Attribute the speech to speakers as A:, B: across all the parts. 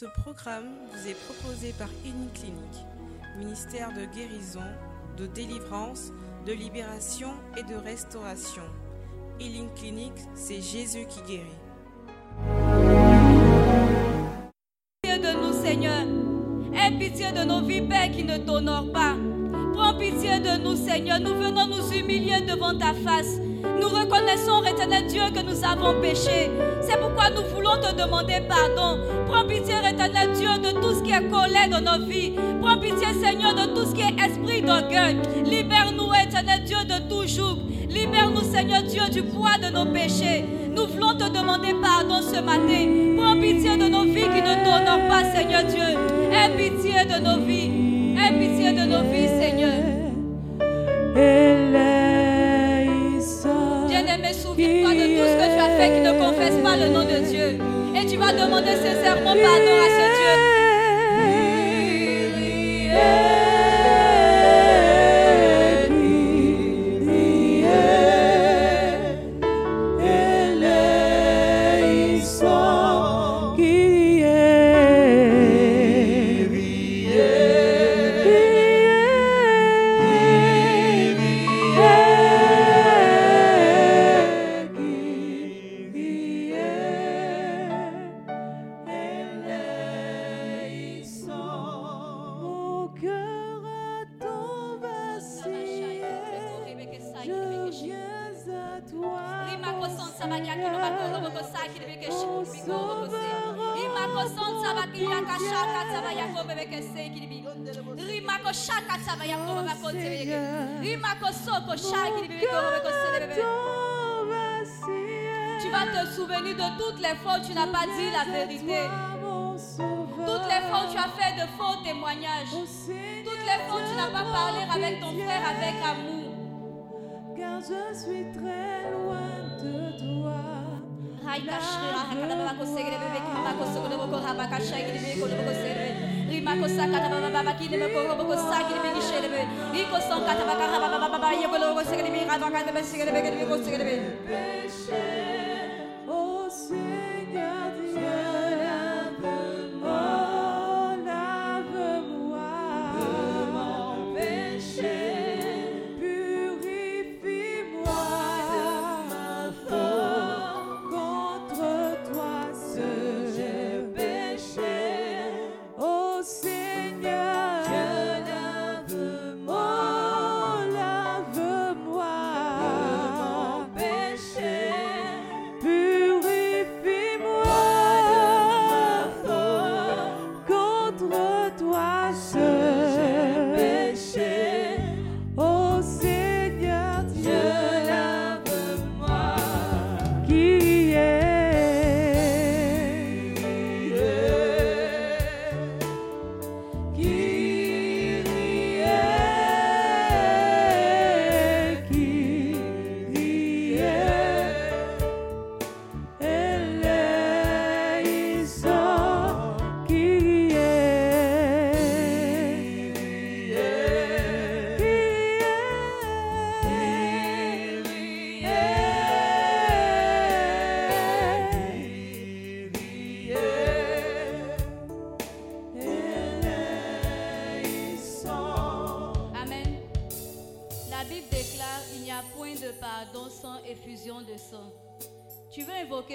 A: Ce programme vous est proposé par Clinique, ministère de guérison, de délivrance, de libération et de restauration. Healing Clinic, c'est Jésus qui guérit.
B: Pitié de nous, Seigneur. Aie pitié de nos vies, Père, qui ne t'honorent pas. Prends pitié de nous, Seigneur. Nous venons nous humilier devant ta face. Nous reconnaissons, éternel Dieu, que nous avons péché. C'est pourquoi nous voulons te demander pardon. Prends pitié, éternel Dieu, de tout ce qui est colère dans nos vies. Prends pitié, Seigneur, de tout ce qui est esprit d'orgueil. Libère-nous, éternel Dieu, de tout joug. Libère-nous, Seigneur Dieu, du poids de nos péchés. Nous voulons te demander pardon ce matin. Prends pitié de nos vies qui ne t'honorent pas, Seigneur Dieu. Aie pitié de nos vies. Aie pitié de nos vies, Seigneur. Fait qui ne confesse pas le nom de Dieu. Et tu vas demander sincèrement pardon à ce Dieu.
C: Baba, you will always get me. I
B: don't get the best to get a big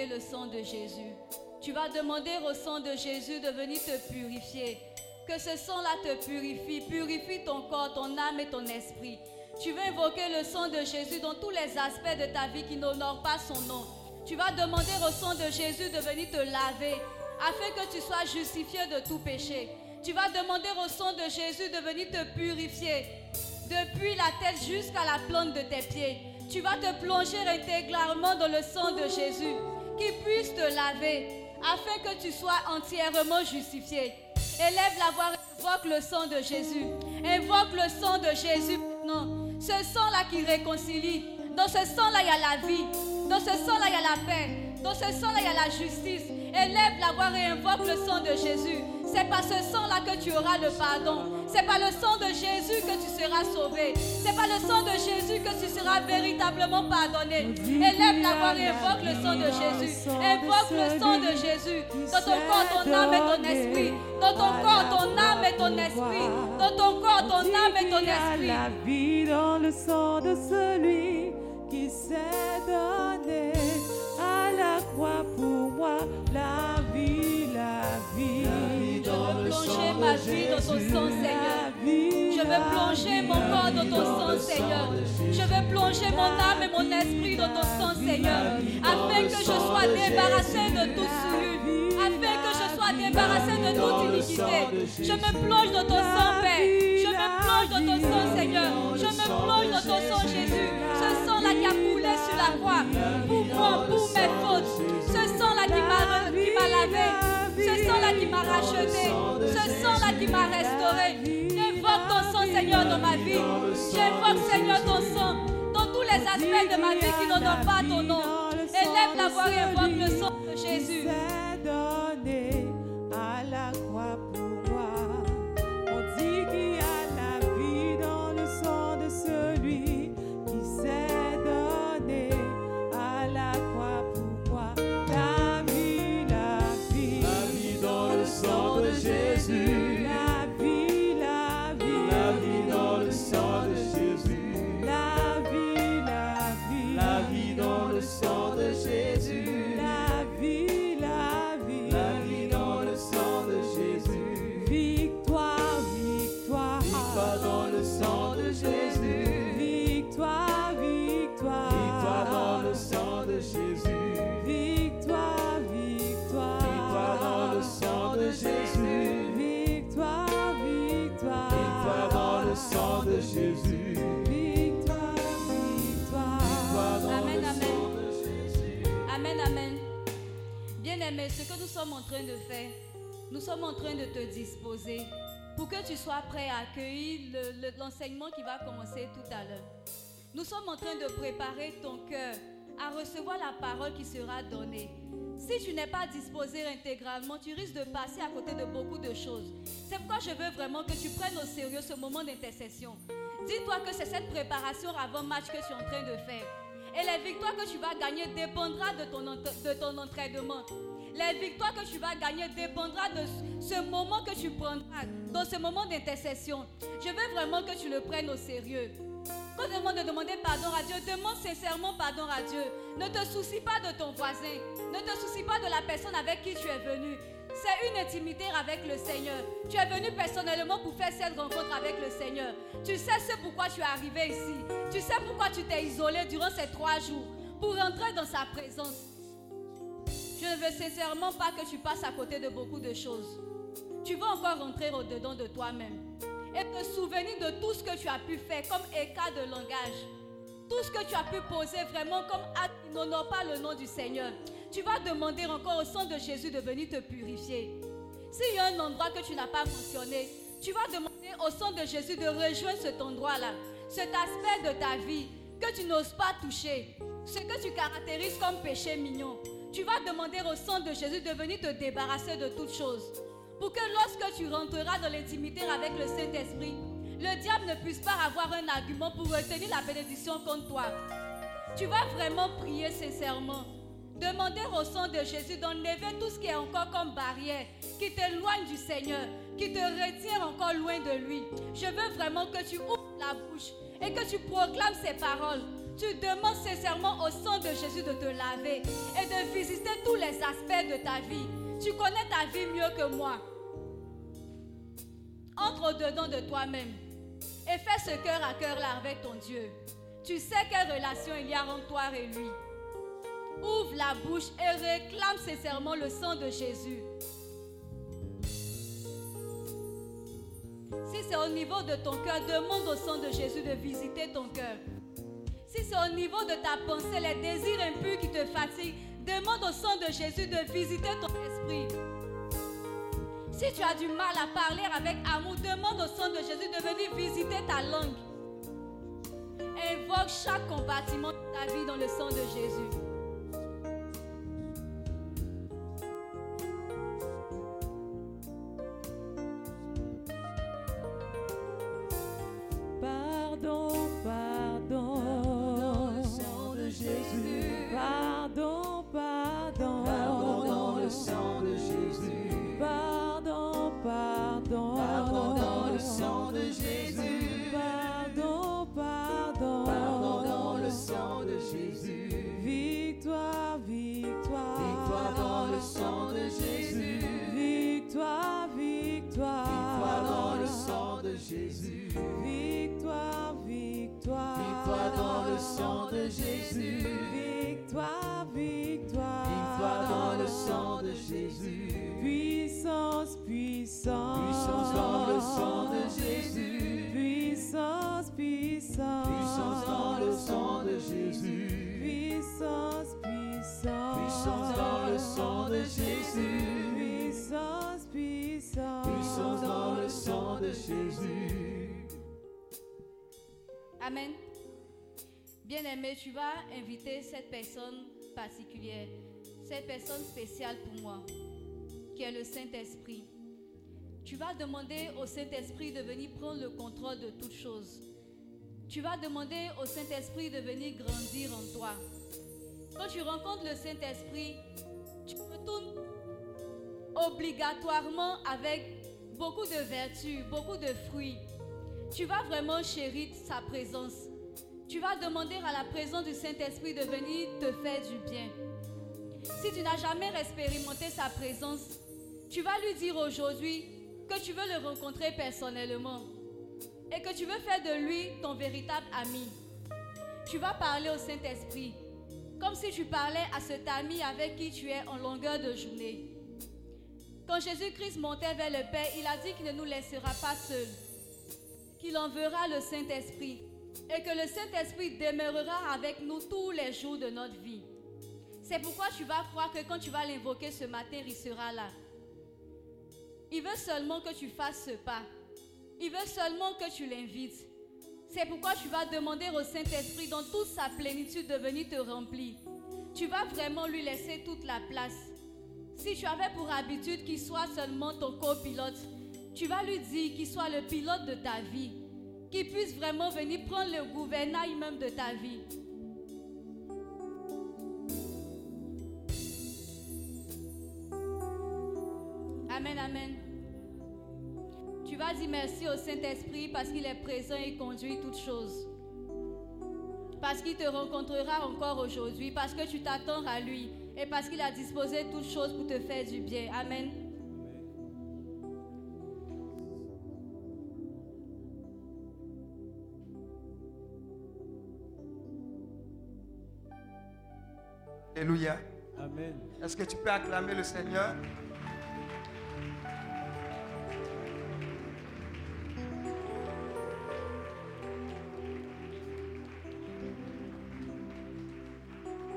B: le sang de Jésus. Tu vas demander au sang de Jésus de venir te purifier. Que ce sang-là te purifie, purifie ton corps, ton âme et ton esprit. Tu veux invoquer le sang de Jésus dans tous les aspects de ta vie qui n'honorent pas son nom. Tu vas demander au sang de Jésus de venir te laver afin que tu sois justifié de tout péché. Tu vas demander au sang de Jésus de venir te purifier depuis la tête jusqu'à la plante de tes pieds. Tu vas te plonger intégralement dans le sang de Jésus qui puisse te laver afin que tu sois entièrement justifié. Élève la voix, invoque le sang de Jésus. Invoque le sang de Jésus maintenant. Ce sang-là qui réconcilie. Dans ce sang-là, il y a la vie. Dans ce sang-là, il y a la paix. Dans ce sang-là, il y a la justice. Élève la voix et invoque le sang de Jésus. C'est par ce sang-là que tu auras le pardon. C'est par le sang de Jésus que tu seras sauvé. C'est par le sang de Jésus que tu seras véritablement pardonné. Élève la voix et invoque le sang de Jésus. Invoque le sang de Jésus dans ton corps, ton âme et ton esprit. Dans ton corps, ton âme et ton esprit. Dans ton corps, ton âme et ton esprit.
C: La vie dans le sang de celui qui s'est donné à la croix pour La vie, la vie.
B: Je veux plonger ma vie dans ton sang, Seigneur. Je veux plonger mon corps dans ton sang, Seigneur. Je veux plonger mon âme et mon esprit dans ton sang, Seigneur. Afin que je sois débarrassé de tout souillure. Afin que je sois débarrassé de toute iniquité. Je me plonge dans ton sang, Père. Je me plonge dans ton sang, Seigneur. Je me plonge dans ton sang, Jésus. Ce sang-là qui a coulé sur la croix. Pour moi, pour mes fautes. M'a qui m'a lavé. Ce sang-là qui m'a racheté. Ce sang-là qui m'a restauré. J'invoque ton sang, Seigneur, dans ma vie. J'invoque, Seigneur, ton sang dans tous les aspects de ma vie qui n'honorent pas ton nom. Élève la voix et invoque le sang de Jésus.
C: à la
B: sommes en train de faire, nous sommes en train de te disposer pour que tu sois prêt à accueillir le- le- l'enseignement qui va commencer tout à l'heure. Nous sommes en train de préparer ton cœur à recevoir la parole qui sera donnée. Si tu n'es pas disposé intégralement, tu risques de passer à côté de beaucoup de choses. C'est pourquoi je veux vraiment que tu prennes au sérieux ce moment d'intercession. Dis-toi que c'est cette préparation avant match que tu es en train de faire. Et les victoires que tu vas gagner dépendra de ton, de entraînement. Les victoires que tu vas gagner dépendra de ce- moment que tu prendras dans ce moment d'intercession. Je veux vraiment que tu le prennes au sérieux. Quand on demande de demander pardon à Dieu, demande sincèrement pardon à Dieu. Ne te soucie pas de ton voisin. Ne te soucie pas de la personne avec qui tu es venu. C'est une intimité avec le Seigneur. Tu es venu personnellement pour faire cette rencontre avec le Seigneur. Tu sais ce pourquoi tu es arrivé ici. Tu sais pourquoi tu t'es isolé durant ces trois jours. Pour rentrer dans sa présence. Je ne veux sincèrement pas que tu passes à côté de beaucoup de choses. Tu vas encore rentrer au-dedans de toi-même et te souvenir de tout ce que tu as pu faire comme écart de langage. Tout ce que tu as pu poser vraiment comme acte n'honore pas le nom du Seigneur. Tu vas demander encore au sang de Jésus de venir te purifier. S'il y a un endroit que tu n'as pas mentionné, tu vas demander au sang de Jésus de rejoindre cet endroit-là, cet aspect de ta vie que tu n'oses pas toucher, ce que tu caractérises comme péché mignon. Tu vas demander au sang de Jésus de venir te débarrasser de toutes choses. Pour que lorsque tu rentreras dans l'intimité avec le Saint-Esprit, le diable ne puisse pas avoir un argument pour retenir la bénédiction contre toi. Tu vas vraiment prier sincèrement. Demander au sang de Jésus d'enlever tout ce qui est encore comme barrière, qui t'éloigne du Seigneur, qui te retient encore loin de lui. Je veux vraiment que tu ouvres la bouche et que tu proclames ces paroles. Tu demandes sincèrement au sang de Jésus de te laver et de visiter tous les aspects de ta vie. Tu connais ta vie mieux que moi. Entre au-dedans de toi-même et fais ce cœur à cœur là avec ton Dieu. Tu sais quelle relation il y a entre toi et lui. Ouvre la bouche et réclame sincèrement le sang de Jésus. Si c'est au niveau de ton cœur, demande au sang de Jésus de visiter ton cœur. Si c'est au niveau de ta pensée, les désirs impurs qui te fatiguent, demande au sang de Jésus de visiter ton esprit. Si tu as du mal à parler avec amour, demande au sang de Jésus de venir visiter ta langue. Invoque chaque compartiment de ta vie dans le sang de Jésus. Bien-aimé, tu vas inviter cette personne particulière, cette personne spéciale pour moi, qui est le Saint-Esprit. Tu vas demander au Saint-Esprit de venir prendre le contrôle de toutes choses. Tu vas demander au Saint-Esprit de venir grandir en toi. Quand tu rencontres le Saint-Esprit, tu retournes obligatoirement avec beaucoup de vertus, beaucoup de fruits. Tu vas vraiment chérir sa présence. Tu vas demander à la présence du Saint-Esprit de venir te faire du bien. Si tu n'as jamais expérimenté sa présence, tu vas lui dire aujourd'hui que tu veux le rencontrer personnellement et que tu veux faire de lui ton véritable ami. Tu vas parler au Saint-Esprit comme si tu parlais à cet ami avec qui tu es en longueur de journée. Quand Jésus-Christ montait vers le Père, il a dit qu'il ne nous laissera pas seuls, qu'il enverra le Saint-Esprit et que le Saint-Esprit demeurera avec nous tous les jours de notre vie. C'est pourquoi tu vas croire que quand tu vas l'invoquer ce matin, il sera là. Il veut seulement que tu fasses ce pas. Il veut seulement que tu l'invites. C'est pourquoi tu vas demander au Saint-Esprit dans toute sa plénitude de venir te remplir. Tu vas vraiment lui laisser toute la place. Si tu avais pour habitude qu'il soit seulement ton copilote, tu vas lui dire qu'il soit le pilote de ta vie, qu'il puisse vraiment venir prendre le gouvernail même de ta vie. Amen, amen. Tu vas dire merci au Saint-Esprit parce qu'il est présent et conduit toutes choses. Parce qu'il te rencontrera encore aujourd'hui, parce que tu t'attends à lui et parce qu'il a disposé toutes choses pour te faire du bien. Amen.
D: Alléluia.
E: Amen.
D: Est-ce que tu peux acclamer le Seigneur?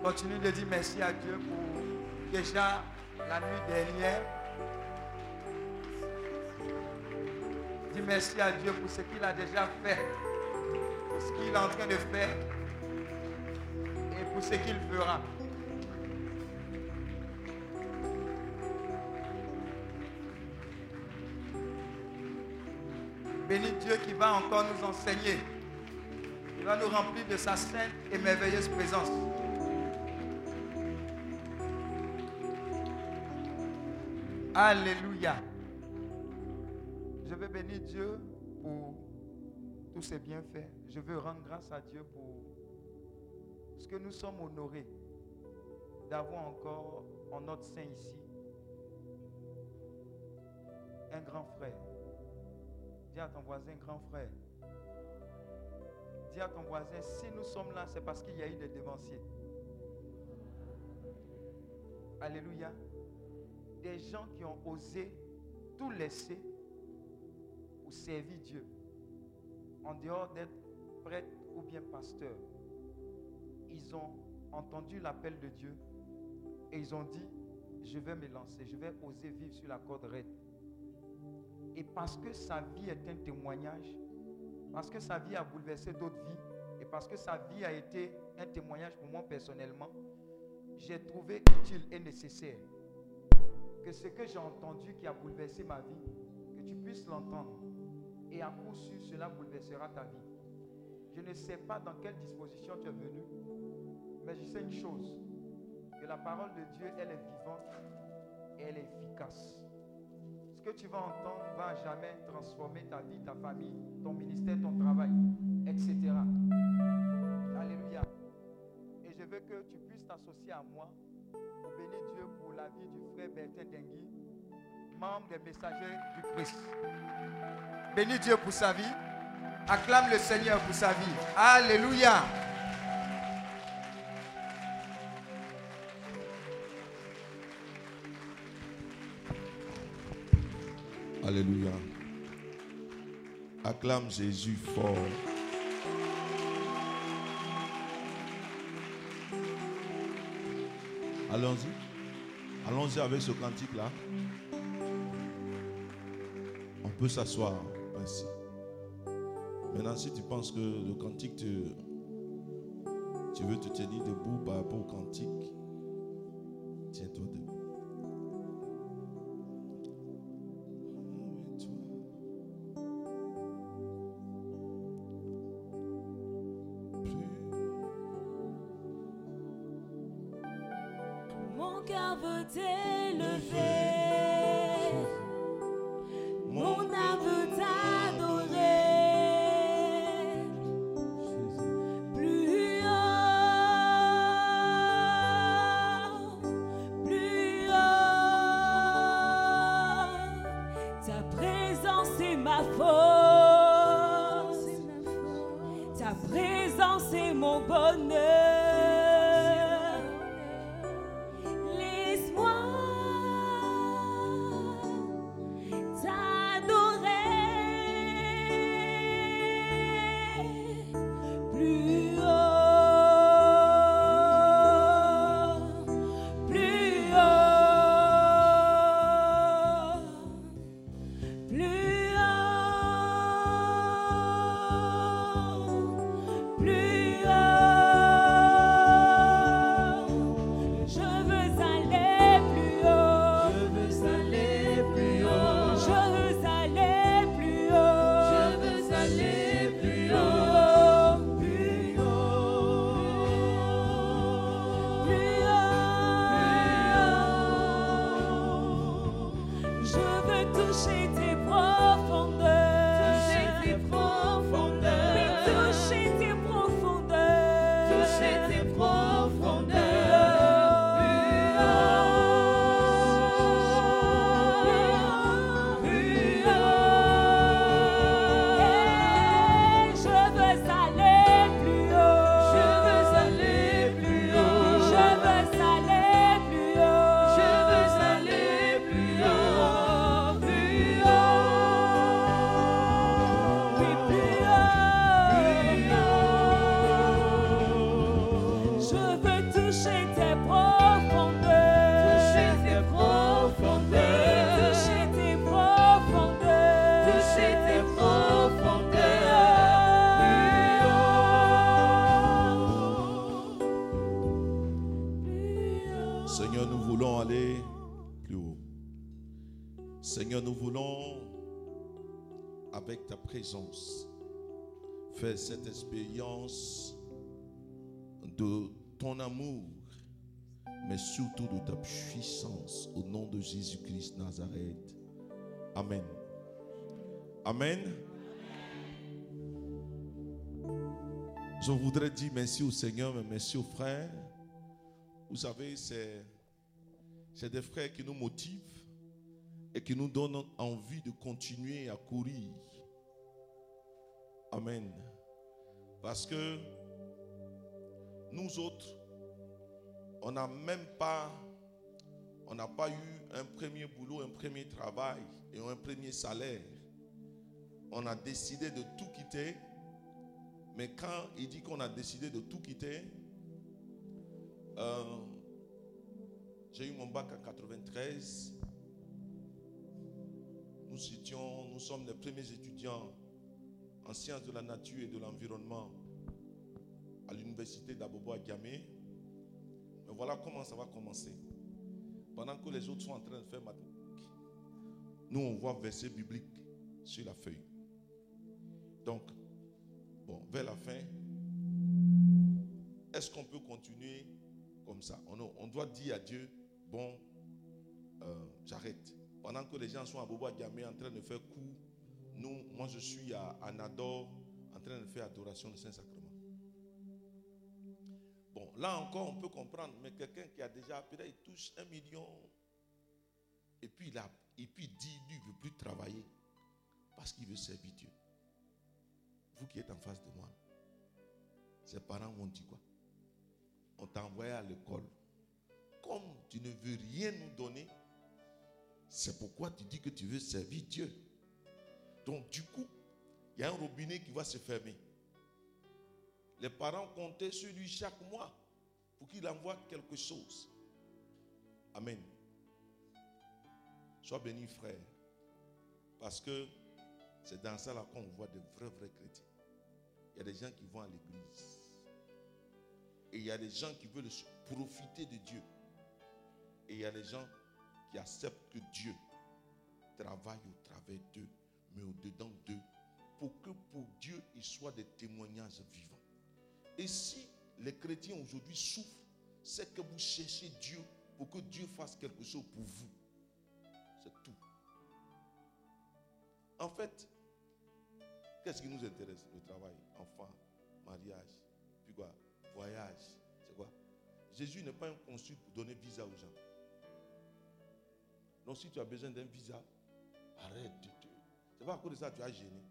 D: Continue de dire merci à Dieu pour déjà la nuit dernière. Dis merci à Dieu pour ce qu'il a déjà fait, pour ce qu'il est en train de faire et pour ce qu'il fera. Bénis Dieu qui va encore nous enseigner. Il va nous remplir de sa sainte et merveilleuse présence. Alléluia. Je veux bénir Dieu pour tous ses bienfaits. Je veux rendre grâce à Dieu pour ce que nous sommes honorés d'avoir encore en notre sein ici un grand frère. Dis à ton voisin, grand frère. Dis à ton voisin, si nous sommes là, c'est parce qu'il y a eu des dévanciers. Alléluia. Des gens qui ont osé tout laisser pour servir Dieu. En dehors d'être prêtre ou bien pasteur. Ils ont entendu l'appel de Dieu et ils ont dit, je vais me lancer, je vais oser vivre sur la corde raide. Et parce que sa vie est un témoignage, parce que sa vie a bouleversé d'autres vies, et parce que sa vie a été un témoignage pour moi personnellement, j'ai trouvé utile et nécessaire que ce que j'ai entendu qui a bouleversé ma vie, que tu puisses l'entendre. Et à coup sûr, cela bouleversera ta vie. Je ne sais pas dans quelle disposition tu es venu, mais je sais une chose, que la parole de Dieu, elle est vivante elle est efficace. Ce que tu vas entendre va à jamais transformer ta vie, ta famille, ton ministère, ton travail, etc. Alléluia. Et je veux que tu puisses t'associer à moi pour bénir Dieu pour la vie du frère Bertin Dengui, membre des messagers du Christ. Bénis Dieu pour sa vie. Acclame le Seigneur pour sa vie. Alléluia.
E: Alléluia. Acclame Jésus fort. Allons-y. Allons-y avec ce cantique-là. On peut s'asseoir. Merci. Maintenant, si tu penses que le cantique, tu, tu veux te tenir debout par rapport au cantique, Seigneur, nous voulons, avec ta présence, faire cette expérience de ton amour, mais surtout de ta puissance au nom de Jésus-Christ Nazareth. Amen. Amen. Je voudrais dire merci au Seigneur, mais merci aux frères. Vous savez, c'est, des frères qui nous motivent et qui nous donnent envie de continuer à courir. Amen. Parce que nous autres, on n'a même pas, on n'a pas eu un premier boulot, un premier travail et un premier salaire. On a décidé de tout quitter. Mais quand il dit qu'on a décidé de tout quitter, euh, j'ai eu mon bac en 93. Nous, étions, nous sommes les premiers étudiants en sciences de la nature et de l'environnement à l'université d'Abobo à Gamé. Mais voilà comment ça va commencer. Pendant que les autres sont en train de faire mathématiques, nous on voit verset biblique sur la feuille. Donc, bon, vers la fin, est-ce qu'on peut continuer comme ça? On, on doit dire à Dieu, bon, euh, j'arrête. Pendant que les gens sont à Bobo Diamé en train de faire coup, nous, moi je suis à, à Nador en train de faire adoration du Saint-Sacrement. Bon, là encore, on peut comprendre, mais quelqu'un qui a déjà, peut-être il touche un million, et puis il, a, et puis il dit, lui, il ne veut plus travailler parce qu'il veut servir Dieu. Vous qui êtes en face de moi, ses parents m'ont dit quoi? On t'a envoyé à l'école. Comme tu ne veux rien nous donner,
F: C'est pourquoi tu dis que tu veux servir Dieu. Donc du coup, il y a un robinet qui va se fermer. Les parents comptaient sur lui chaque mois pour qu'il envoie quelque chose. Amen. Sois béni, frère. Parce que c'est dans ça là qu'on voit de vrais, vrais chrétiens. Il y a des gens qui vont à l'église. Et il y a des gens qui veulent profiter de Dieu. Et il y a des gens qui acceptent que Dieu travaille au travers d'eux, mais au-dedans d'eux, pour que pour Dieu, il soit des témoignages vivants. Et si les chrétiens aujourd'hui souffrent, c'est que vous cherchez Dieu pour que Dieu fasse quelque chose pour vous. C'est tout. En fait, qu'est-ce qui nous intéresse Le travail, enfant, mariage, puis quoi? Voyage, c'est quoi? Jésus n'est pas un consul pour donner visa aux gens. Donc si tu as besoin d'un visa, arrête de te... C'est pas à cause de ça que tu as gêné.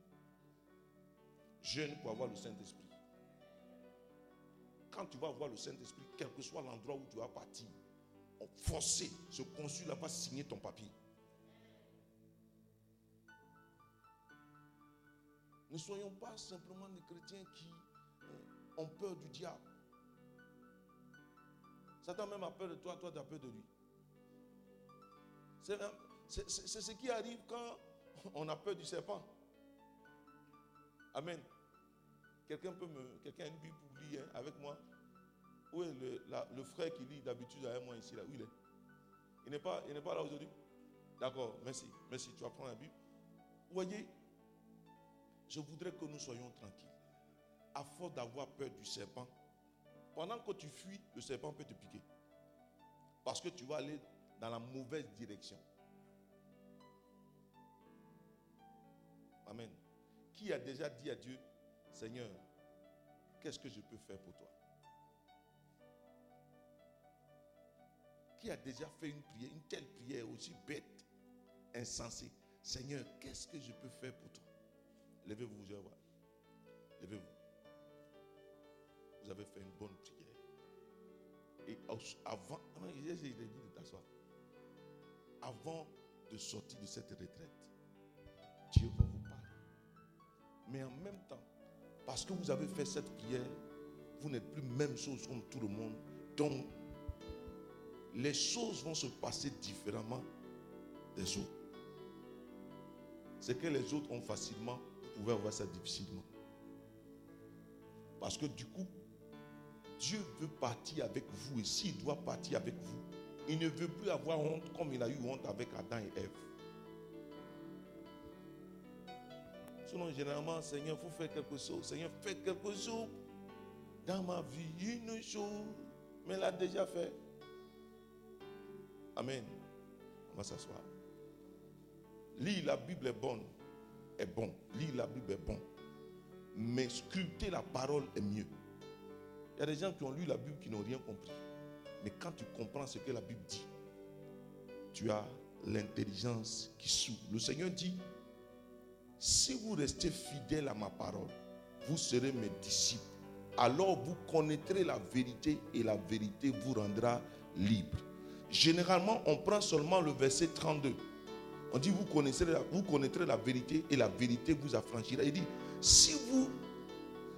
F: Jeûne pour avoir le Saint-Esprit. Quand tu vas voir le Saint-Esprit, quel que soit l'endroit où tu vas partir, forcer ce consul-là va signer ton papier. Ne soyons pas simplement des chrétiens qui euh, ont peur du diable. Satan même a peur de toi, toi tu as peur de lui. C'est ce qui arrive quand on a peur du serpent. Amen. Quelqu'un peut me. Quelqu'un a une Bible pour lire hein, avec moi Où est le, frère qui lit d'habitude avec moi ici là? Où il est? Il n'est pas, pas là aujourd'hui? D'accord, merci. Merci. Tu vas prendre la Bible. Vous voyez, je voudrais que nous soyons tranquilles. À force d'avoir peur du serpent, pendant que tu fuis, le serpent peut te piquer. Parce que tu vas aller dans la mauvaise direction. Amen. Qui a déjà dit à Dieu, Seigneur, qu'est-ce que je peux faire pour toi? Qui a déjà fait une prière, une telle prière aussi bête, insensée? Seigneur, qu'est-ce que je peux faire pour toi? Levez-vous, je vais voir. Levez-vous. Vous avez fait une bonne prière. Et avant, j'ai dit de t'asseoir. Avant de sortir de cette retraite, Dieu va vous parler. Mais en même temps, parce que vous avez fait cette prière, vous n'êtes plus même chose comme tout le monde. Donc, les choses vont se passer différemment des autres. C'est que les autres ont facilement, vous pouvez avoir ça difficilement. Parce que du coup, Dieu veut partir avec vous et s'il doit partir avec vous, il ne veut plus avoir honte comme il a eu honte avec Adam et Ève. Sinon, généralement, Seigneur, il faut faire quelque chose. Seigneur, fais quelque chose dans ma vie. Une chose. Mais il a déjà fait. Amen. On va s'asseoir. Lire la Bible est bonne. Est bon. Lire la Bible est bon. Mais sculpter la parole est mieux. Il y a des gens qui ont lu la Bible qui n'ont rien compris. Mais quand tu comprends ce que la Bible dit, tu as l'intelligence qui s'ouvre. Le Seigneur dit, si vous restez fidèle à ma parole, vous serez mes disciples. Alors vous connaîtrez la vérité et la vérité vous rendra libre. Généralement, on prend seulement le verset 32. On dit, vous connaîtrez, la, vérité et la vérité vous affranchira. Il dit, si vous,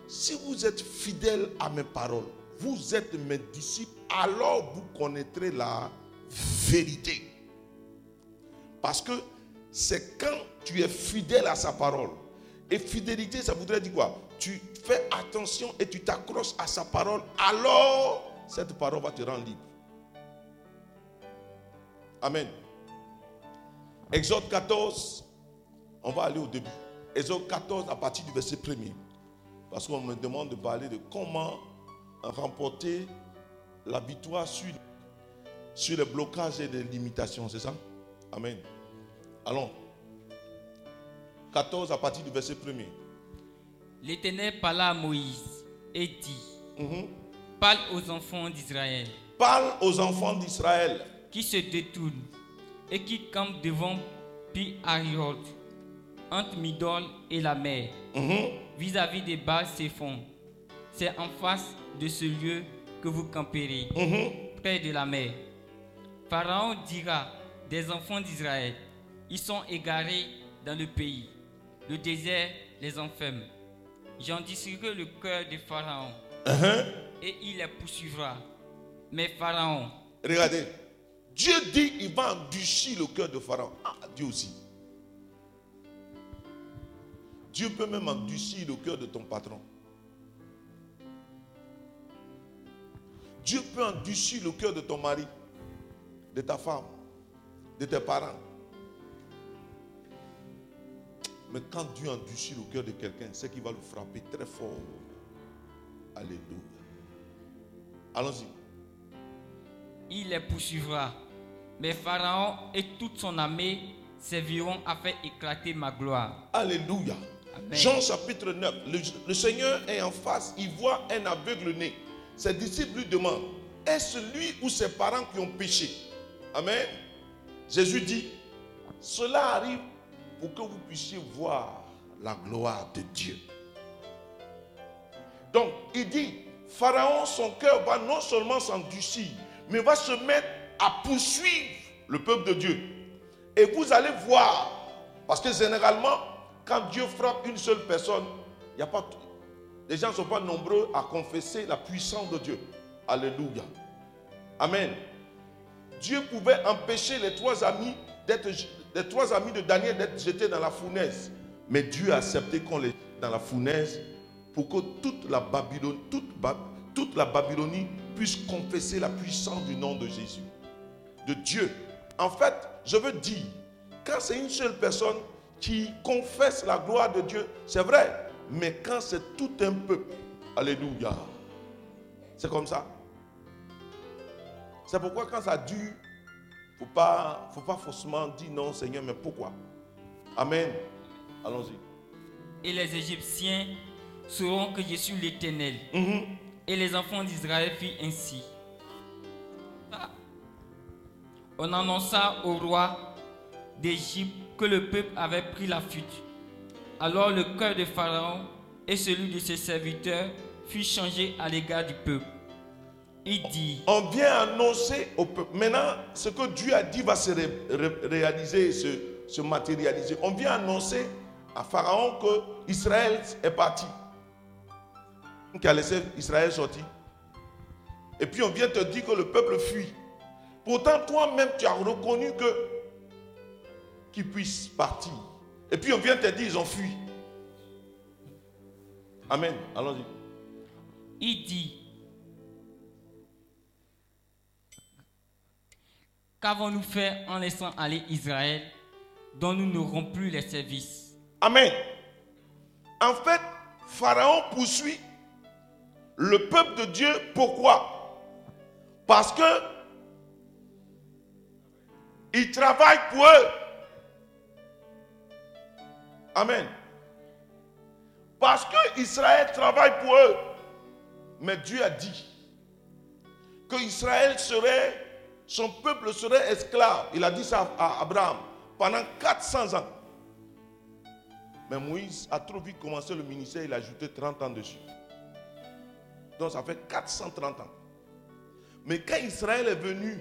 F: si vous êtes fidèle à mes paroles, vous êtes mes disciples, alors vous connaîtrez la vérité. Parce que c'est quand tu es fidèle à sa parole. Et fidélité, ça voudrait dire quoi? Tu fais attention et tu t'accroches à sa parole, alors cette parole va te rendre libre. Amen. Exode 14, on va aller au début. Exode 14 à partir du verset 1 Parce qu'on me demande de parler de comment remporter la victoire sur, sur les blocages et les limitations, c'est ça? Amen. Allons. 14 à partir du verset 1
G: L'Éternel parla à Moïse et dit
F: mhm.
G: Parle aux enfants d'Israël.
F: Parle aux enfants d'Israël.
G: Qui se détournent et qui campent devant Pi Ariot, entre Midol et la mer,
F: mhm.
G: vis-à-vis des bas fonds. C'est en face de ce lieu que vous camperez,
F: mhm.
G: près de la mer. Pharaon dira
H: des enfants d'Israël. Ils sont égarés dans le pays. Le désert les enferme. J'endurcirai le cœur de Pharaon
F: Uh-huh.
H: et il les poursuivra. Mais Pharaon,
F: Regardez. Dieu dit il va endurcir le cœur de Pharaon. Ah, Dieu aussi. Dieu peut même endurcir le cœur de ton patron. Dieu peut endurcir le cœur de ton mari, de ta femme, de tes parents. Mais quand Dieu endurcit le cœur de quelqu'un, c'est qu'il va le frapper très fort. Alléluia. Allons-y.
H: il les poursuivra. Mais Pharaon et toute son armée serviront à faire éclater ma gloire.
F: Alléluia.
H: Amen.
F: Jean chapitre 9. Le, le Seigneur est en face. Il voit un aveugle né. Ses disciples lui demandent Est-ce lui ou ses parents qui ont péché? Amen. Jésus dit Cela arrive pour que vous puissiez voir la gloire de Dieu. Donc, il dit Pharaon, son cœur va non seulement s'endurcir, mais va se mettre à poursuivre le peuple de Dieu. Et vous allez voir, parce que généralement, quand Dieu frappe une seule personne, il y a pas, les gens ne sont pas nombreux à confesser la puissance de Dieu. Alléluia. Amen. Dieu pouvait empêcher les trois amis d'être, trois amis de Daniel d'être jetés dans la fournaise. Mais Dieu a accepté qu'on les jette dans la fournaise pour que toute la Babylone, toute, Ba- toute la Babylonie puisse confesser la puissance du nom de Jésus, de Dieu. En fait, je veux dire, quand c'est une seule personne qui confesse la gloire de Dieu, c'est vrai. Mais quand c'est tout un peuple, alléluia, c'est comme ça. C'est pourquoi quand ça dure, il ne faut pas, faut pas forcément dire non Seigneur, mais pourquoi? Amen. Allons-y.
H: Et les Égyptiens sauront que je suis l'Éternel.
F: Mhm.
H: Et les enfants d'Israël firent ainsi. On annonça au roi d'Égypte que le peuple avait pris la fuite. Alors le cœur de Pharaon et celui de ses serviteurs fut changé à l'égard du peuple. Il dit,
F: On vient annoncer au peuple. Maintenant, ce que Dieu a dit va se ré- ré- réaliser, se, se matérialiser. On vient annoncer à Pharaon que Israël est parti. Qui a laissé Israël sortir. Et puis on vient te dire que le peuple fuit. Pourtant, toi-même, tu as reconnu que qu'ils puissent partir. Et puis on vient te dire ils ont fui. Amen. Allons-y.
H: il dit, Qu'avons-nous fait en laissant aller Israël, dont nous n'aurons plus les services?
F: Amen. En fait, Pharaon poursuit le peuple de Dieu. Pourquoi? Parce que il travaille pour eux. Amen. Parce que Israël travaille pour eux. Mais Dieu a dit que Israël serait, son peuple serait esclave. Il a dit ça à Abraham pendant 400 ans. Mais Moïse a trop vite commencé le ministère, il a ajouté 30 ans dessus. Donc ça fait 430 ans. Mais quand Israël est venu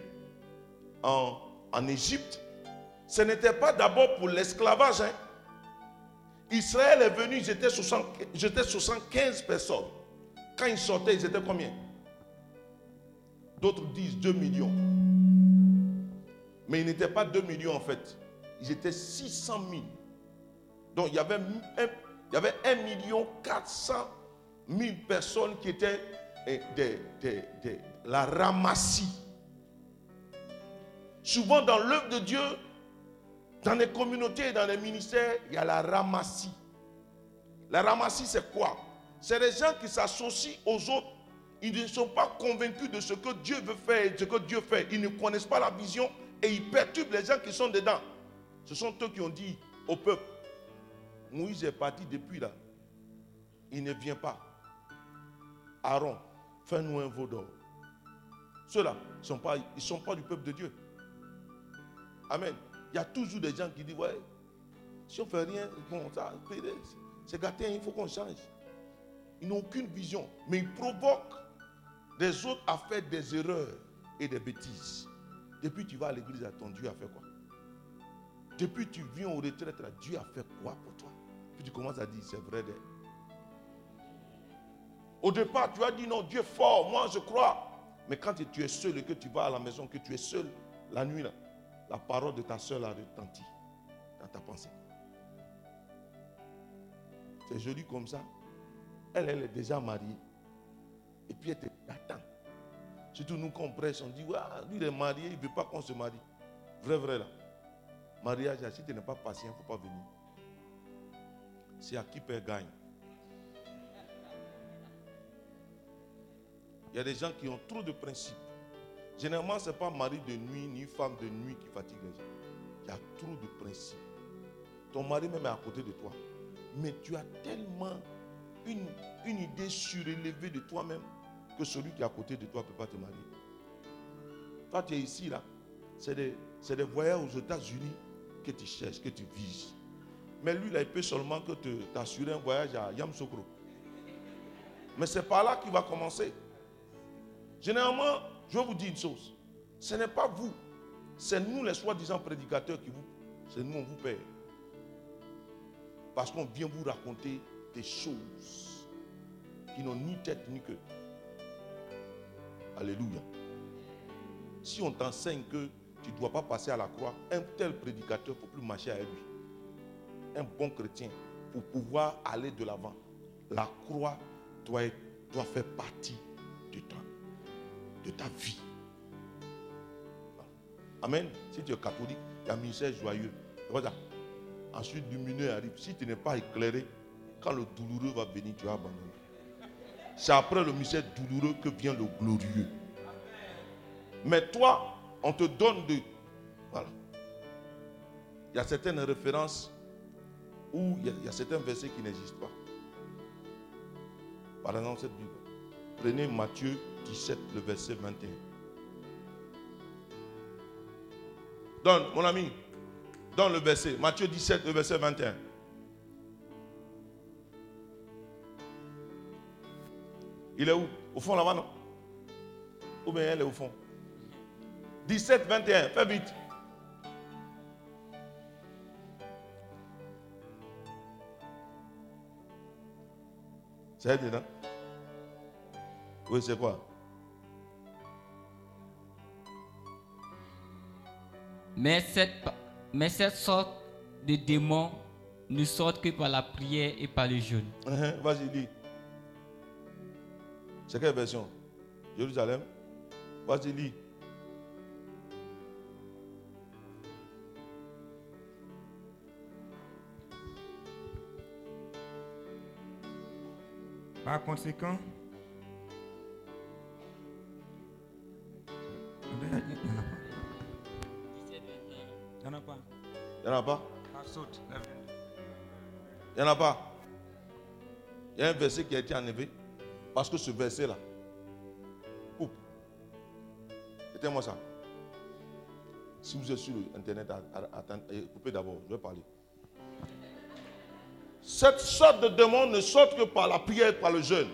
F: en, en Égypte, ce n'était pas d'abord pour l'esclavage. hein. Israël est venu, ils étaient, 60 ils étaient 75 personnes. Quand ils sortaient, ils étaient combien? D'autres disent 2 millions. Mais ils n'étaient pas 2 millions en fait. Ils étaient 600 000. Donc il y avait 1, il y avait 1 million 400 000 personnes qui étaient eh, des, des- des- la ramassie. Souvent dans l'œuvre de Dieu, dans les communautés et dans les ministères, il y a la ramassie. La ramassie, c'est quoi? C'est les gens qui s'associent aux autres. Ils ne sont pas convaincus de ce que Dieu veut faire de ce que Dieu fait. Ils ne connaissent pas la vision et ils perturbent les gens qui sont dedans. Ce sont eux qui ont dit au peuple, Moïse est parti depuis là. Il ne vient pas. Aaron, fais-nous un veau d'or. Ceux-là ne sont, ils sont pas du peuple de Dieu. Amen. Il y a toujours des gens qui disent, ouais, si on ne fait rien, ça, c'est gâté, il faut qu'on change. Ils n'ont aucune vision, mais ils provoquent des autres à faire des erreurs et des bêtises. Depuis tu vas à l'église, à ton Dieu a fait quoi? Depuis tu viens aux retraites, là, Dieu a fait quoi pour toi? Puis tu commences à dire, c'est vrai. Au départ, tu as dit non, Dieu est fort, moi je crois. Mais quand tu es seul et que tu vas à la maison, que tu es seul la nuit, là, la parole de ta soeur a retenti dans ta pensée. C'est joli comme ça. Elle, elle est déjà mariée. Et puis elle t'attend. Surtout nous qu'on prêche, on dit, ouais, lui il est marié, il ne veut pas qu'on se marie. Vrai, vrai là. Mariage, si tu n'es pas patient, il ne faut pas venir. C'est à qui perd gagne. Il y a des gens qui ont trop de principes. Généralement, ce n'est pas mari de nuit ni femme de nuit qui fatigue les gens. Il y a trop de principes. Ton mari même est à côté de toi. Mais tu as tellement une, une idée surélevée de toi-même que celui qui est à côté de toi ne peut pas te marier. Toi, tu es ici, là. C'est des, des voyages aux États-Unis que tu cherches, que tu vises. Mais lui, là, il peut seulement que t'assurer un voyage à Yamsokro. Mais c'est par là qu'il va commencer. Généralement, je vais vous dire une chose. Ce n'est pas vous. C'est nous, les soi-disant prédicateurs, qui vous. C'est nous, on vous paye. Parce qu'on vient vous raconter des choses qui n'ont ni tête ni queue. Alléluia. Si on t'enseigne que tu ne dois pas passer à la croix, un tel prédicateur, ne faut plus marcher avec lui. Un bon chrétien, pour pouvoir aller de l'avant, la croix doit, faire partie ta vie. Amen. Si tu es catholique, il y a un ministère joyeux. Voilà. Ensuite, lumineux arrive. Si tu n'es pas éclairé, quand le douloureux va venir, tu vas abandonner. C'est après le mystère douloureux que vient le glorieux. Mais toi, on te donne de... Voilà. Il y a certaines références où y il y a certains versets qui n'existent pas. Par exemple, cette Bible. Prenez Matthieu 17, le verset 21. Donne, mon ami, donne le verset. Matthieu 17, le verset 21. Il est où? Au fond là-bas, non? Ou bien elle est au fond? 17, 21, fais vite. C'est dedans Oui, c'est quoi?
G: Mais cette, mais cette sorte de démons ne sortent que par la prière et par le jeûne.
F: Uh-huh, Vas-y, lis. C'est quelle version? Jérusalem? Vas-y, lis.
I: Par conséquent, il n'y en a pas.
F: Il n'y en a pas. Il n'y en a pas? Il y a un verset qui a été enlevé. Parce que ce verset-là, coupe. Éteins-moi ça. Si vous êtes sur Internet, attendez, coupez d'abord, je vais parler. Cette sorte de démon ne sort que par la prière par le jeûne.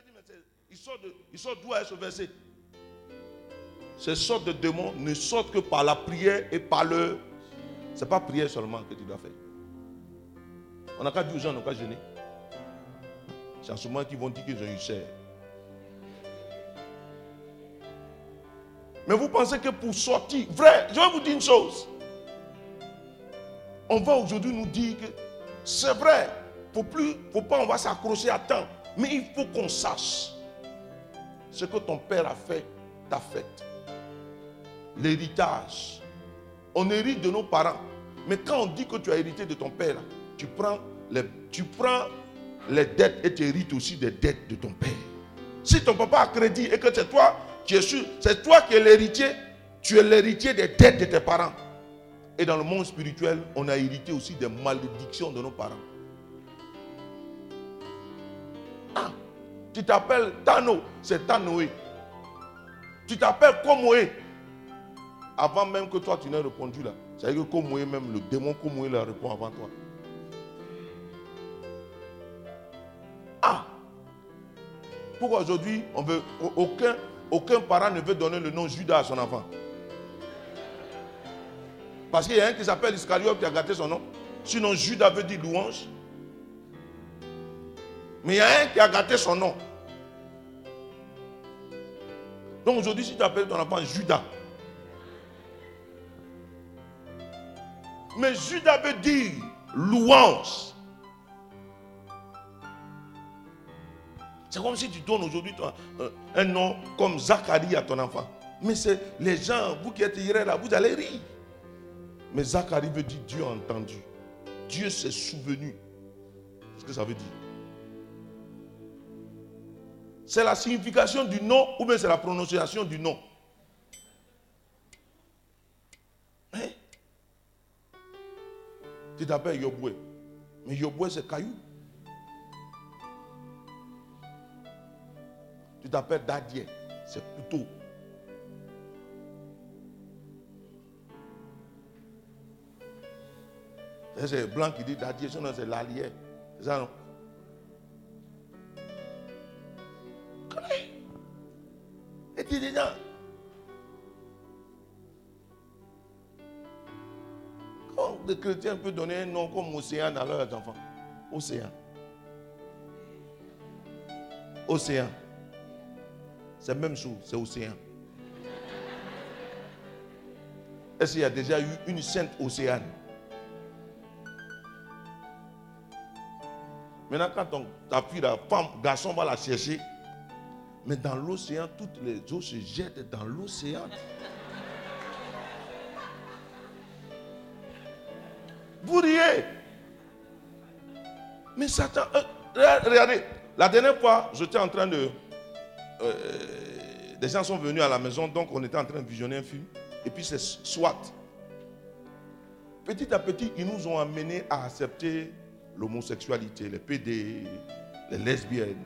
F: Avez dit, mais il sort d'où est ce verset? Ces sortes de démons ne sortent que par la prière et par le. Ce n'est pas prière seulement que tu dois faire. On n'a qu'à dire aux gens, on n'a qu'à jeûner. C'est en ce moment qu'ils vont dire qu'ils ont eu cher. Mais vous pensez que pour sortir, vrai, je vais vous dire une chose. On va aujourd'hui nous dire que c'est vrai, faut plus, faut pas, on va s'accrocher à temps. Mais il faut qu'on sache ce que ton père a fait, t'a fait. L'héritage. On hérite de nos parents. Mais quand on dit que tu as hérité de ton père, tu prends les, tu prends les dettes et tu hérites aussi des dettes de ton père. Si ton papa a crédit et que c'est toi tu es sûr, c'est toi qui es l'héritier. Tu es l'héritier des dettes de tes parents. Et dans le monde spirituel, on a hérité aussi des malédictions de nos parents. Ah, tu t'appelles Tano, c'est Tanoé. Tu t'appelles Komoé. Avant même que toi tu n'aies répondu là. C'est-à-dire que Komoé, même le démon Komoé, là répond avant toi. Ah Pourquoi aujourd'hui, on veut, aucun, aucun parent ne veut donner le nom Judas à son enfant Parce qu'il y a un qui s'appelle Iscariote qui a gâté son nom. Sinon, Judas veut dire louange. Mais il y a un qui a gâté son nom. Donc aujourd'hui, si tu appelles ton enfant Judas, mais Judas veut dire louange. C'est comme si tu donnes aujourd'hui euh, un nom comme Zacharie à ton enfant. Mais c'est les gens, vous qui êtes hier là, vous allez rire. Mais Zacharie veut dire Dieu a entendu. Dieu s'est souvenu. C'est ce que ça veut dire. C'est la signification du nom ou bien c'est la prononciation du nom. Hein? Tu t'appelles Yoboué. Mais Yoboué, c'est caillou. Tu t'appelles Dadier. C'est couteau. C'est blanc qui dit Dadier, sinon c'est l'allié. C'est ça non? Et tu dis non. Quand les chrétiens peuvent donner un nom comme Océan à leurs enfants? Océan. Océan. C'est même chose, c'est océan. Est-ce qu'il y a déjà eu une sainte océane? Maintenant, quand ta fille, la femme, garçon va la chercher, mais dans l'océan, toutes les eaux se jettent dans l'océan. Vous riez. Mais Satan, euh, regardez, la dernière fois, j'étais en train de... Euh, des gens sont venus à la maison, donc on était en train de visionner un film. Et puis c'est SWAT. Petit à petit, ils nous ont amenés à accepter l'homosexualité, les PD, les lesbiennes,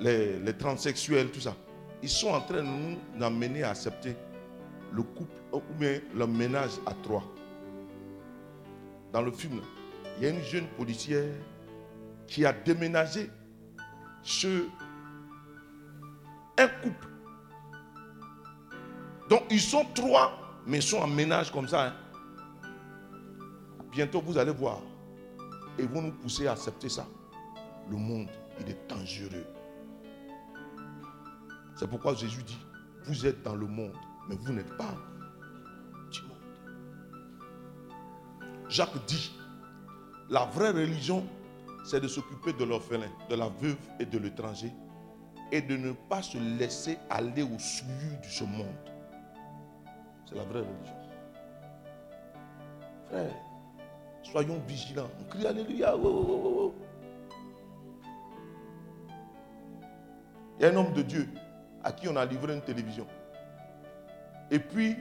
F: les, transsexuels, tout ça. Ils sont en train de nous amener à accepter le couple ou bien le ménage à trois. Dans le film, il y a une jeune policière qui a déménagé chez un couple. Donc ils sont trois, mais ils sont en ménage comme ça. Hein. Bientôt vous allez voir. Et vont nous pousser à accepter ça. Le monde, il est dangereux. C'est pourquoi Jésus dit, vous êtes dans le monde, mais vous n'êtes pas du monde. Jacques dit, la vraie religion, c'est de s'occuper de l'orphelin, de la veuve et de l'étranger, et de ne pas se laisser aller au souillure de ce monde. C'est la vraie religion. Frère, soyons vigilants. On crie Alléluia. Oh, oh, oh, Il y a un homme de Dieu à qui on a livré une télévision. Et puis,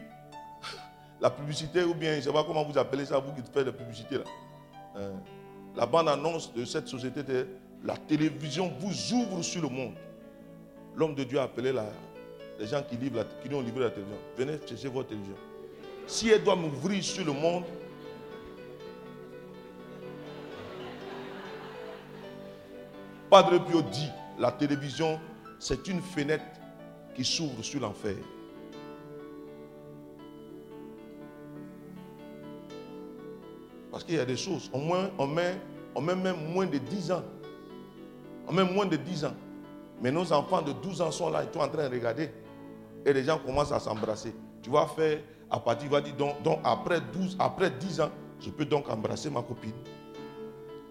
F: la publicité, ou bien, je ne sais pas comment vous appelez ça, vous qui faites la publicité là. Euh, la bande-annonce de cette société était la télévision vous ouvre sur le monde. L'homme de Dieu a appelé les gens qui, livrent qui ont livré la télévision. Venez chercher votre télévision. Si elle doit m'ouvrir sur le monde, Padre Pio dit, la télévision, c'est une fenêtre qui s'ouvre sur l'enfer. Parce qu'il y a des choses, au moins, on met, même moins de 10 ans. On met moins de 10 ans. Mais nos enfants de 12 ans sont là, ils sont en train de regarder. Et les gens commencent à s'embrasser. Tu vas faire, à partir, va dire, donc, donc, après, 12, après 10 ans, je peux donc embrasser ma copine.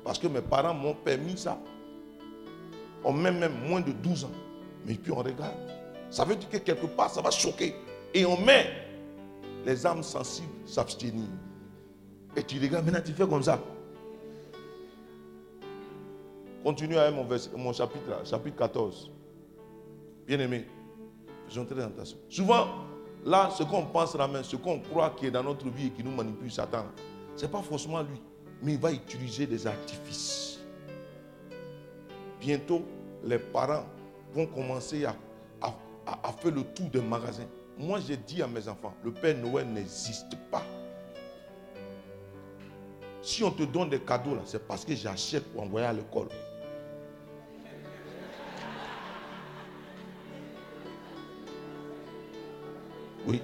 F: Parce que mes parents m'ont permis ça. On met même moins de 12 ans. Mais puis on regarde. Ça veut dire que quelque part, ça va choquer. Et on met les âmes sensibles s'abstenir. Et tu regardes, maintenant tu fais comme ça. Continue à mon, mon chapitre, chapitre 14. Bien aimé. Faisons très attention. Souvent, là, ce qu'on pense la main, ce qu'on croit qui est dans notre vie et qui nous manipule, Satan, ce n'est pas forcément lui, mais il va utiliser des artifices. Bientôt, les parents vont commencer à, à faire le tour des magasins. Moi, j'ai dit à mes enfants, le Père Noël n'existe pas. Si on te donne des cadeaux, c'est parce que j'achète pour envoyer à l'école. Oui.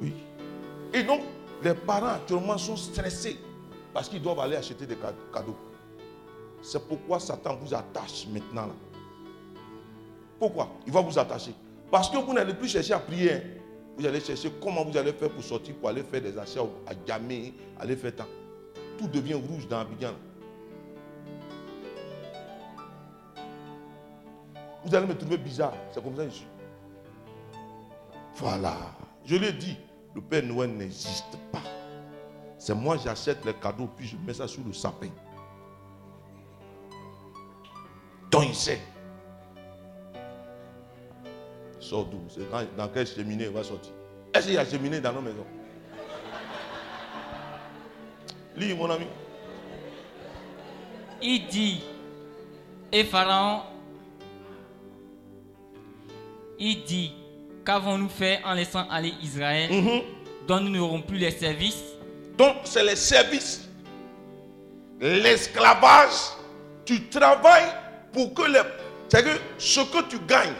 F: Oui. Et donc, les parents actuellement sont stressés parce qu'ils doivent aller acheter des ca- cadeaux. C'est pourquoi Satan vous attache maintenant. Là. Pourquoi? Il va vous attacher. Parce que vous n'allez plus chercher à prier. hein. Vous allez chercher comment vous allez faire pour sortir, pour aller faire des achats à Gamé, aller faire tant. Tout devient rouge dans Abidjan. Vous allez me trouver bizarre. C'est comme ça que je suis. Voilà. Je l'ai dit, le Père Noël n'existe pas. C'est moi j'achète les cadeaux puis je mets ça sous le sapin. Donc il sait. Sort d'où? C'est dans, quelle cheminée il va sortir? Est-ce qu'il y a cheminée dans nos maisons? Lis mon ami.
H: Il dit, et Pharaon, il dit, qu'avons-nous fait en laissant aller Israël,
F: Mhm.
H: dont nous n'aurons plus les services?
F: Donc, c'est les services. L'esclavage, tu travailles pour que les. C'est que ce que tu gagnes,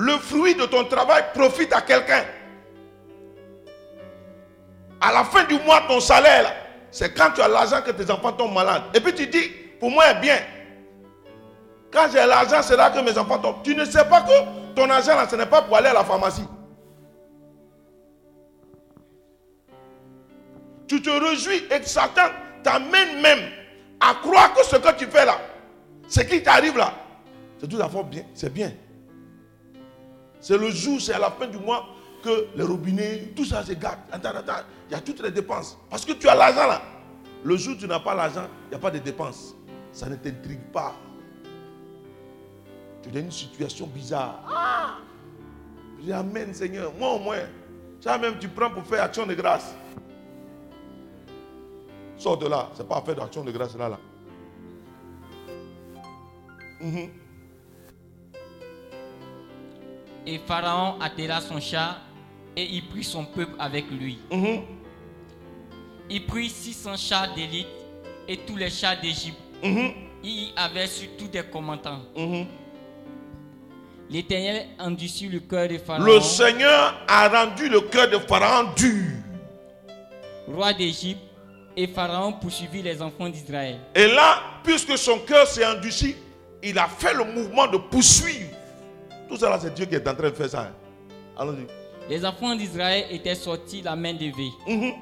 F: le fruit de ton travail profite à quelqu'un. À la fin du mois, ton salaire, c'est quand tu as l'argent que tes enfants tombent malades. Et puis tu dis, pour moi, est bien. Quand j'ai l'argent, c'est là que mes enfants tombent. Tu ne sais pas que ton argent, là, ce n'est pas pour aller à la pharmacie. tu te réjouis et Satan t'amène même à croire que ce que tu fais là, ce qui t'arrive là, c'est tout à fait bien. C'est bien. C'est le jour, c'est à la fin du mois que les robinets, tout ça se gâte. Attends, attends, il y a toutes les dépenses. Parce que tu as l'argent là. Le jour où tu n'as pas l'argent, il n'y a pas de dépenses. Ça ne t'intrigue pas. Tu es dans une situation bizarre. Ah! Amen Seigneur. Moi au moins, ça même tu prends pour faire action de grâce. Sors de là. Ce n'est pas faire d'action de grâce là. là. Mhm.
H: Et Pharaon attela son char et il prit son peuple avec lui.
F: Mhm.
H: Il prit 600 chars d'élite et tous les chars d'Égypte.
F: Mhm.
H: Il y avait surtout des commandants.
F: Mhm.
H: L'Éternel endurcit le cœur de Pharaon,
F: Le Seigneur a rendu le cœur de Pharaon dur.
H: roi d'Égypte, et Pharaon poursuivit les enfants d'Israël.
F: Et là, puisque son cœur s'est endurci, il a fait le mouvement de poursuivre. Tout là, c'est Dieu qui est en train de faire ça. hein. Allons-y.
H: Les enfants d'Israël étaient sortis la main levée.
F: Mhm.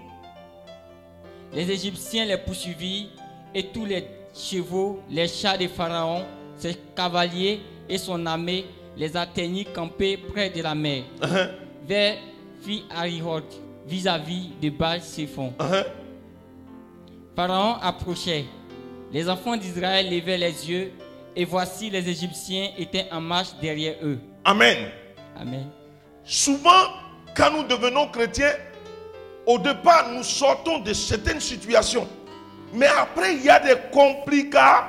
H: Les Égyptiens les poursuivirent et tous les chevaux, les chars de Pharaon, ses cavaliers et son armée les atteignirent campés près de la mer,
F: Uh-huh.
H: vers Fi vis-à-vis de Baal Séphon.
F: Uh-huh.
H: Pharaon approchait. Les enfants d'Israël levaient les yeux et voici les Égyptiens étaient en marche derrière eux.
F: Amen.
H: Amen.
F: Souvent, quand nous devenons chrétiens, au départ, nous sortons de certaines situations. Mais après, il y a des complications.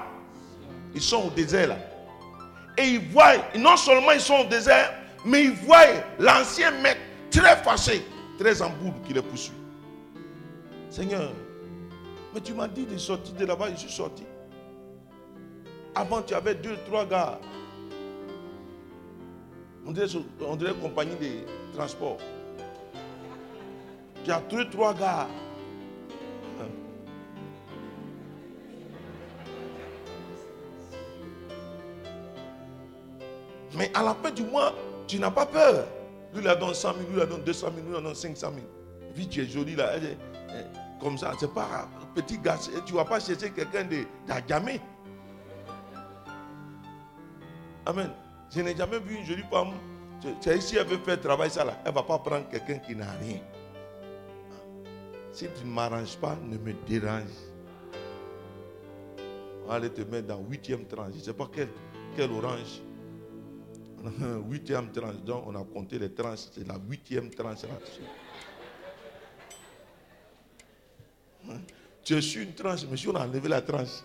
F: Ils sont au désert là. Et ils voient, non seulement ils sont au désert, mais ils voient l'ancien maître très fâché, très en boule qui les poursuit. Seigneur, mais tu m'as dit de sortir de là-bas, je suis sorti. Avant, tu avais deux, trois gars. On dirait, on compagnie de transport. Tu as trouvé trois gars. Hein? Mais à la fin du mois, tu n'as pas peur. Lui, il a donné 100 000, lui, il a donné 200 000, lui, il a donné 500 000. Puis tu es joli là. Comme ça, c'est pas petit gars. Tu ne vas pas chercher quelqu'un de d'Agamé. Amen. Je n'ai jamais vu une jolie femme. C'est- C'est ici, elle veut faire travail ça là. Elle ne va pas prendre quelqu'un qui n'a rien. Si tu ne m'arranges pas, ne me dérange. On va aller te mettre dans huitième tranche. Je ne sais pas quelle, quelle orange. Huitième tranche. Donc, on a compté les tranches. C'est la huitième tranche. Hein? Tu es sur une tranche, mais si on a enlevé la tranche.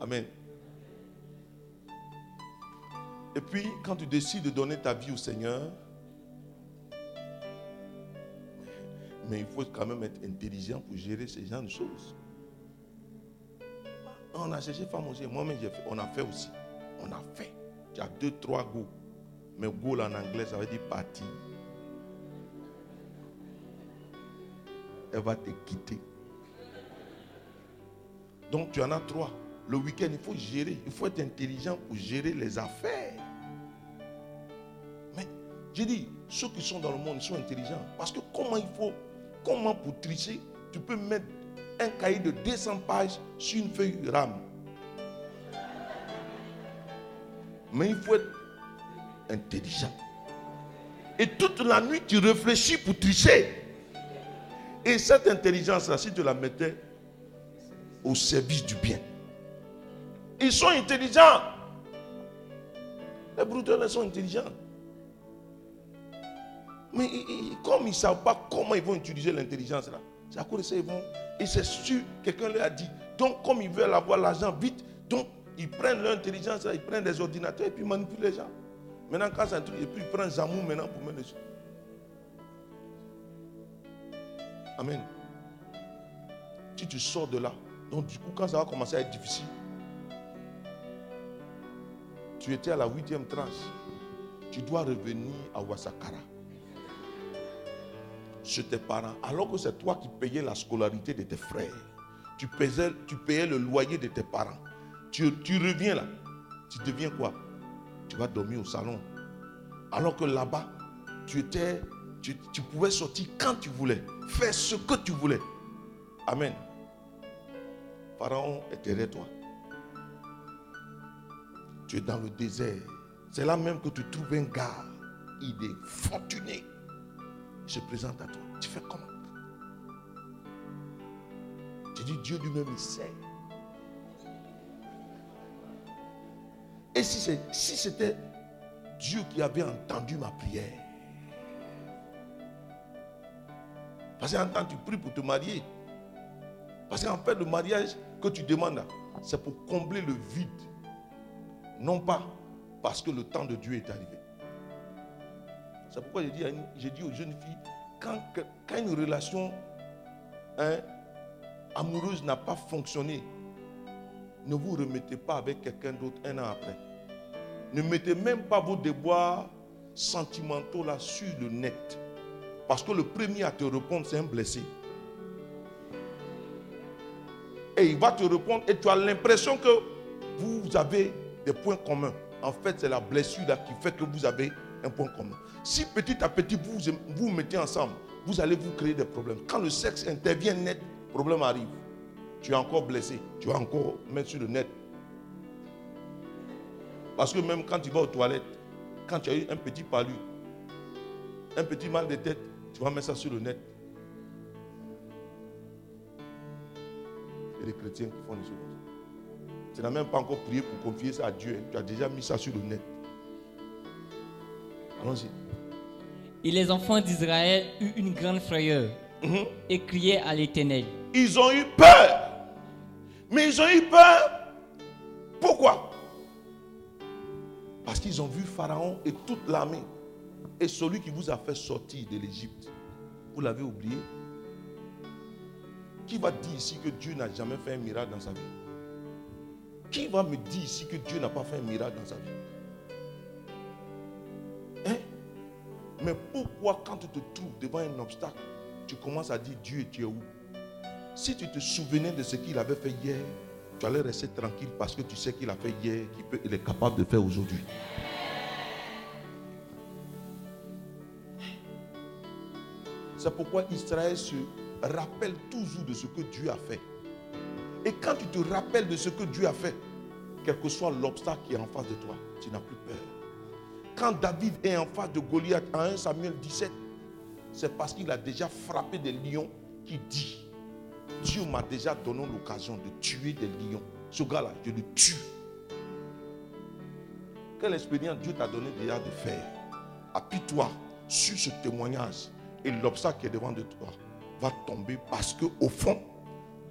F: Amen. Et puis, quand tu décides de donner ta vie au Seigneur, mais il faut quand même être intelligent pour gérer ces genre de choses. On a cherché femme aussi. Moi-même. On a fait aussi. On a fait. Tu as deux, trois go. Mais go en anglais, ça veut dire partir. Elle va te quitter. Donc tu en as trois. Le week-end, il faut gérer. Il faut être intelligent pour gérer les affaires. Mais j'ai dit, ceux qui sont dans le monde, sont intelligents. Parce que comment il faut, comment pour tricher, tu peux mettre un cahier de 200 pages sur une feuille rame. Mais il faut être intelligent. Et toute la nuit, tu réfléchis pour tricher. Et cette intelligence-là, si tu la mettais au service du bien, ils sont intelligents. Les brouteurs sont intelligents. Mais comme ils ne savent pas comment ils vont utiliser l'intelligence là, c'est à cause de ça ils vont. Et c'est sûr, quelqu'un leur a dit. Donc, comme ils veulent avoir l'argent vite, donc ils prennent leur intelligence, ils prennent des ordinateurs et puis ils manipulent les gens. Maintenant, quand c'est un truc, et puis ils prennent Zamou maintenant pour les gens. Amen. Si tu sors de là, donc du coup, quand ça va commencer à être difficile, tu étais à la huitième tranche, tu dois revenir à Wasakara. Chez tes parents, alors que c'est toi qui payais la scolarité de tes frères. Tu payais, le loyer de tes parents. Tu, tu reviens là. Tu deviens quoi? Tu vas dormir au salon. Alors que là-bas, tu étais tu, pouvais sortir quand tu voulais, faire ce que tu voulais. Amen. Pharaon est derrière toi. Tu es dans le désert. C'est là même que tu trouves un gars. Il est fortuné. Il se présente à toi. Tu fais comment? Tu dis Dieu lui-même, il sait. Et si c'était Dieu qui avait entendu ma prière, Parce qu'en temps, tu pries pour te marier. Parce qu'en fait, le mariage que tu demandes, c'est pour combler le vide. Non pas parce que le temps de Dieu est arrivé. C'est pourquoi j'ai dit, aux jeunes filles, quand, quand une relation hein, amoureuse n'a pas fonctionné, ne vous remettez pas avec quelqu'un d'autre un an après. Ne mettez même pas vos déboires sentimentaux là sur le net. Parce que le premier à te répondre, c'est un blessé. Et il va te répondre et tu as l'impression que vous avez des points communs. En fait, c'est la blessure là qui fait que vous avez un point commun. Si petit à petit vous vous mettez ensemble, vous allez vous créer des problèmes. Quand le sexe intervient net, problème arrive. Tu es encore blessé. Tu vas encore mettre sur le net. Parce que même quand tu vas aux toilettes, quand tu as eu un petit palu, un petit mal de tête, tu vas mettre ça sur le net. Et les chrétiens qui font des choses. Tu n'as même pas encore prié pour confier ça à Dieu. Hein. Tu as déjà mis ça sur le net. Allons-y.
G: Et les enfants d'Israël eurent une grande frayeur mhm. et criaient à l'Éternel.
F: Ils ont eu peur. Mais ils ont eu peur. Pourquoi? Parce qu'ils ont vu Pharaon et toute l'armée et celui qui vous a fait sortir de l'Égypte, vous l'avez oublié? Qui va dire ici que Dieu n'a jamais fait un miracle dans sa vie? Qui va me dire ici que Dieu n'a pas fait un miracle dans sa vie? Hein? Mais pourquoi quand tu te trouves devant un obstacle, tu commences à dire Dieu, tu es où? Si tu te souvenais de ce qu'il avait fait hier, tu allais rester tranquille parce que tu sais qu'il a fait hier, qu'il est capable de faire aujourd'hui. C'est pourquoi Israël se rappelle toujours de ce que Dieu a fait. Et quand tu te rappelles de ce que Dieu a fait, quel que soit l'obstacle qui est en face de toi, tu n'as plus peur. Quand David est en face de Goliath en 1 Samuel 17, c'est parce qu'il a déjà frappé des lions qui dit, Dieu m'a déjà donné l'occasion de tuer des lions. Ce gars-là, je le tue. quelle expérience Dieu t'a donné déjà de faire. Appuie-toi sur ce témoignage et l'obstacle qui est devant de toi va tomber parce que au fond,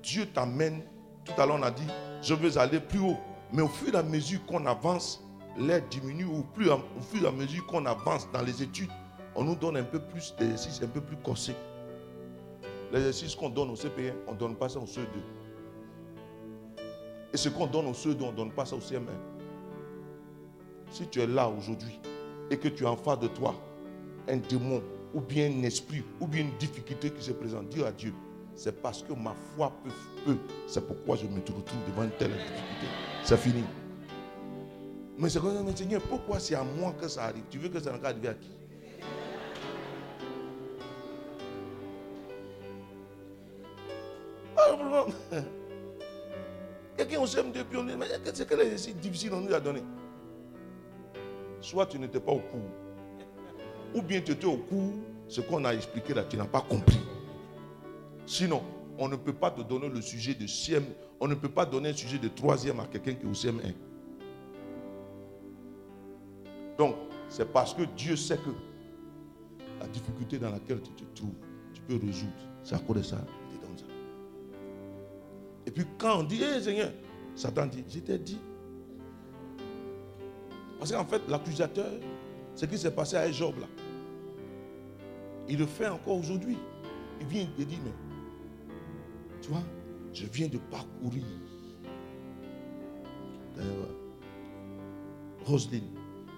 F: Dieu t'amène. Tout à l'heure, on a dit, je veux aller plus haut. Mais au fur et à mesure qu'on avance, l'air diminue. Au, fur et à mesure qu'on avance dans les études, on nous donne un peu plus d'exercices un peu plus corsés. L'exercice qu'on donne au CP1, on ne donne pas ça au CE2. Et ce qu'on donne au CE2, on ne donne pas ça au CM1. Si tu es là aujourd'hui et que tu as en face de toi un démon ou bien un esprit ou bien une difficulté qui se présente, dis à Dieu, c'est parce que ma foi peut, peu. C'est pourquoi je me retrouve devant une telle difficulté. C'est fini. Mais c'est comme ça, Seigneur, pourquoi c'est à moi que ça arrive? Tu veux que ça n'arrive à qui? Ah, Quelqu'un au CM2, puis on dit, mais c'est quel exercice difficile on nous a donné? Soit tu n'étais pas au cours, ou bien tu étais au cours, ce qu'on a expliqué là, tu n'as pas compris. Sinon, on ne peut pas te donner le sujet de CM, on ne peut pas donner un sujet de troisième à quelqu'un qui est au CM1. Donc, c'est parce que Dieu sait que la difficulté dans laquelle tu te trouves, tu peux résoudre. C'est à cause de ça, il te donne ça. Et puis quand on dit, hé Seigneur, Satan dit, je t'ai dit. Parce qu'en fait, l'accusateur, ce qui s'est passé à Job là, il le fait encore aujourd'hui. Il vient et dit, mais je viens de parcourir. Roselyne,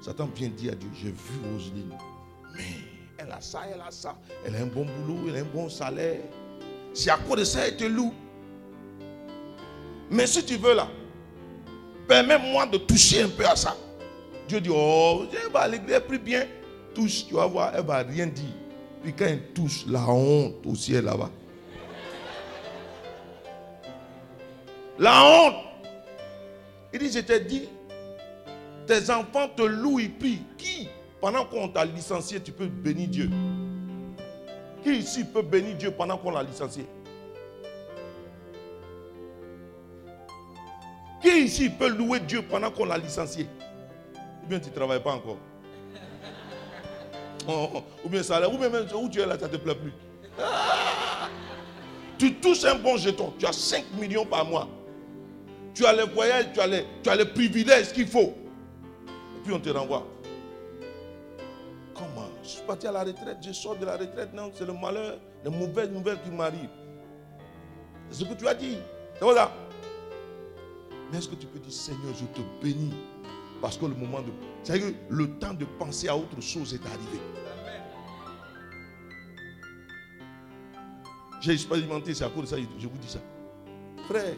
F: Satan vient dire à Dieu, j'ai vu Roselyne, mais elle a ça, elle a ça, elle a un bon boulot, elle a un bon salaire. Si à cause de ça, elle te loue. Mais si tu veux là, permets-moi de toucher un peu à ça. Dieu dit, oh, elle va l'église plus bien. Touche, tu vas voir, elle va rien dire. Puis quand elle touche, la honte au ciel là-bas. La honte. Il dit, je t'ai dit, tes enfants te louent et prient. Qui, pendant qu'on t'a licencié, tu peux bénir Dieu? Qui ici peut bénir Dieu pendant qu'on l'a licencié? Qui ici peut louer Dieu pendant qu'on l'a licencié? Ou bien tu ne travailles pas encore? Oh, oh, Ou bien ça ou bien même où tu es là, ça ne te plaît plus? Tu touches un bon jeton, tu as 5 millions par mois. Tu as les voyages, tu as les, tu as les privilèges qu'il faut. Et puis on te renvoie. Comment? Je suis parti à la retraite, je sors de la retraite. Non, c'est le malheur, les mauvaises nouvelles qui m'arrivent. C'est ce que tu as dit. C'est voilà. Mais est-ce que tu peux dire, Seigneur, je te bénis? Parce que le moment de. C'est que le temps de penser à autre chose est arrivé. J'ai expérimenté, c'est à cause de ça, je vous dis ça. Frère,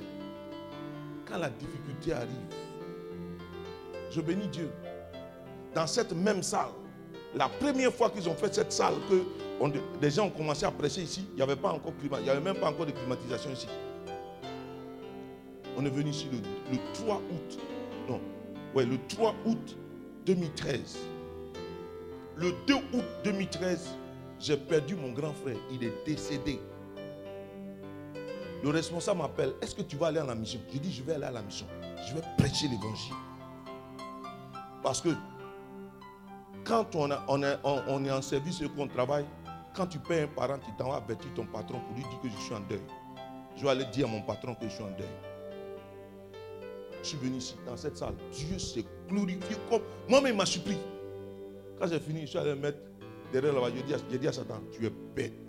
F: la difficulté arrive, je bénis Dieu. Dans cette même salle, la première fois qu'ils ont fait cette salle, que les gens ont commencé à prêcher ici, il n'y avait pas encore climat, il n'y avait même pas encore de climatisation ici. On est venu ici le, 3 août. Non, ouais, le 3 août 2013. Le 2 août 2013, j'ai perdu mon grand frère. Il est décédé. Le responsable m'appelle, est-ce que tu vas aller à la mission? Je dis, je vais aller à la mission. Je vais prêcher l'évangile. Parce que quand on, est en service et qu'on travaille, quand tu payes un parent, tu t'en vas avertir ton patron pour lui dire que je suis en deuil. Je vais aller dire à mon patron que je suis en deuil. Je suis venu ici, dans cette salle. Dieu s'est glorifié comme. Moi-même, il m'a surpris. Quand j'ai fini, je suis allé me mettre derrière là-bas. J'ai dit, à Satan, tu es bête.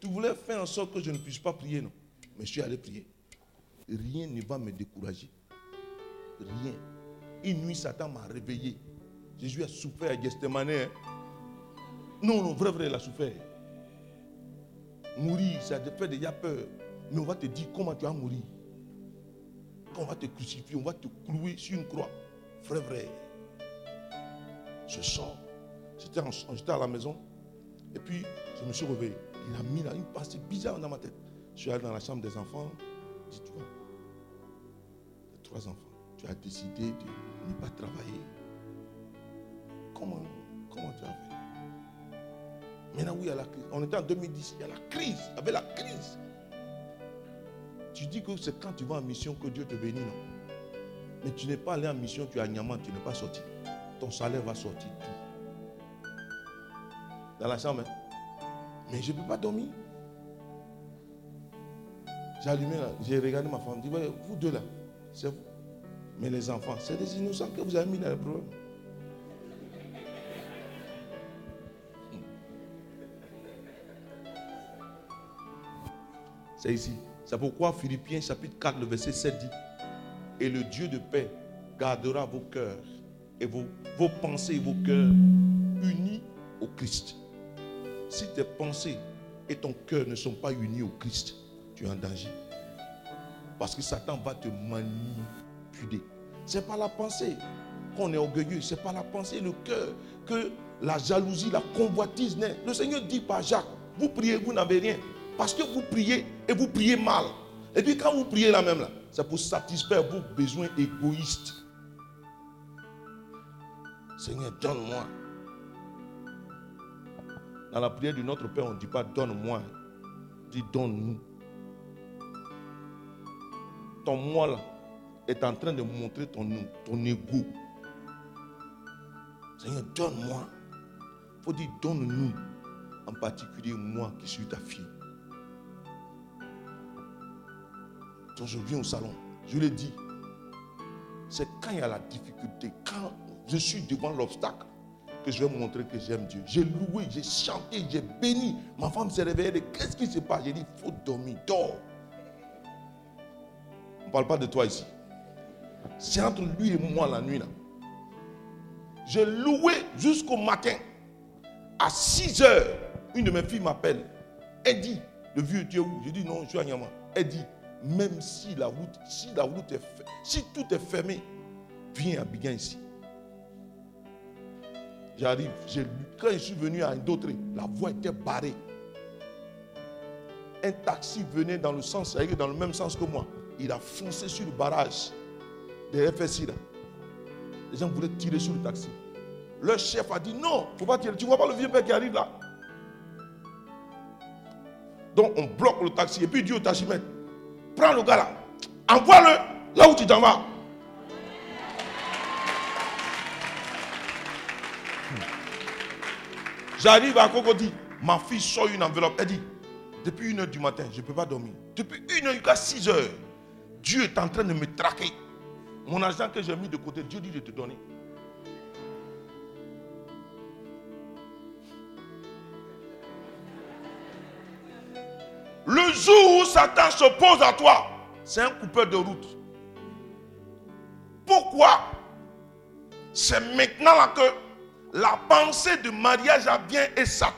F: Tu voulais faire en sorte que je ne puisse pas prier, non Mais je suis allé prier. Rien ne va me décourager. Rien. Une nuit, Satan m'a réveillé. Jésus a souffert à Gethsemane. Hein. Non, non, vrai, vrai, il a souffert. Mourir, ça te fait déjà peur. Mais on va te dire comment tu vas mourir. Quand on va te crucifier, on va te clouer sur une croix. Vrai, vrai. Je sors. J'étais à la maison. Et puis, je me suis réveillé il a mis là une pensée bizarre dans ma tête. Je suis allé dans la chambre des enfants. Dis, tu vois, trois enfants. Tu as décidé de ne pas travailler. Comment, comment tu as fait? Maintenant, oui, il y a la crise. On était en 2010, il y a la crise. Il y avait la crise. tu dis que c'est quand tu vas en mission que Dieu te bénit, non? Mais tu n'es pas allé en mission, tu es à Niaman, tu n'es pas sorti. Ton salaire va sortir tout. Dans la chambre. Mais je ne peux pas dormir. J'ai allumé j'ai regardé ma femme, Ouais, vous deux là, c'est vous. Mais les enfants, c'est des innocents que vous avez mis dans le problème. C'est ici. C'est pourquoi Philippiens chapitre 4, le verset 7 dit, et le Dieu de paix gardera vos cœurs et vos, vos pensées et vos cœurs unis au Christ. Si tes pensées et ton cœur ne sont pas unis au Christ, tu es en danger. Parce que Satan va te manipuler. C'est pas la pensée qu'on est orgueilleux, c'est pas la pensée, le cœur que la jalousie, la convoitise naît. Le Seigneur dit par Jacques, vous priez, vous n'avez rien. Parce que vous priez et vous priez mal. Et puis quand vous priez là même là, c'est pour satisfaire vos besoins égoïstes. Seigneur, donne-moi. La prière de notre Père, on ne dit pas donne-moi. On dit donne-nous. Ton moi là est en train de montrer ton, ton ego. Seigneur, donne-moi. Il faut dire donne-nous. En particulier moi qui suis ta fille. Donc je viens au salon. Je l'ai dit. C'est quand il y a la difficulté, quand je suis devant l'obstacle, que je vais montrer que j'aime Dieu. J'ai loué, j'ai chanté, j'ai béni. Ma femme s'est réveillée. Qu'est-ce qui se passe? J'ai dit, faut dormir. Dors. On ne parle pas de toi ici. C'est entre lui et moi la nuit là. J'ai loué jusqu'au matin. À 6 heures, une de mes filles m'appelle. Elle dit, le vieux, tu es où? Je dis non, je suis à Niama. Elle dit, même si la route, si la route est si tout est fermé, viens à Biguin ici. J'arrive. Quand je suis venu à Indautré, la voie était barrée. Un taxi venait dans le sens, dans le même sens que moi. Il a foncé sur le barrage des FSI là. Les gens voulaient tirer sur le taxi. Le chef a dit non, faut pas tirer. Tu ne vois pas le vieux père qui arrive là? Donc on bloque le taxi et puis il dit au taximètre, prends le gars là, envoie-le là où tu t'en vas. J'arrive à Cocody, ma fille sort une enveloppe. Elle dit, depuis une heure du matin, je ne peux pas dormir. Depuis une heure jusqu'à 6 heures, Dieu est en train de me traquer. Mon argent que j'ai mis de côté, Dieu dit de te donner. Le jour où Satan s'oppose à toi, c'est un coupeur de route. Pourquoi? C'est maintenant là que la pensée de mariage vient et ça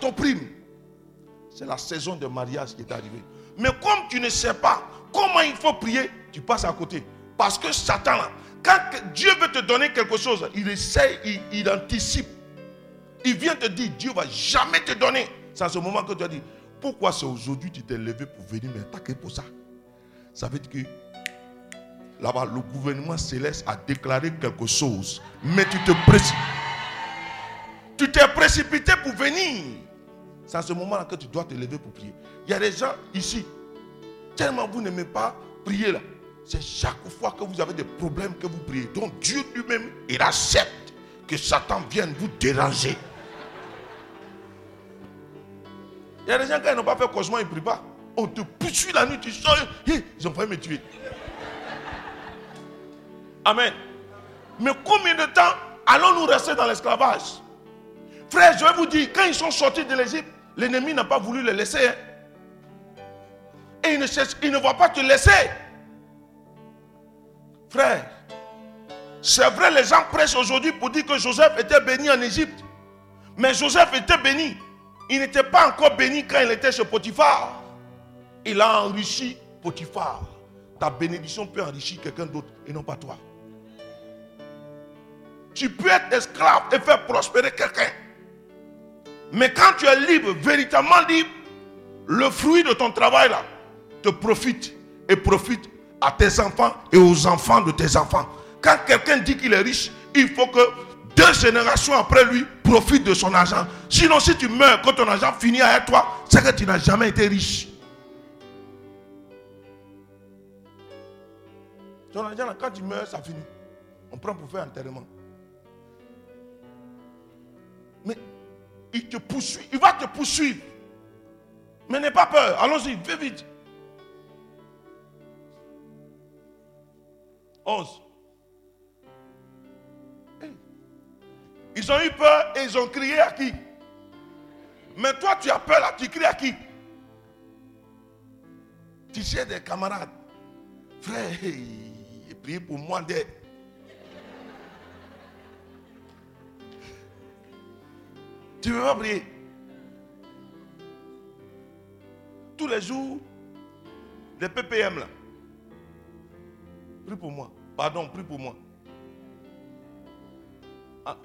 F: t'opprime. C'est la saison de mariage qui est arrivée. Mais comme tu ne sais pas comment il faut prier, tu passes à côté. Parce que Satan, quand Dieu veut te donner quelque chose, il essaie, il, il anticipe. Il vient te dire, Dieu ne va jamais te donner. C'est à ce moment que tu as dit, pourquoi c'est aujourd'hui que tu t'es levé pour venir m'attaquer pour ça? Ça veut dire que là-bas, le gouvernement céleste a déclaré quelque chose. Mais tu te précipites. Tu t'es précipité pour venir. C'est à ce moment-là que tu dois te lever pour prier. Il y a des gens ici, tellement vous n'aimez pas prier là. C'est chaque fois que vous avez des problèmes que vous priez. Donc Dieu lui-même, il accepte que Satan vienne vous déranger. Il y a des gens, ils n'ont pas fait cauchemar, ils ne prient pas. On te poursuit la nuit, tu sors, ils ont failli me tuer. Amen. Mais combien de temps allons-nous rester dans l'esclavage? Frère, je vais vous dire, quand ils sont sortis de l'Égypte, l'ennemi n'a pas voulu les laisser. Hein. Et il ne, cherche, va pas te laisser. Frère, c'est vrai, les gens prêchent aujourd'hui pour dire que Joseph était béni en Égypte. Mais Joseph était béni. Il n'était pas encore béni quand il était chez Potiphar. Il a enrichi Potiphar. Ta bénédiction peut enrichir quelqu'un d'autre et non pas toi. Tu peux être esclave et faire prospérer quelqu'un. Mais quand tu es libre, véritablement libre, le fruit de ton travail là te profite et profite à tes enfants et aux enfants de tes enfants. Quand quelqu'un dit qu'il est riche, il faut que deux générations après lui profitent de son argent. Sinon, si tu meurs quand ton argent finit avec toi, c'est que tu n'as jamais été riche. Ton argent, quand tu meurs, ça finit. On prend pour faire enterrement. Mais il te poursuit, il va te poursuivre. Mais n'aie pas peur. Allons-y, fais vite. 11. Hey. Ils ont eu peur et ils ont crié à qui? Mais toi, tu as peur là, tu cries à qui? Tu cherches des camarades. Frère, priez pour moi d'aide. Tu veux pas prier Tous les jours, les PPM là. Prie pour moi. Pardon, prie pour moi. Ah.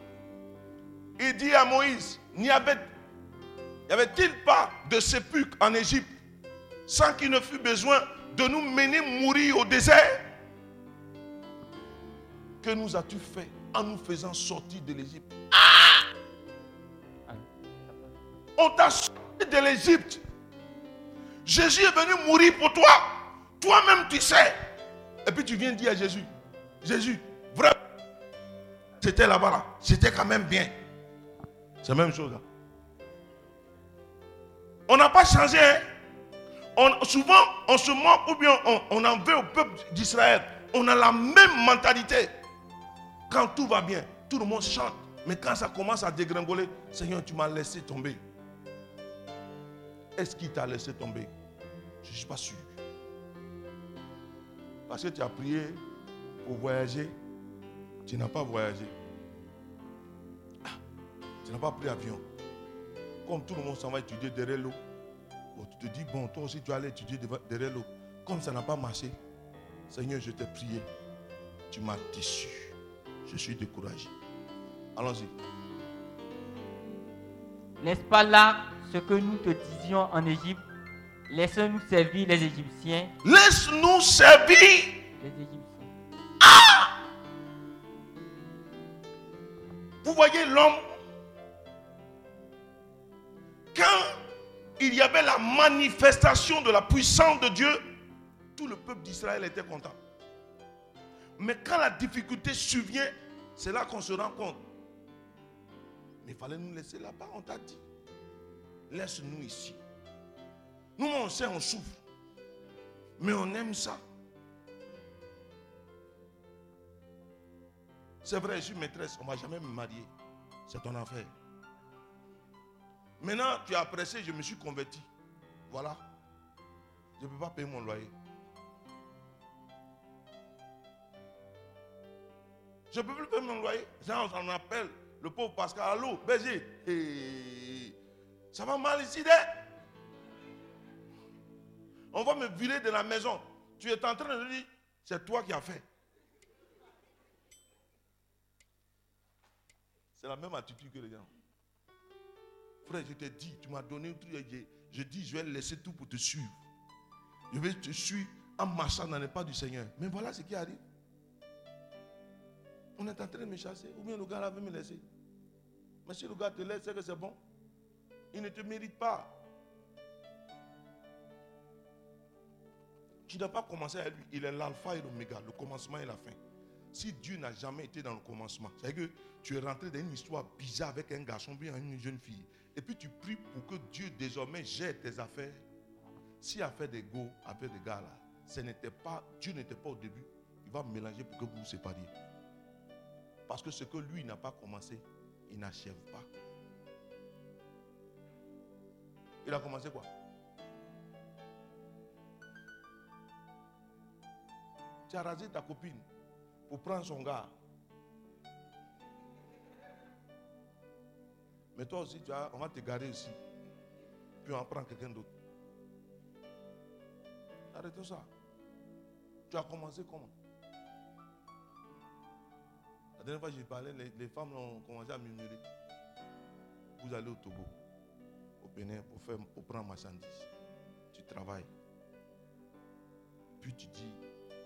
F: Il dit à Moïse, n'y avait, avait-il pas de sépulcre en Égypte sans qu'il ne fût besoin de nous mener mourir au désert? Que nous as-tu fait en nous faisant sortir de l'Égypte? On t'a sorti de l'Égypte. Jésus est venu mourir pour toi. Toi-même, tu sais. Et puis tu viens dire à Jésus, Jésus, vrai, c'était là-bas, là. c'était quand même bien. C'est la même chose. Là. On n'a pas changé. Hein. Souvent, on se moque ou bien on en veut au peuple d'Israël. On a la même mentalité. Quand tout va bien, tout le monde chante. Mais quand ça commence à dégringoler, Seigneur, tu m'as laissé tomber. Est-ce qu'il t'a laissé tomber? Je ne suis pas sûr. Parce que tu as prié pour voyager, tu n'as pas voyagé. Ah, tu n'as pas pris avion. Comme tout le monde s'en va étudier derrière l'eau. tu te dis, bon, toi aussi tu aller étudier derrière l'eau. Comme ça n'a pas marché, Seigneur, je t'ai prié. Tu m'as déçu. Je suis découragé. Allons-y.
H: N'est-ce pas là ce que nous te disions en Égypte Laisse-nous servir les Égyptiens.
F: Laisse-nous servir
H: les Égyptiens.
F: Ah Vous voyez l'homme Quand il y avait la manifestation de la puissance de Dieu, tout le peuple d'Israël était content. Mais quand la difficulté survient, c'est là qu'on se rend compte. Mais il fallait nous laisser là-bas, on t'a dit. Laisse-nous ici. Nous, on sait, on souffre. Mais on aime ça. C'est vrai, je suis maîtresse, on ne va jamais me marier. C'est ton affaire. Maintenant, tu as apprécié, je me suis converti. Voilà. Je ne peux pas payer mon loyer. Je ne peux plus payer mon loyer. Ça, on appelle le pauvre Pascal. Allô, Bézier. Ça va mal ici, On va me virer de la maison. Tu es en train de dire, c'est toi qui as fait. C'est la même attitude que les gens. Frère, je t'ai dit, tu m'as donné tout. Je dis, je vais laisser tout pour te suivre. Je vais te suivre en marchant dans les pas du Seigneur. Mais voilà ce qui arrive. On est en train de me chasser. Ou bien le gars là veut me laisser. Mais si le gars te laisse, c'est que c'est bon. Il ne te mérite pas. Tu n'as pas commencé avec lui. Il est l'alpha et l'oméga, le commencement et la fin. Si Dieu n'a jamais été dans le commencement, c'est que tu es rentré dans une histoire bizarre avec un garçon, bien une jeune fille. Et puis tu pries pour que Dieu désormais gère tes affaires. Si affaire des go, affaire des gars là, ce n'était pas, Dieu n'était pas au début. Il va mélanger pour que vous vous sépariez. Parce que ce que lui n'a pas commencé, il n'achève pas. Il a commencé quoi? Tu as rasé ta copine pour prendre son gars. Mais toi aussi, tu as, on va te garer ici. Puis on va prendre quelqu'un d'autre. Arrête ça. Tu as commencé comment? La dernière fois j'ai parlé, les, femmes ont commencé à murmurer. Vous allez au Togo, Bénin, pour, faire, pour prendre marchandise. Tu travailles. Puis tu dis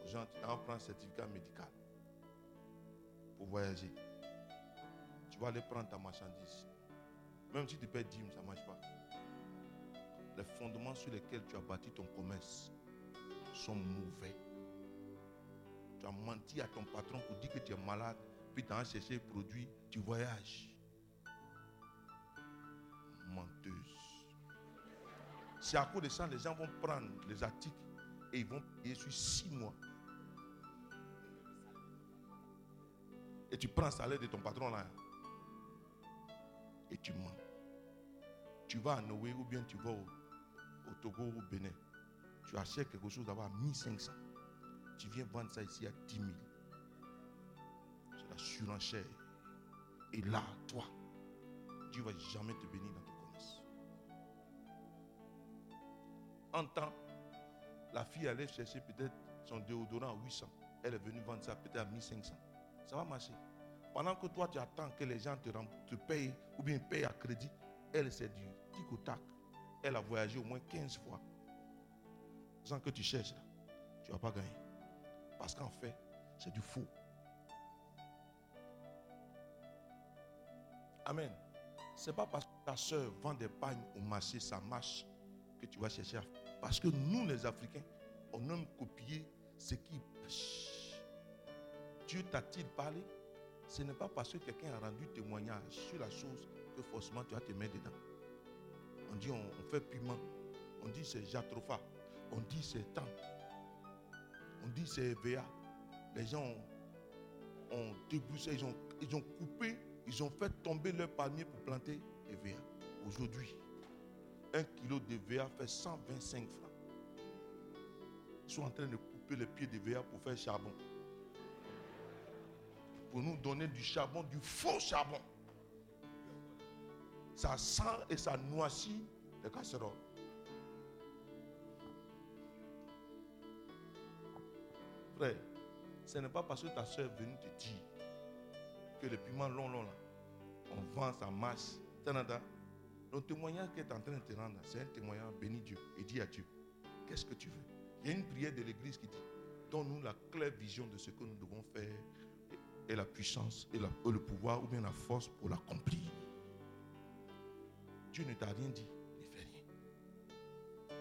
F: aux gens, tu vas prendre un certificat médical pour voyager. Tu vas aller prendre ta marchandise. Même si tu payes 10, ça ne marche pas. Les fondements sur lesquels tu as bâti ton commerce sont mauvais. Tu as menti à ton patron pour dire que tu es malade, puis tu as cherché produit, tu voyages. Menteuse. C'est à cause de ça, les gens vont prendre les articles et ils vont payer sur six mois. Et tu prends le salaire de ton patron là. Et tu mens. Tu vas à Noé ou bien tu vas au, Togo ou au Bénin. Tu achètes quelque chose à 1500. Tu viens vendre ça ici à 10 000. C'est la surenchère. Et là, toi, Dieu ne va jamais te bénir 30 ans, la fille allait chercher peut-être son déodorant à 800. Elle est venue vendre ça peut-être à 1500. Ça va marcher. Pendant que toi, tu attends que les gens te, te payent ou bien payent à crédit, elle s'est du tic au tac, elle a voyagé au moins 15 fois. Sans que tu cherches, là, tu ne vas pas gagner. Parce qu'en fait, c'est du faux. Amen. Ce n'est pas parce que ta soeur vend des pagnes au marché, ça marche, que tu vas chercher à faire. Parce que nous, les Africains, on aime copier ce qui. Dieu t'a-t-il parlé? Ce n'est pas parce que quelqu'un a rendu témoignage sur la chose que forcément tu vas te mettre dedans. On dit on, fait piment. On dit c'est jatropha. On dit c'est temps. On dit c'est EVA. Les gens ont, ont ils ont, ils ont coupé, ils ont fait tomber leur palmier pour planter EVA. Aujourd'hui, un kilo d'EVA fait 125 francs. Ils sont en train de couper les pieds d'EVA pour faire charbon. Pour nous donner du charbon, du faux charbon. Ça sent et ça noircit les casseroles. Frère, ce n'est pas parce que ta soeur est venue te dire que le piment long, long, là, on vend sa masse. Le témoignage qu'elle est en train de te rendre, c'est un témoignage béni Dieu et dis à Dieu, qu'est-ce que tu veux? Il y a une prière de l'église qui dit, donne-nous la claire vision de ce que nous devons faire et, la puissance et, le pouvoir ou bien la force pour l'accomplir. Dieu ne t'a rien dit, ne fais rien.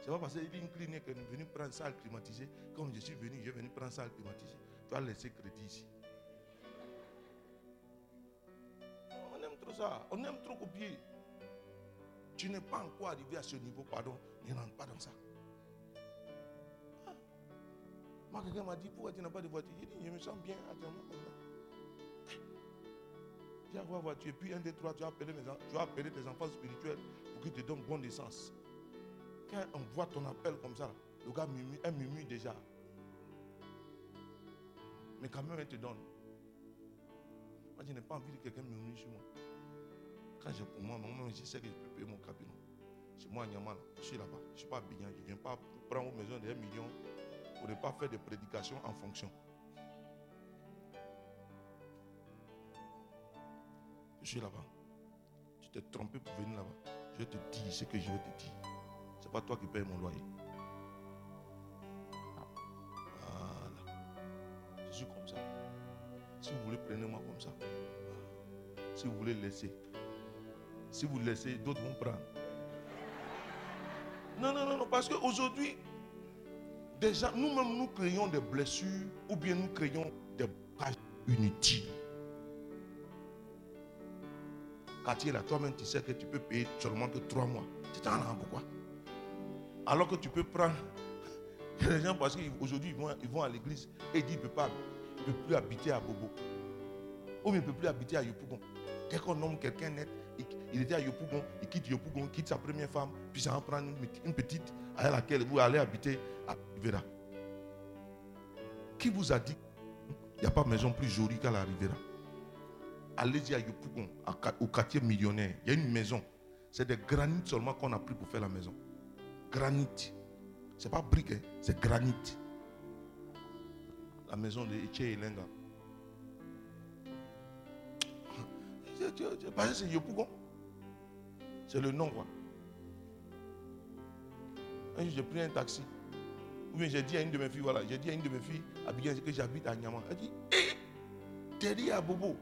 F: C'est pas parce qu'il dit une clinique que nous venons prendre salle climatisée. Comme je suis venu, je suis venu prendre salle climatisée. Tu as laissé crédit ici. On aime trop ça. On aime trop copier. Tu n'es pas encore arrivé à ce niveau, pardon. Ne rentre pas dans ça. Ah. Moi, quelqu'un m'a dit, pourquoi tu n'as pas de voiture? J'ai dit, je me sens bien actuellement comme ça. Viens voiture. Puis un, deux, trois, tu vas appeler, mes tu tes enfants spirituels pour qu'ils te donnent bonne essence. Quand on voit ton appel comme ça, le gars murmure, murmure déjà. Mais quand même, elle te donne. Moi, je n'ai pas envie que quelqu'un murmure sur moi. Quand j'ai pour moi, moi, je sais que je peux payer mon cabinet. C'est moi, Nyama, là. je suis là-bas. Je ne suis pas Abidjan. Je ne viens pas prendre aux maisons des millions pour ne pas faire de prédication en fonction. Je suis là-bas. Tu t'es trompé pour venir là-bas. Je te dis ce que je vais te dire. Ce n'est pas toi qui payes mon loyer. Voilà. Je suis comme ça. Si vous voulez, prenez-moi comme ça. Si vous voulez laisser. Si vous laissez, d'autres vont prendre. Non, non, non, non, parce qu'aujourd'hui, déjà, nous-mêmes, nous créons des blessures ou bien nous créons des pages inutiles. Quartier là, toi-même, tu sais que tu peux payer seulement que trois mois. Tu t'en rends pourquoi? Alors que tu peux prendre. Des gens, parce qu'aujourd'hui, ils vont, ils vont à l'église et ils disent, ne peut plus habiter à Bobo. Ou bien il ne peut plus habiter à Yopougon. Dès qu'on nomme quelqu'un net, il, était à Yopougon, il quitte Yopougon, quitte sa première femme, puis ça en prend une, petite- à laquelle vous allez habiter à Rivera. Qui vous a dit qu'il n'y a pas de maison plus jolie qu'à la Rivera? Allez-y à Yopougon, au quartier millionnaire. Il y a une maison. C'est des granites seulement qu'on a pris pour faire la maison. Granit. C'est pas brique, hein, c'est granit. La maison de Eche Elenga. C'est Yopougon. C'est le nom, quoi. J'ai pris un taxi. Ou bien j'ai dit à une de mes filles, voilà, j'ai dit à une de mes filles, que j'habite à Nyama. Elle dit, hé, t'es à Bobo.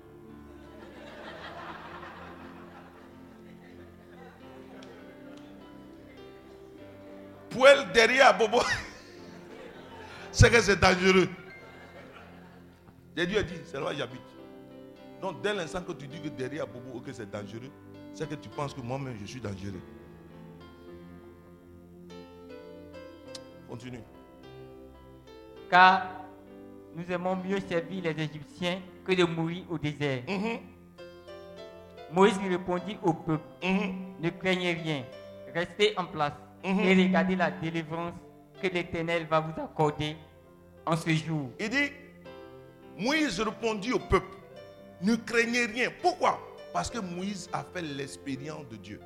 F: Pour elle, derrière Bobo, c'est que c'est dangereux. Dieu a dit, c'est là où j'habite. Donc, dès l'instant que tu dis que derrière Bobo, que c'est dangereux, c'est que tu penses que moi-même, je suis dangereux. Continue.
H: Car nous aimons mieux servir les Égyptiens que de mourir au désert.
F: Mhm.
H: Moïse lui répondit au peuple,
F: Mhm.
H: ne craignez rien, restez en place
F: Mhm.
H: et regardez la délivrance que l'Éternel va vous accorder en ce jour.
F: Il dit, Moïse répondit au peuple, ne craignez rien. Pourquoi? Parce que Moïse a fait l'expérience de Dieu.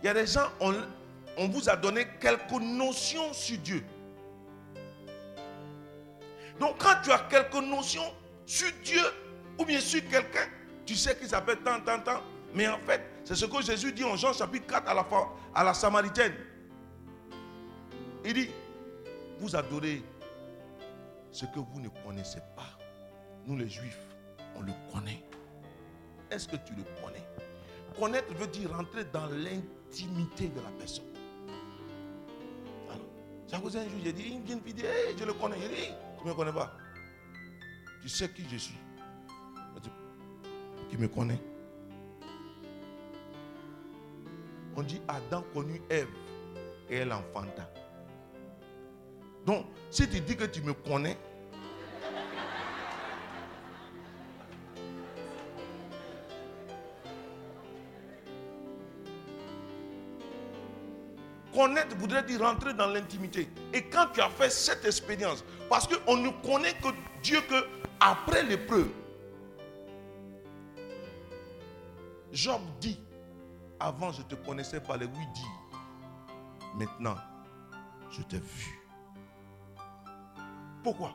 F: Il y a des gens, on, vous a donné quelques notions sur Dieu. Donc quand tu as quelques notions sur Dieu ou bien sur quelqu'un, tu sais qu'il s'appelle tant, tant, tant. Mais en fait, c'est ce que Jésus dit en Jean chapitre 4 à la, fin, à la Samaritaine. Il dit, vous adorez ce que vous ne connaissez pas. Nous les juifs, on le connaît. Est-ce que tu le connais? Connaître veut dire rentrer dans l'intimité de la personne. Alors, causé un jour, j'ai dit, une fille dit, je le connais. Tu ne me connais pas? Tu sais qui je suis. Dit, Qui me connaît? On dit, Adam connut Ève et elle enfanta. Donc, si tu dis que tu me connais, connaître voudrait dire rentrer dans l'intimité. Et quand tu as fait cette expérience, parce qu'on ne connaît que Dieu que après l'épreuve. Job dit, avant je te connaissais par les oui dire. Maintenant, je t'ai vu. Pourquoi?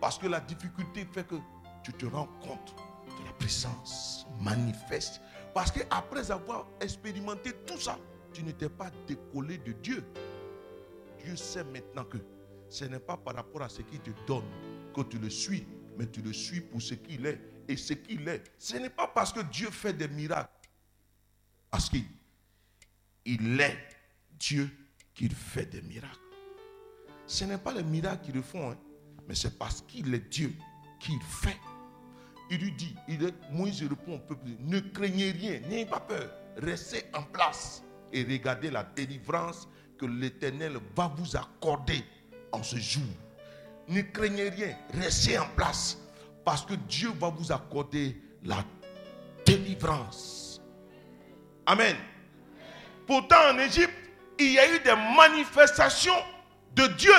F: Parce que la difficulté fait que tu te rends compte de la présence manifeste. Parce que après avoir expérimenté tout ça, tu n'étais pas décollé de Dieu. Dieu sait maintenant que ce n'est pas par rapport à ce qu'il te donne que tu le suis, mais tu le suis pour ce qu'il est. Et ce qu'il est, ce n'est pas parce que Dieu fait des miracles. Parce qu'il il est Dieu qu'il fait des miracles. Ce n'est pas les miracles qui le font, hein, mais c'est parce qu'il est Dieu qu'il fait. Il lui dit, Moïse répond au peuple, ne craignez rien, n'ayez pas peur, restez en place et regardez la délivrance que l'Éternel va vous accorder en ce jour. Ne craignez rien, restez en place parce que Dieu va vous accorder la délivrance. Amen. Pourtant en Égypte, il y a eu des manifestations de Dieu,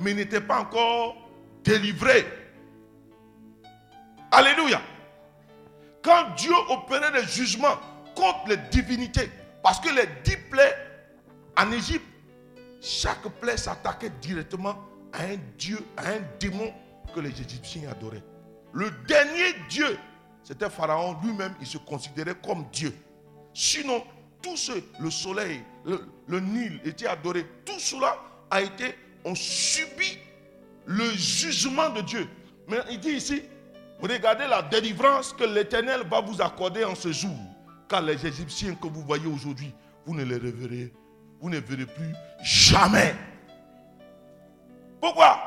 F: mais n'était pas encore délivré. Alléluia. Quand Dieu opérait des jugements contre les divinités, parce que les dix plaies en Égypte, chaque plaie s'attaquait directement à un dieu, à un démon que les Égyptiens adoraient. Le dernier dieu, c'était Pharaon lui-même, il se considérait comme Dieu. Sinon, tout ce, le soleil, le, Nil était adoré. Tout cela a été, on subit le jugement de Dieu. Mais il dit ici, regardez la délivrance que l'Éternel va vous accorder en ce jour. Car les Égyptiens que vous voyez aujourd'hui, vous ne les reverrez, vous ne verrez plus jamais. Pourquoi?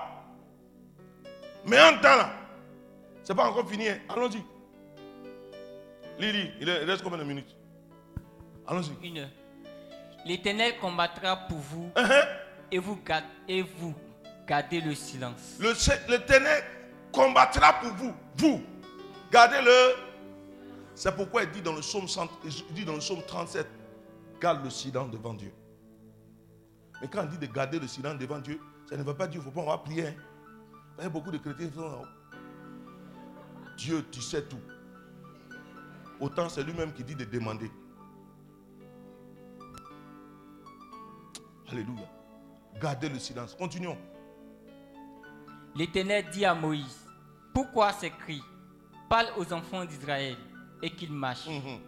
F: Mais en temps là, c'est pas encore fini. hein. Allons-y. Lily, il reste combien de minutes? Allons-y.
H: Une heure. L'Éternel combattra pour vous
F: Uh-huh.
H: et, vous et vous gardez le silence.
F: Le l'Éternel combattra pour vous. Vous. Gardez-le. C'est pourquoi il dit dans le psaume, 100 il dit dans le psaume 37, garde le silence devant Dieu. Mais quand il dit de garder le silence devant Dieu, ça ne veut pas dire qu'il ne faut pas on va prier. Il y a beaucoup de chrétiens qui sont Dieu, tu sais tout. Autant c'est lui-même qui dit de demander. Alléluia. Gardez le silence. Continuons.
H: L'Éternel dit à Moïse, pourquoi ces cris? Parle aux enfants d'Israël et qu'ils marchent.
F: Mhm.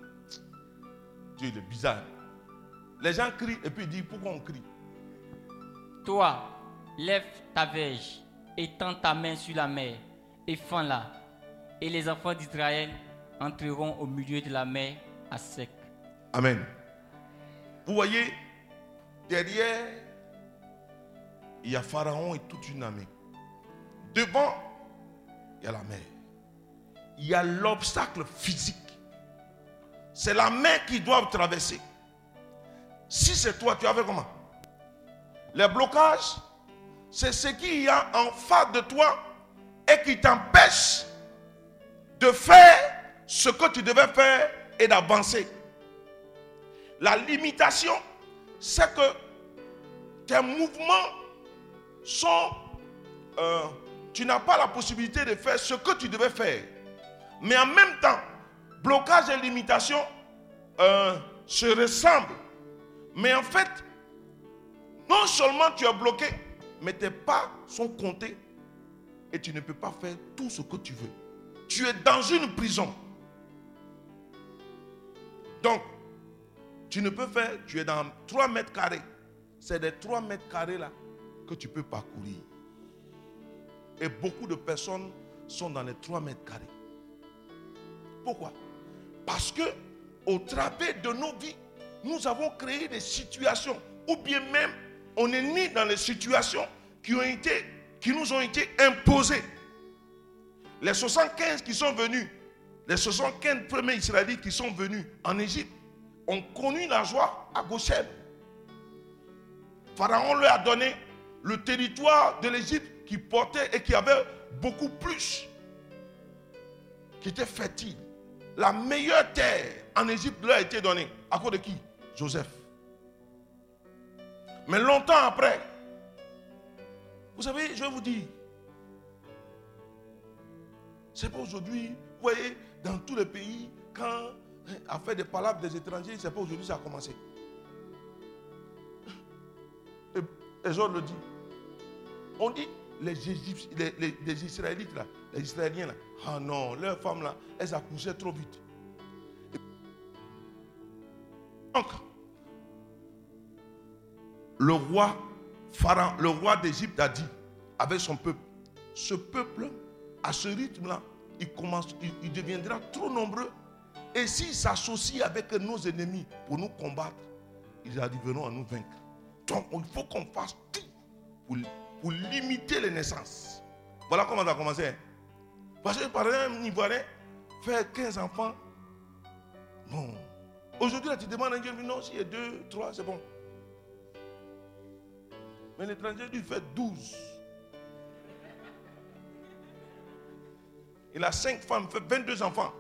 F: Dieu il est bizarre. Les gens crient et puis ils disent pourquoi on crie?
H: Toi, lève ta verge et tends ta main sur la mer et fends-la. Et les enfants d'Israël entreront au milieu de la mer à sec.
F: Amen. Vous voyez, derrière, il y a Pharaon et toute une armée. Devant, il y a la mer. Il y a l'obstacle physique. C'est la mer qui doit traverser. Si c'est toi, tu as fait comment? Les blocages, c'est ce qu'il y a en face de toi et qui t'empêche de faire ce que tu devais faire et d'avancer. La limitation, c'est que tes mouvements sont... Euh, tu n'as pas la possibilité de faire ce que tu devais faire. Mais en même temps, blocage et limitation euh, se ressemblent. Mais en fait, non seulement tu es bloqué, mais tes pas sont comptés et tu ne peux pas faire tout ce que tu veux. Tu es dans une prison. Donc, tu ne peux faire, tu es dans 3 mètres carrés. C'est des 3 mètres carrés là que tu peux parcourir. Et beaucoup de personnes sont dans les 3 mètres carrés. Pourquoi? Parce que au travers de nos vies, nous avons créé des situations, ou bien même on est né dans les situations qui, ont été, qui nous ont été imposées. Les 75 qui sont venus, les 75 premiers Israélites qui sont venus en Égypte, ont connu la joie à Goshen. Pharaon leur a donné le territoire de l'Égypte qui portait et qui avait beaucoup plus, qui était fertile. La meilleure terre en Égypte leur a été donnée. À cause de qui? Joseph. Mais longtemps après, vous savez, je vais vous dire, c'est pas aujourd'hui, vous voyez, dans tous les pays, quand a fait des palabres des étrangers, c'est pas aujourd'hui ça a commencé. Et Jean le dit. On dit, les, les, Israélites là, les Israéliens là, ah non, leurs femmes là, elles accouchaient trop vite. Donc, le roi Pharaon, le roi d'Égypte a dit avec son peuple, ce peuple, à ce rythme-là, il, commence, il, deviendra trop nombreux. Et s'il s'associe avec nos ennemis pour nous combattre, ils arriveront à nous vaincre. Donc, il faut qu'on fasse tout pour, pour, limiter les naissances. Voilà comment ça a commencé. Hein. Parce que par exemple, un Ivoirien, faire 15 enfants, non. Aujourd'hui, là, tu demandes à un Dieu, non, s'il y a deux, trois, c'est bon. Mais l'étranger lui fait 12. Il a 5 femmes, fait 22 enfants.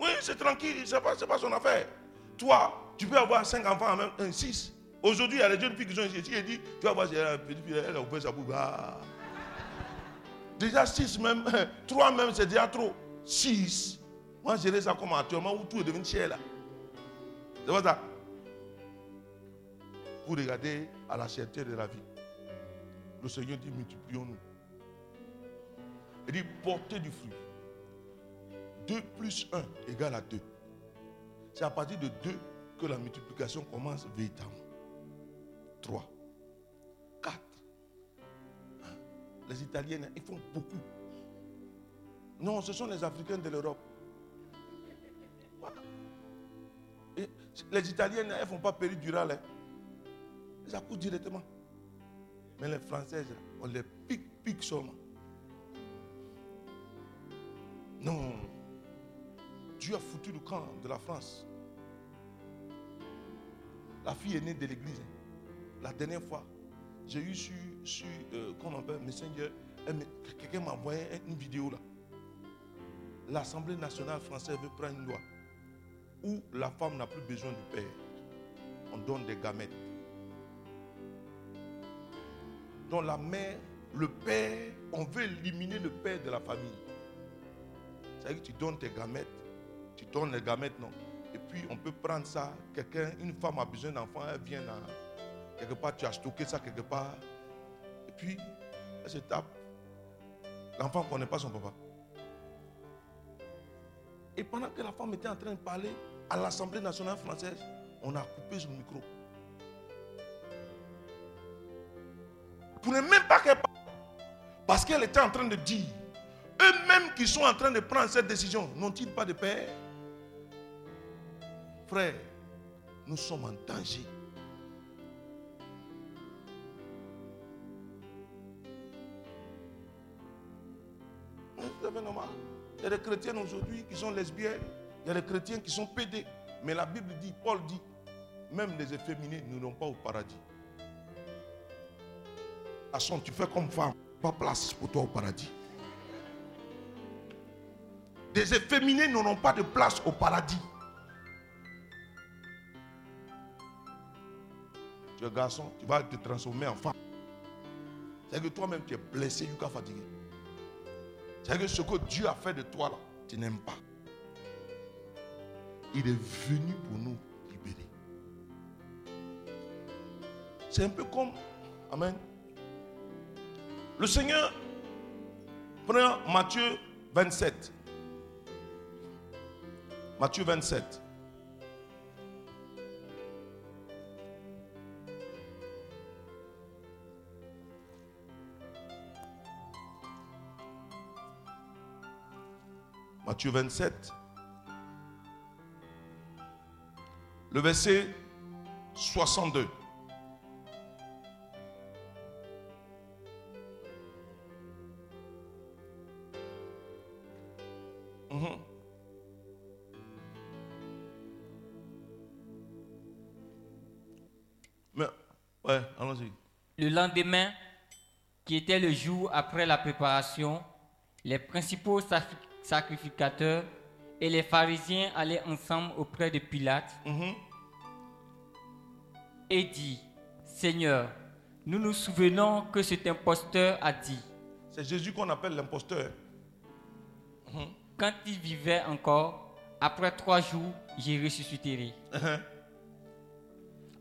F: Oui, c'est tranquille, ce n'est pas, son affaire. Toi, tu peux avoir 5 enfants en même temps, 6. Aujourd'hui, il y a les jeunes filles qui sont ici. Il dit, tu vas voir, elle a ouvert sa bouche. Déjà 6 même, 3 même, c'est déjà trop. 6. Moi, j'ai ça comme actuellement où tout est devenu cher là. C'est ça. Vous regardez à la cherté de la vie. Le Seigneur dit multiplions-nous. Il dit portez du fruit. 2 plus 1 égale à 2. C'est à partir de 2 que la multiplication commence véritablement. 3, Les Italiens, ils font beaucoup. Non, ce sont les Africains de l'Europe. Les Italiennes, elles ne font pas péridural. Hein. Elles accouchent directement. Mais les Françaises, on les pique, pique seulement. Non. Dieu a foutu le camp de la France. La fille est née de l'église. Hein. La dernière fois, j'ai eu sur, sur euh, comment on appelle, Messenger, quelqu'un m'a envoyé une vidéo là. L'Assemblée nationale française veut prendre une loi où la femme n'a plus besoin du père. On donne des gamètes. Dans la mère, le père, on veut éliminer le père de la famille. C'est-à-dire que tu donnes tes gamètes, tu donnes les gamètes, non. Et puis on peut prendre ça, quelqu'un, une femme a besoin d'enfant, elle vient là, quelque part, tu as stocké ça quelque part. Et puis, elle se tape. L'enfant ne connaît pas son papa. Et pendant que la femme était en train de parler, à l'Assemblée nationale française, on a coupé son micro. Pour ne même pas qu'elle parle. Parce qu'elle était en train de dire, eux-mêmes qui sont en train de prendre cette décision, n'ont-ils pas de père Frère, nous sommes en danger. Des chrétiennes aujourd'hui qui sont lesbiennes. Il y a des chrétiens qui sont pédés. Mais la Bible dit, Paul dit, même les efféminés n'iront pas au paradis. Façon, tu fais comme femme, pas place pour toi au paradis. Des efféminés n'auront pas de place au paradis. Tu es garçon, tu vas te transformer en femme. C'est que toi-même tu es blessé, tu es fatigué. C'est que ce que Dieu a fait de toi là, tu n'aimes pas. Il est venu pour nous libérer. C'est un peu comme, Amen. Le Seigneur prend Matthieu 27. Matthieu 27. Matthieu 27. Le verset 62. Mhm.
H: Le lendemain, qui était le jour après la préparation, les principaux sacri- sacrificateurs et les pharisiens allaient ensemble auprès de Pilate
F: Mhm.
H: et dit, Seigneur, nous nous souvenons que cet imposteur a dit,
F: C'est Jésus qu'on appelle l'imposteur.
H: quand il vivait encore, après trois jours, j'ai ressusciterai.
F: Mhm.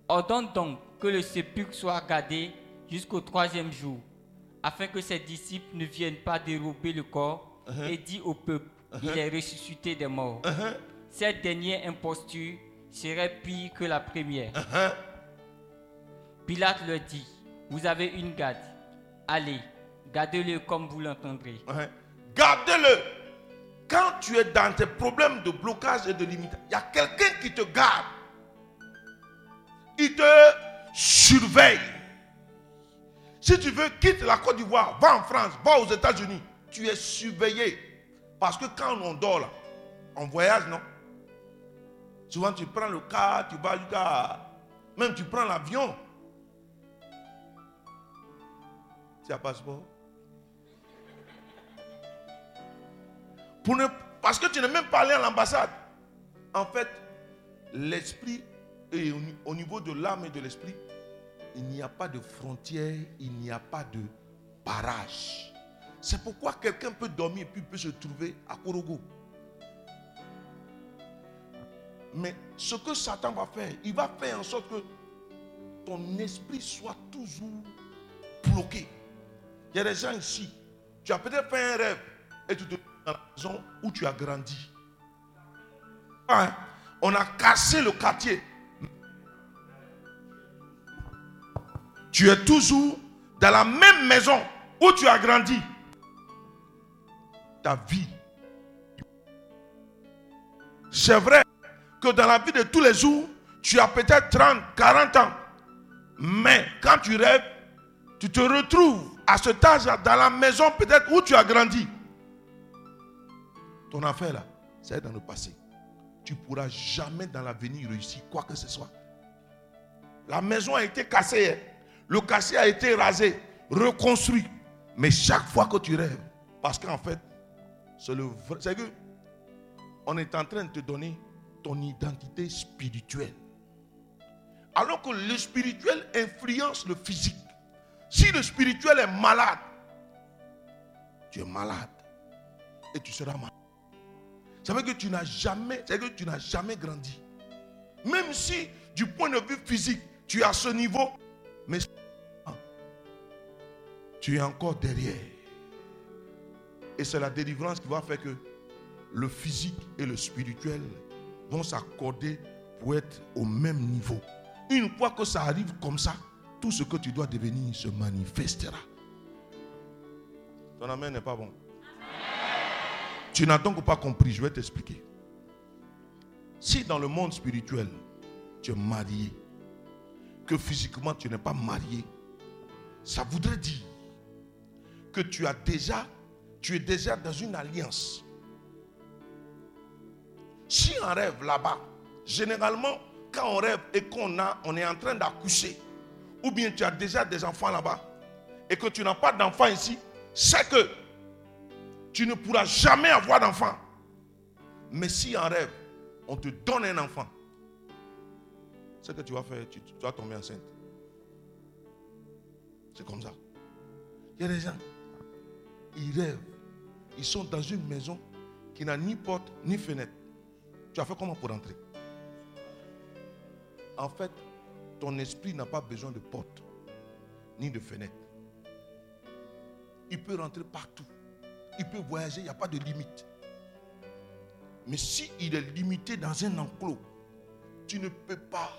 H: Ordonne donc que le sépulcre soit gardé jusqu'au troisième jour, afin que ses disciples ne viennent pas dérober le corps, et dit au peuple, il est ressuscité des morts.
F: Mhm.
H: Cette dernière imposture serait pire que la première. Pilate leur dit, vous avez une garde, allez, gardez-le comme vous l'entendrez.
F: Gardez-le. Quand tu es dans tes problèmes de blocage et de limitation, il y a quelqu'un qui te garde. Il te surveille. Si tu veux, quitte la Côte d'Ivoire, va en France, va aux États-Unis. Tu es surveillé. Parce que quand on dort là, on voyage, non? Souvent, tu prends le car, tu vas jusqu'à. Même tu prends l'avion. Tu as passeport? Pour ne- parce que tu n'es même pas allé à l'ambassade. En fait, l'esprit, et au ni- au niveau de l'âme et de l'esprit, il n'y a pas de frontière, il n'y a pas de barrage. C'est pourquoi quelqu'un peut dormir et puis peut se trouver à Korogo. Mais ce que Satan va faire, il va faire en sorte que ton esprit soit toujours bloqué. Il y a des gens ici, tu as peut-être fait un rêve et tu te trouves dans la maison où tu as grandi. Hein, On a cassé le quartier. Tu es toujours dans la même maison où tu as grandi. Ta vie. C'est vrai que dans la vie de tous les jours, tu as peut-être 30, 40 ans. Mais quand tu rêves, tu te retrouves à cet âge dans la maison peut-être où tu as grandi. Ton affaire là, c'est dans le passé. Tu ne pourras jamais dans l'avenir réussir quoi que ce soit. La maison a été cassée. hein. Le quartier a été rasé, reconstruit. Mais chaque fois que tu rêves, parce qu'en fait, c'est que on est en train de te donner ton identité spirituelle. Alors que le spirituel influence le physique. Si le spirituel est malade, tu es malade et tu seras malade. Ça veut dire tu n'as jamais, c'est que tu n'as jamais grandi. Même si du point de vue physique, tu es à ce niveau, mais tu es encore derrière. Et c'est la délivrance qui va faire que le physique et le spirituel vont s'accorder pour être au même niveau. Une fois que ça arrive comme ça, tout ce que tu dois devenir se manifestera. Ton amen n'est pas bon. Tu n'as donc pas compris, je vais t'expliquer. Si dans le monde spirituel, tu es marié, que physiquement tu n'es pas marié, ça voudrait dire que tu as déjà tu es déjà dans une alliance. Si on rêve là-bas, généralement, quand on rêve et qu'on a, on est en train d'accoucher, ou bien tu as déjà des enfants là-bas, et que tu n'as pas d'enfants ici, c'est que tu ne pourras jamais avoir d'enfant. Mais si en rêve, on te donne un enfant, ce que tu vas faire, tu, tu vas tomber enceinte. C'est comme ça. Il y a des gens, ils rêvent. Ils sont dans une maison qui n'a ni porte ni fenêtre. Tu as fait comment pour entrer En fait, ton esprit n'a pas besoin de porte ni de fenêtre. Il peut rentrer partout. Il peut voyager, il n'y a pas de limite. Mais si est limité dans un enclos, tu ne peux pas.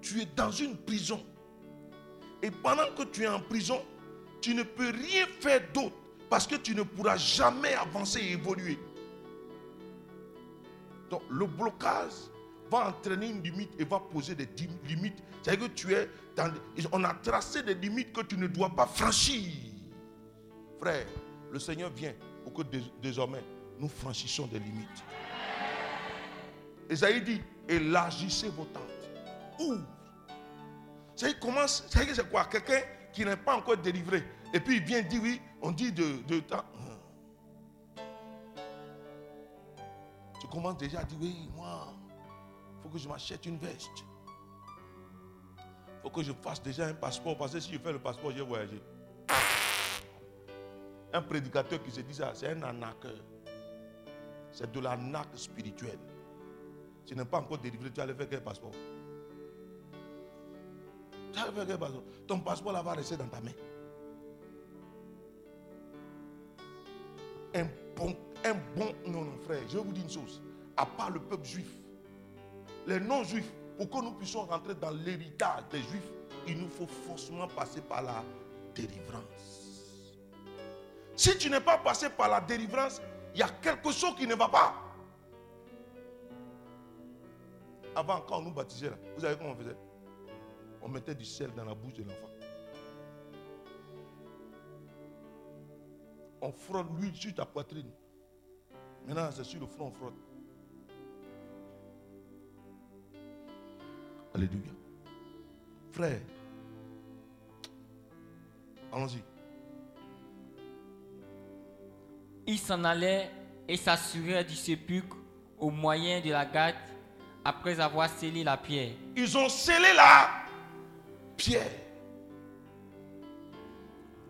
F: Tu es dans une prison. Et pendant que tu es en prison, tu ne peux rien faire d'autre parce que tu ne pourras jamais avancer et évoluer. Donc le blocage va entraîner une limite et va poser des limites. C'est-à-dire que tu es dans... On a tracé des limites que tu ne dois pas franchir. Frère, le Seigneur vient pour que désormais nous franchissions des limites. Esaïe dit, élargissez vos tentes. Ouvre. C'est commence, c'est quoi? Quelqu'un qui n'est pas encore délivré. Et puis il vient dire oui, on dit de, temps. Tu commences déjà à dire oui, moi, il faut que je m'achète une veste. Il faut que je fasse déjà un passeport. Parce que si je fais le passeport, je vais voyager. Un prédicateur qui se dit ça, c'est un arnaqueur. C'est de l'arnaque spirituelle. Tu n'es pas encore délivré, tu allais faire quel passeport? Tu allais faire quel passeport? Ton passeport là va rester dans ta main. Un bon, un bon, non, non, frère, je vais vous dire une chose. À part le peuple juif, les non-juifs, pour que nous puissions rentrer dans l'héritage des juifs, il nous faut forcément passer par la délivrance. Si tu n'es pas passé par la délivrance, il y a quelque chose qui ne va pas. Avant, quand on nous baptisait, vous savez comment on faisait? On mettait du sel dans la bouche de l'enfant. On frotte l'huile sur ta poitrine. Maintenant, c'est sur le front, on frotte. Alléluia. Frère, allons-y.
H: Il s'en allait et s'assurait du sépulcre au moyen de la garde après avoir scellé la pierre.
F: Ils ont scellé la pierre.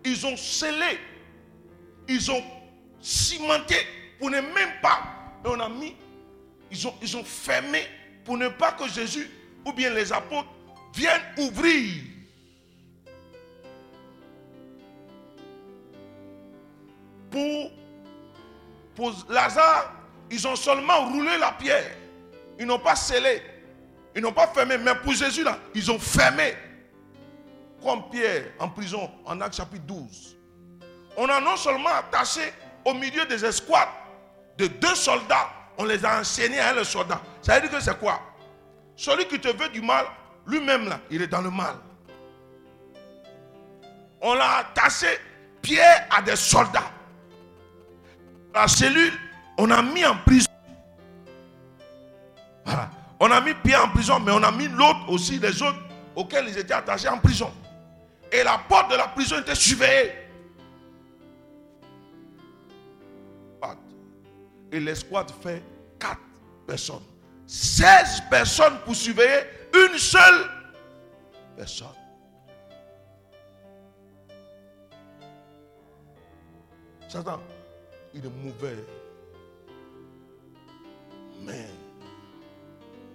F: Ils ont scellé. Ils ont cimenté pour ne même pas. on a mis. Ils ont, ils ont fermé pour ne pas que Jésus ou bien les apôtres viennent ouvrir. Pour, pour Lazare, ils ont seulement roulé la pierre. Ils n'ont pas scellé. Ils n'ont pas fermé. Mais pour Jésus, là, ils ont fermé. Comme Pierre en prison en Acte chapitre 12. On a non seulement attaché au milieu des escouades de deux soldats, on les a enseignés à un soldat. Ça veut dire que c'est quoi? Celui qui te veut du mal, lui-même là, il est dans le mal. On l'a attaché Pierre à des soldats. La cellule, on a mis en prison. On a mis Pierre en prison, mais on a mis l'autre aussi, les autres auxquels ils étaient attachés en prison. Et la porte de la prison était surveillée. Et l'escouade fait quatre personnes. 16 personnes pour surveiller une seule personne. Satan, il est mauvais. Mais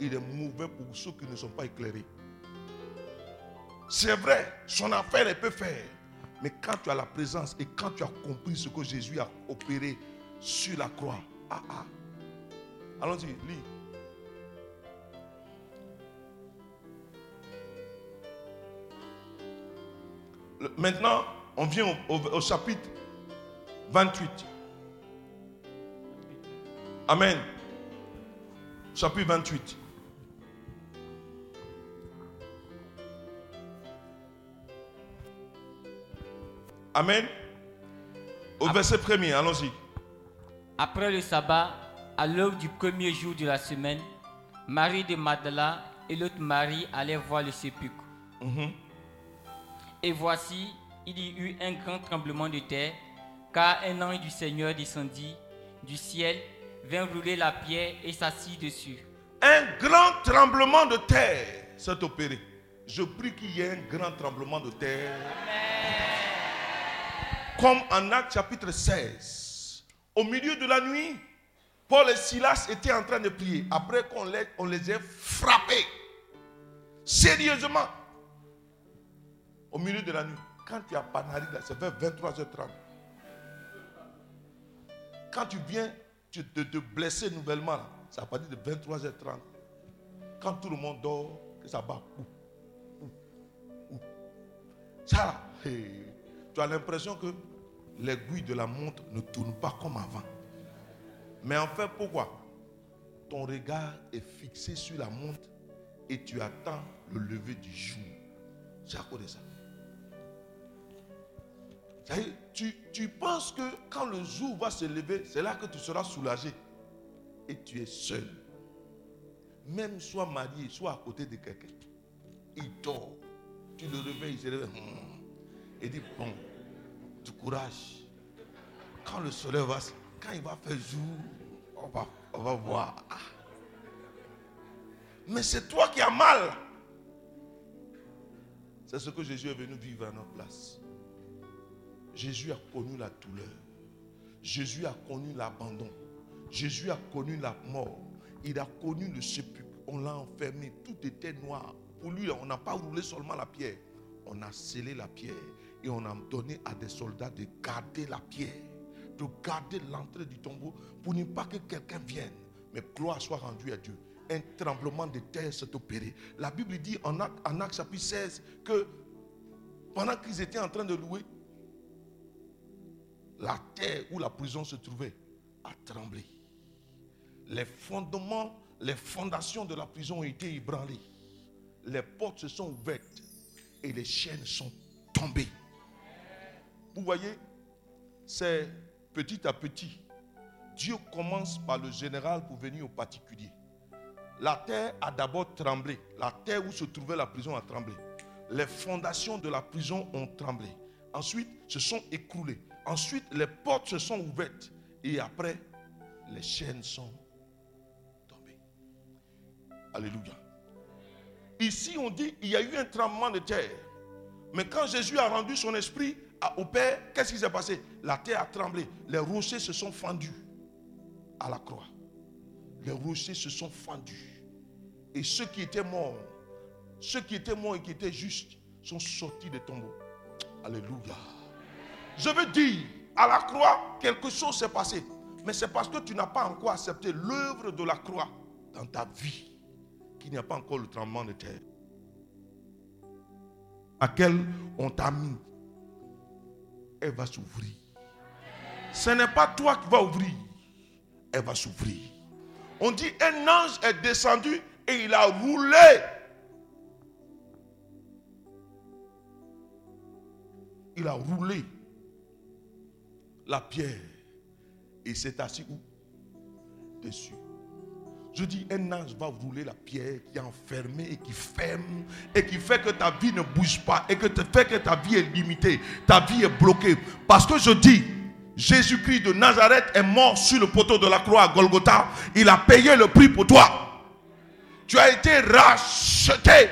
F: il est mauvais pour ceux qui ne sont pas éclairés. C'est vrai, son affaire, elle peut faire. Mais quand tu as la présence et quand tu as compris ce que Jésus a opéré sur la croix, ah ah. Allons-y, lis. Maintenant, on vient au, chapitre 28. Amen. Chapitre 28. Amen. Au verset premier, allons-y.
H: Après le sabbat, à l'heure du premier jour de la semaine, Marie de Magdala et l'autre Marie allaient voir le sépulcre.
F: Mhm.
H: Et voici, il y eut un grand tremblement de terre, car un ange du Seigneur descendit du ciel, vint rouler la pierre et s'assit dessus.
F: Un grand tremblement de terre s'est opéré. Je prie qu'il y ait un grand tremblement de terre. Comme en Acte chapitre 16. Au milieu de la nuit, Paul et Silas étaient en train de prier. Après qu'on les, ait frappés. Sérieusement. Au milieu de la nuit. Quand tu as panari, là, c'est vers 23h30. Quand tu viens de te blesser nouvellement, à partir de 23h30. Quand tout le monde dort, que ça bat. Ouh. Ça, tu as l'impression que l'aiguille de la montre ne tourne pas comme avant. Mais en fait, pourquoi? Ton regard est fixé sur la montre et tu attends le lever du jour. C'est à cause de ça. Tu, tu penses que quand le jour va se lever, c'est là que tu seras soulagé. Et tu es seul. Même soit marié, soit à côté de quelqu'un. Il dort. Tu le réveilles, il se réveille. Hmm. Et dit, bon, du courage. Quand le soleil va, quand il va faire jour, on va, on va voir. Ah. Mais c'est toi qui as mal. C'est ce que Jésus est venu vivre à notre place. Jésus a connu la douleur. Jésus a connu l'abandon. Jésus a connu la mort. Il a connu le sépulcre. On l'a enfermé. Tout était noir. Pour lui, on n'a pas roulé seulement la pierre. On a scellé la pierre. Et on a donné à des soldats de garder la pierre. De garder l'entrée du tombeau pour ne pas que quelqu'un vienne. Mais gloire soit rendue à Dieu. Un tremblement de terre s'est opéré. La Bible dit en Acte, chapitre 16 que pendant qu'ils étaient en train de louer, la terre où la prison se trouvait a tremblé. Les fondements, les fondations de la prison ont été ébranlées. Les portes se sont ouvertes et les chaînes sont tombées. Vous voyez, c'est petit à petit. Dieu commence par le général pour venir au particulier. La terre a d'abord tremblé. La terre où se trouvait la prison a tremblé. Les fondations de la prison ont tremblé. Ensuite, se sont écroulées. Ensuite, les portes se sont ouvertes. Et après, les chaînes sont tombées. Alléluia. Ici, on dit il y a eu un tremblement de terre. Mais quand Jésus a rendu son esprit au Père, qu'est-ce qui s'est passé? La terre a tremblé. Les rochers se sont fendus à la croix. Les rochers se sont fendus. Et ceux qui étaient morts, ceux qui étaient morts et qui étaient justes, sont sortis des tombeaux. Alléluia. Je veux dire, à la croix, quelque chose s'est passé. Mais c'est parce que tu n'as pas encore accepté l'œuvre de la croix dans ta vie qu'il n'y a pas encore le tremblement de terre. À quel on t'a mis, elle va s'ouvrir. Ce n'est pas toi qui vas ouvrir, elle va s'ouvrir. On dit un ange est descendu et il a roulé. Il a roulé la pierre et s'est assis où? Dessus. Je dis, un ange va rouler la pierre qui est enfermée et qui ferme et qui fait que ta vie ne bouge pas et que fait que ta vie est limitée, ta vie est bloquée. Parce que je dis, Jésus-Christ de Nazareth est mort sur le poteau de la croix à Golgotha. Il a payé le prix pour toi. Tu as été racheté.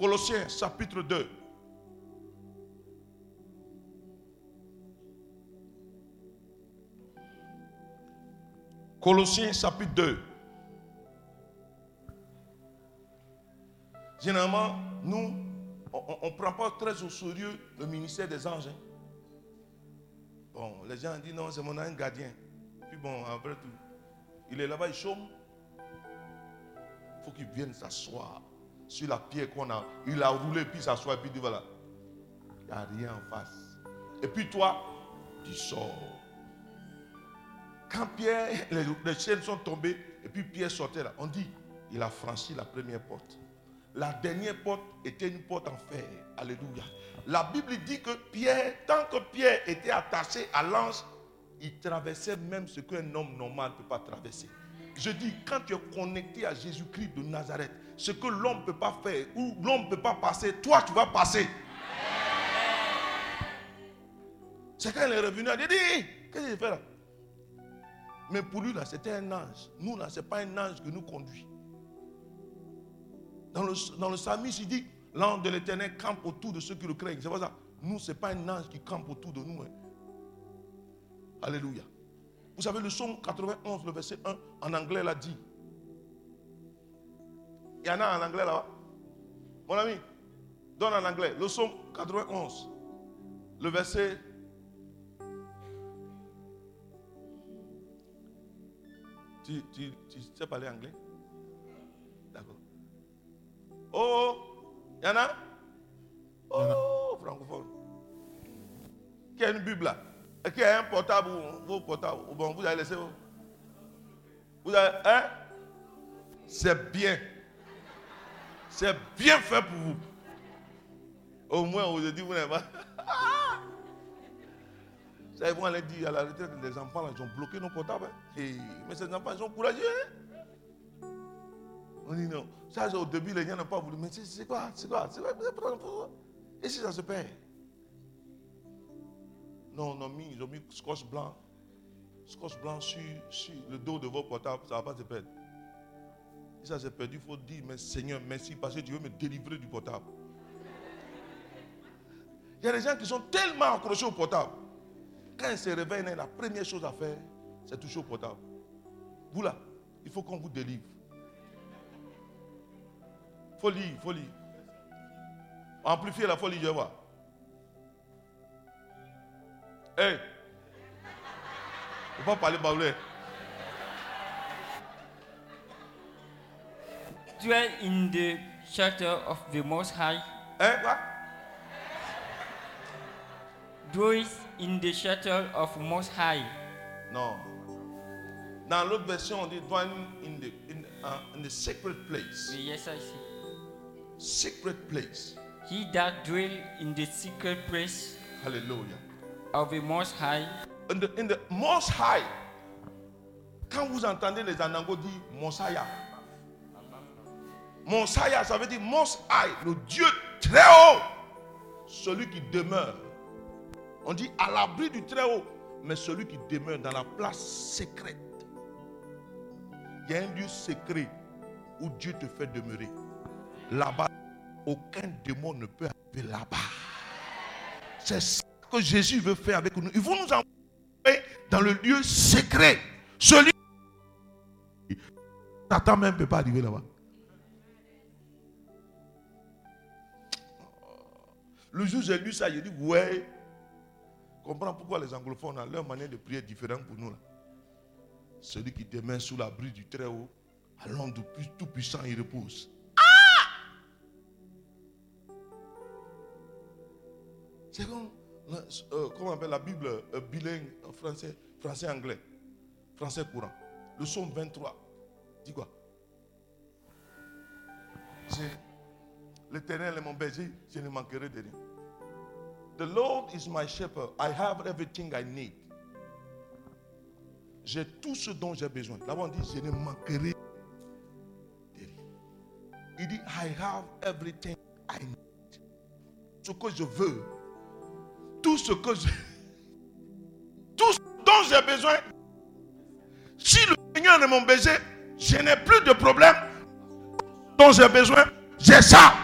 F: Colossiens chapitre 2. Colossiens chapitre 2. Généralement, nous, on ne prend pas très au sérieux le ministère des anges. hein. Bon, les gens disent non, c'est mon un gardien. Puis bon, après tout, il est là-bas, il chôme. Il faut qu'il vienne s'asseoir sur la pierre qu'on a. Il a roulé, puis s'asseoir, puis dit voilà. Il n'y a rien en face. Et puis toi, tu sors. Quand Pierre, les, chaînes sont tombées, et puis Pierre sortait là, on dit, il a franchi la première porte. La dernière porte était une porte en fer. Alléluia. La Bible dit que Pierre, tant que Pierre était attaché à l'ange, il traversait même ce qu'un homme normal ne peut pas traverser. Je dis, quand tu es connecté à Jésus-Christ de Nazareth, ce que l'homme ne peut pas faire ou l'homme ne peut pas passer, toi tu vas passer. C'est quand il est revenu, il a dit, qu'est-ce qu'il fait là? Mais pour lui là, c'était un ange. Nous là, ce n'est pas un ange que nous conduit. Dans le, dans le il dit, l'ange de l'éternel campe autour de ceux qui le craignent. C'est pas ça. Nous, ce n'est pas un ange qui campe autour de nous. hein. Alléluia. Vous savez, le psaume 91, le verset 1, en anglais, l'a dit. Il y en a en anglais là-bas. Mon ami, donne en anglais. Le psaume 91, le verset. Tu, tu, tu sais parler anglais? D'accord. Oh, il y en a Oh, francophone. Qui a une Bible là? Qui a un portable ou vos portables Bon, vous avez laissé où Vous avez. Hein? C'est bien. C'est bien fait pour vous. Au moins, aujourd'hui, vous n'avez pas. Savez, vous allez dire à la retraite, les enfants, ils ont bloqué nos portables. hein. Mais ces enfants, ils sont courageux. hein. On dit non. Ça, au début, les gens n'ont pas voulu. Mais c'est quoi C'est quoi C'est quoi Et si ça se perd? Non, on a mis, ils ont mis scotch blanc. Scotch blanc sur, sur le dos de vos portables, ça ne va pas se perdre. Si ça s'est perdu, il faut dire, mais Seigneur, merci parce que tu veux me délivrer du portable. Il y a des gens qui sont tellement accrochés au portable. Quand ils se réveillent, la première chose à faire, c'est toucher au portable. Vous là, il faut qu'on vous délivre. faut lire, faut lire. Amplifier la folie, je vais voir. Hey! Faut pas parler baoulé.
G: Dwell in the shelter of the Most High.
F: Hein, quoi?
G: Dwell in the shelter of Most High.
F: Non. Dans l'autre version, on dit dwell in the, in, uh, in the sacred place.
G: Yes, I see.
F: Secret place.
G: He that dwell in the secret place
F: Hallelujah.
G: of the Most High.
F: In the, in the most high. Quand vous entendez les Anango dire Monsaya. Monsaya, ça veut dire most high, le Dieu très haut. Celui qui demeure. On dit à l'abri du très haut, mais celui qui demeure dans la place secrète. Il y a un lieu secret où Dieu te fait demeurer. Là-bas, aucun démon ne peut arriver là-bas. C'est ça que Jésus veut faire avec nous. Il veut nous envoyer dans le lieu secret. Celui Satan même ne peut pas arriver là-bas. Le jour où j'ai lu ça, j'ai dit, ouais. Comprends pourquoi les anglophones ont leur manière de prier différente pour nous. Là. Celui qui demeure sous l'abri du Très-Haut, à l'ombre du Tout-Puissant, il repose. C'est comme, la- euh, comment on appelle la Bible euh, bilingue français, français-anglais, français courant. Le psaume 23. Dis quoi? L'éternel est mon berger, je ne manquerai de rien. The Lord is my shepherd. I have everything I need. J'ai tout ce dont j'ai besoin. Là-bas, on dit, je ne manquerai de rien. Il dit, I have everything I need. Ce que je veux, tout ce que je. Tout ce dont j'ai besoin. Si le Seigneur est mon berger, je n'ai plus de problème. Dont j'ai besoin, j'ai ça.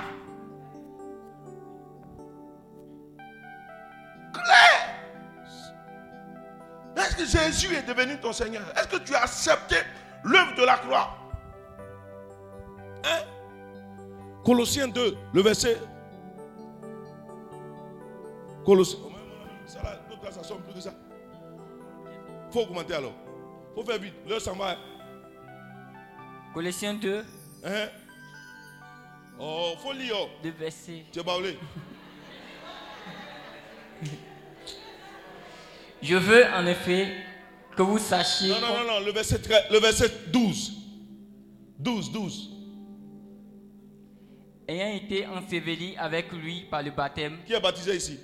F: Jésus est devenu ton Seigneur Est-ce que tu as accepté l'œuvre de la croix? Hein? Colossiens 2, le verset. Colossiens. Oh, ça là, ça sonne plus que ça. faut augmenter alors. faut faire vite. L'heure s'en va.
G: Colossiens 2,
F: Hein? Oh, faut lire. oh.
G: le verset.
F: Tu es baoulé.
G: Je veux en effet que vous sachiez.
F: Non, non, non, non, le verset, le verset 12. 12, 12.
G: ayant été enseveli avec lui par le baptême,
F: Qui est baptisé ici?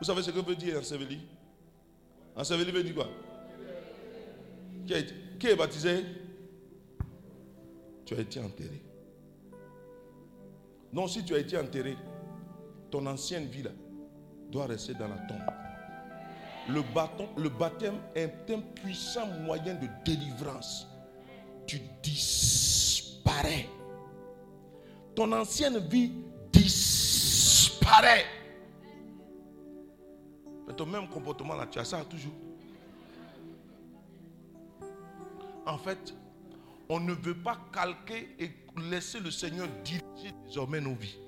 F: Vous savez ce que veut dire enseveli? Enseveli veut dire quoi? Qui, a été- qui est baptisé? Tu as été enterré. Non, si tu as été enterré, ton ancienne vie là doit rester dans la tombe. Le, bâton, le baptême est un puissant moyen de délivrance. Tu disparais. Ton ancienne vie disparaît. Mais ton même comportement là, tu as ça toujours. En fait, on ne veut pas calquer et laisser le Seigneur diriger désormais nos vies.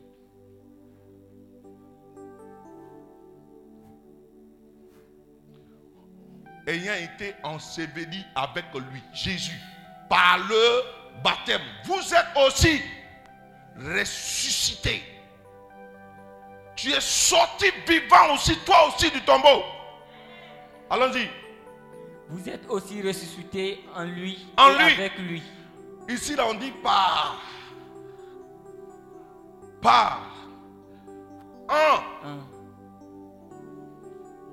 F: Ayant été enseveli avec lui, Jésus, par le baptême. Vous êtes aussi ressuscité. Tu es sorti vivant aussi, toi aussi du tombeau. Allons-y.
G: vous êtes aussi ressuscité en lui
F: En
G: et
F: lui.
G: avec lui.
F: Ici, là, on dit par. Par. En.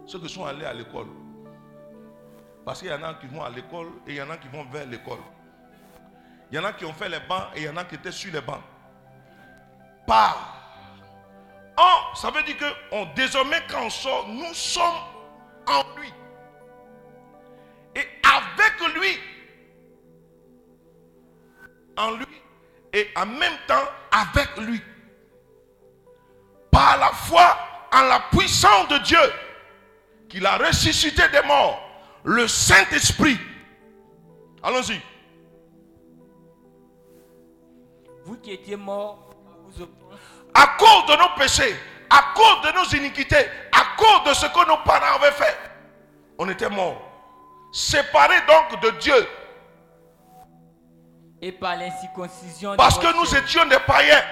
F: Ceux qui sont allés à l'école. Parce qu'il y en a qui vont à l'école et il y en a qui vont vers l'école. Il y en a qui ont fait les bancs et il y en a qui étaient sur les bancs. Par. En, ça veut dire que on, désormais quand on sort, nous sommes en lui. Et avec lui. En lui. Et en même temps avec lui. Par la foi en la puissance de Dieu qu'il a ressuscité des morts, le Saint-Esprit. Allons-y.
G: Vous qui étiez morts offenses
F: À cause de nos péchés, à cause de nos iniquités, à cause de ce que nos parents avaient fait, on était morts. Séparés donc de Dieu.
G: et par l'incirconcision
F: Parce que nous étions des païens.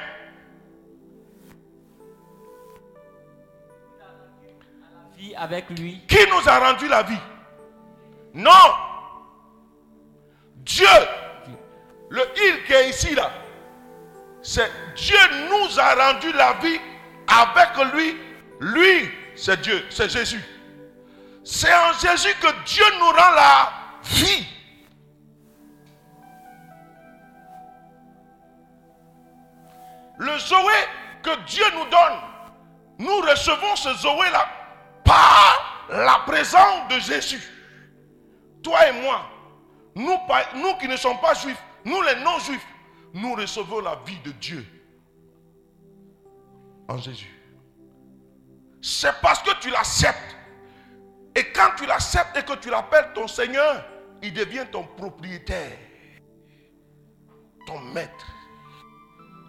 G: vie avec lui,
F: Qui nous a rendu la vie? Non. Dieu. Le il qui est ici là. C'est Dieu nous a rendu la vie avec lui. Lui, c'est Dieu, c'est Jésus. C'est en Jésus que Dieu nous rend la vie. Le Zoé que Dieu nous donne, nous recevons ce Zoé là par la présence de Jésus. Toi et moi, nous, qui ne sommes pas juifs, nous les non-juifs, nous recevons la vie de Dieu en Jésus. C'est parce que tu l'acceptes. Et quand tu l'acceptes et que tu l'appelles ton Seigneur, il devient ton propriétaire, ton maître.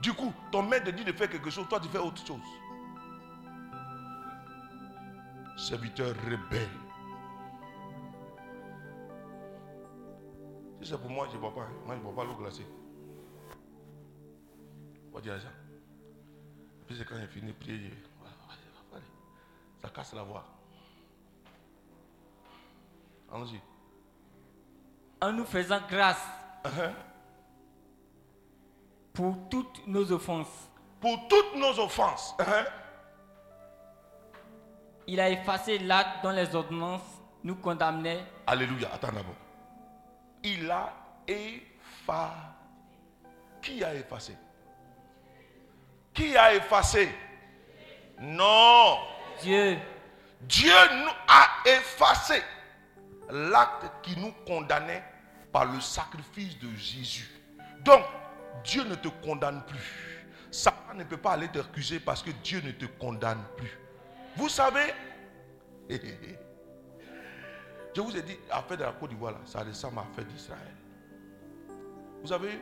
F: Du coup, ton maître dit de faire quelque chose, toi tu fais autre chose. Serviteur rebelle. C'est pour moi, je ne bois pas. hein. Moi, je ne bois pas l'eau glacée. On va dire ça. Et puis c'est quand j'ai fini de prier, je- ça casse la voix. Allons-y.
G: en nous faisant grâce
F: Uh-huh.
G: pour toutes nos offenses.
F: Pour toutes nos offenses. Uh-huh.
G: Il a effacé l'acte dont les ordonnances nous condamnaient
F: Alléluia. Attends d'abord. Il a effacé. Qui a effacé? Qui a effacé? Non.
G: Dieu.
F: Dieu nous a effacé l'acte qui nous condamnait par le sacrifice de Jésus. Donc, Dieu ne te condamne plus. Satan ne peut pas aller t'accuser parce que Dieu ne te condamne plus. Vous savez, je vous ai dit, affaire de la Côte d'Ivoire, ça ressemble à l'affaire d'Israël. Vous savez,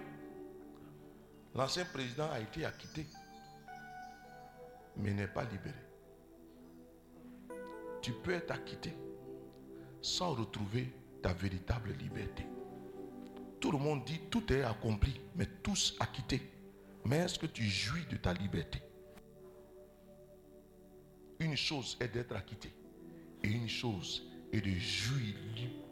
F: l'ancien président a été acquitté, mais n'est pas libéré. Tu peux être acquitté sans retrouver ta véritable liberté. Tout le monde dit tout est accompli, mais tous acquittés. Mais est-ce que tu jouis de ta liberté? Une chose est d'être acquitté et une chose et de jouir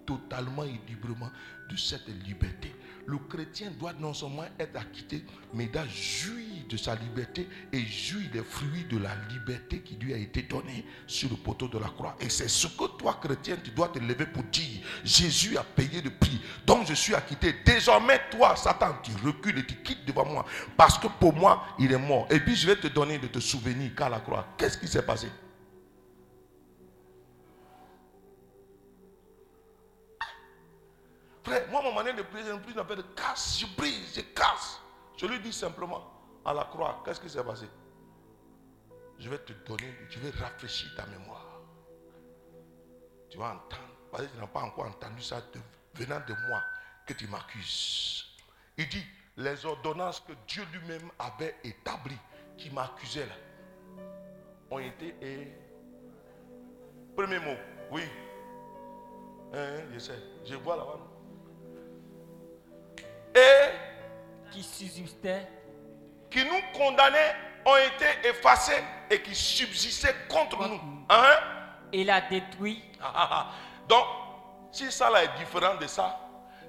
F: totalement et librement de cette liberté. Le chrétien doit non seulement être acquitté, mais doit jouir de sa liberté et jouir des fruits de la liberté qui lui a été donnée sur le poteau de la croix. Et c'est ce que toi, chrétien, tu dois te lever pour dire, Jésus a payé le prix, donc je suis acquitté. Désormais, toi, Satan, tu recules et tu quittes devant moi, parce que pour moi, il est mort. Et puis je vais te donner de te souvenir qu'à la croix, qu'est-ce qui s'est passé? Moi, mon manière de prier, je ne de casse. Je brise, je casse. Je lui dis simplement, à la croix, qu'est-ce qui s'est passé? Je vais te donner, je vais rafraîchir ta mémoire. Tu vas entendre, parce que tu n'as pas encore entendu ça venant de moi, que tu m'accuses. Il dit, les ordonnances que Dieu lui-même avait établies, qui m'accusaient là, ont été et... Premier mot, oui. Hein, je sais, je vois là-bas
H: qui subsistaient,
F: qui nous condamnaient, ont été effacés et qui subsistaient contre nous. Hein?
H: Il a détruit.
F: Ah, ah, ah. Donc, si ça là est différent de ça,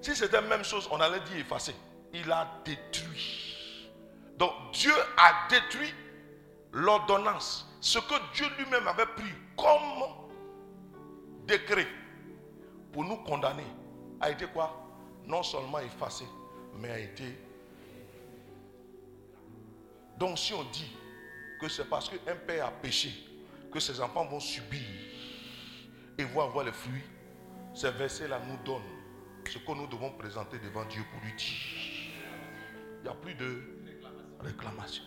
F: si c'était la même chose, on allait dire effacé. Il a détruit. Donc, Dieu a détruit l'ordonnance. Ce que Dieu lui-même avait pris comme décret pour nous condamner a été quoi? Non seulement effacé, mais a été. Donc si on dit que c'est parce qu'un père a péché que ses enfants vont subir et vont avoir les fruits, ces versets-là nous donnent ce que nous devons présenter devant Dieu pour lui dire. Il n'y a plus de réclamation.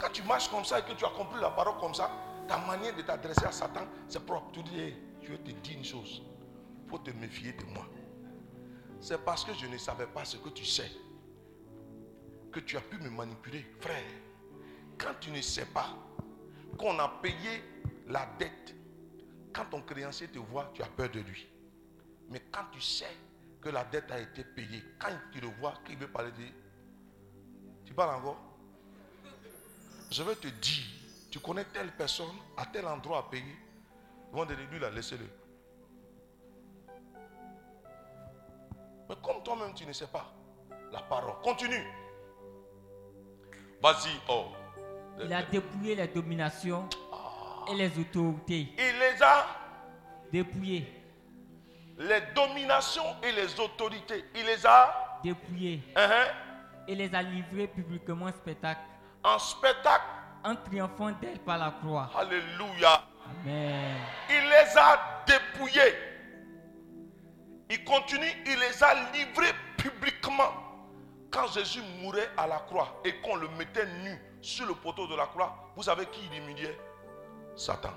F: Quand tu marches comme ça et que tu as compris la parole comme ça, ta manière de t'adresser à Satan, c'est propre. Tu dis, je te dire une chose faut te méfier de moi. C'est parce que je ne savais pas ce que tu sais que tu as pu me manipuler. Frère, quand tu ne sais pas qu'on a payé la dette, quand ton créancier te voit, tu as peur de lui. Mais quand tu sais que la dette a été payée, quand tu le vois, qu'il veut parler de... Tu parles encore? Je vais te dire, tu connais telle personne à tel endroit à payer. Ils vont dire, lui, là, laissez-le. Mais comme toi-même, tu ne sais pas la parole. Continue. Vas-y, oh.
H: Il a dépouillé les dominations et les autorités.
F: Il les a
H: dépouillées.
F: Les dominations et les autorités, il les a
H: dépouillées.
F: Uh-huh.
H: Et les a livrées publiquement en spectacle.
F: En spectacle.
H: En triomphant d'elle par la croix.
F: Alléluia.
H: Amen.
F: Il les a dépouillées. Il continue, il les a livrés publiquement. Quand Jésus mourait à la croix et qu'on le mettait nu sur le poteau de la croix, vous savez qui il humiliait? Satan.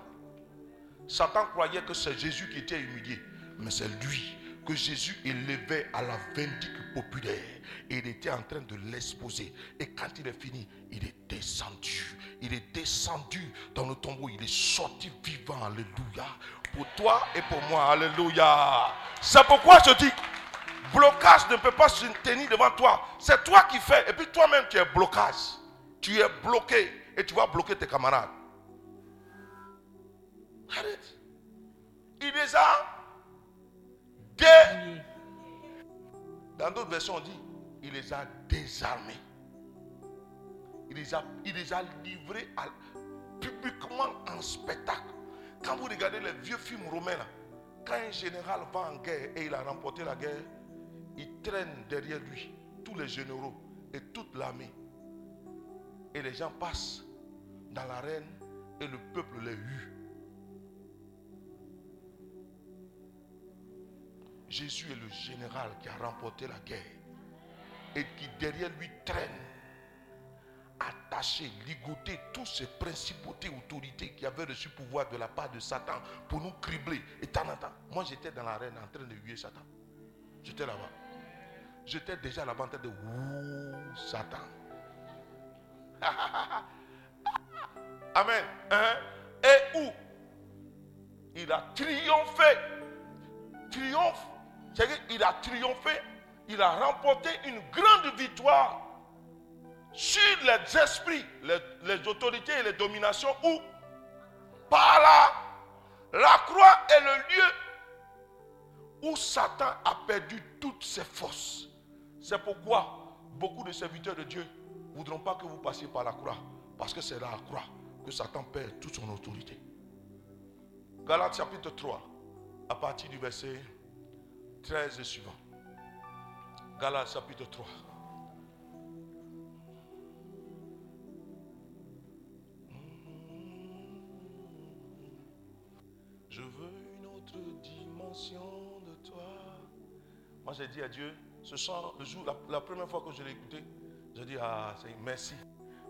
F: Satan croyait que c'est Jésus qui était humilié, mais c'est lui que Jésus élevait à la vindicte populaire. Et il était en train de l'exposer. Et quand il est fini, il est descendu. Il est descendu dans le tombeau. Il est sorti vivant. Alléluia pour toi et pour moi. Alléluia. C'est pourquoi je dis, blocage ne peut pas se tenir devant toi. C'est toi qui fais. Et puis toi-même, tu es blocage. Tu es bloqué. Et tu vas bloquer tes camarades. Arrête. Il les a dé... Dans d'autres versions, on dit, il les a désarmés. Il les a, il les a livrés publiquement en spectacle. Quand vous regardez les vieux films romains, quand un général va en guerre et il a remporté la guerre, il traîne derrière lui tous les généraux et toute l'armée. Et les gens passent dans l'arène et le peuple les hue. Jésus est le général qui a remporté la guerre et qui derrière lui traîne attacher, ligoter tous ces principautés, autorités qui avaient reçu pouvoir de la part de Satan pour nous cribler. Et tant temps, moi j'étais dans l'arène en train de huer Satan. J'étais là-bas. J'étais déjà là-bas en train de Ouh, Satan. Amen. Hein? Et où? Il a triomphé. Triomphe. C'est-à-dire qu'il a triomphé. Il a remporté une grande victoire sur les esprits, les, autorités et les dominations ou par là. La croix est le lieu où Satan a perdu toutes ses forces. C'est pourquoi beaucoup de serviteurs de Dieu ne voudront pas que vous passiez par la croix. Parce que c'est la croix que Satan perd toute son autorité. Galates chapitre 3, à partir du verset 13 et suivant. Galates chapitre 3. Je veux une autre dimension de toi. Moi, j'ai dit à Dieu, ce soir, le jour, la, la première fois que je l'ai écouté, j'ai dit, ah, c'est merci.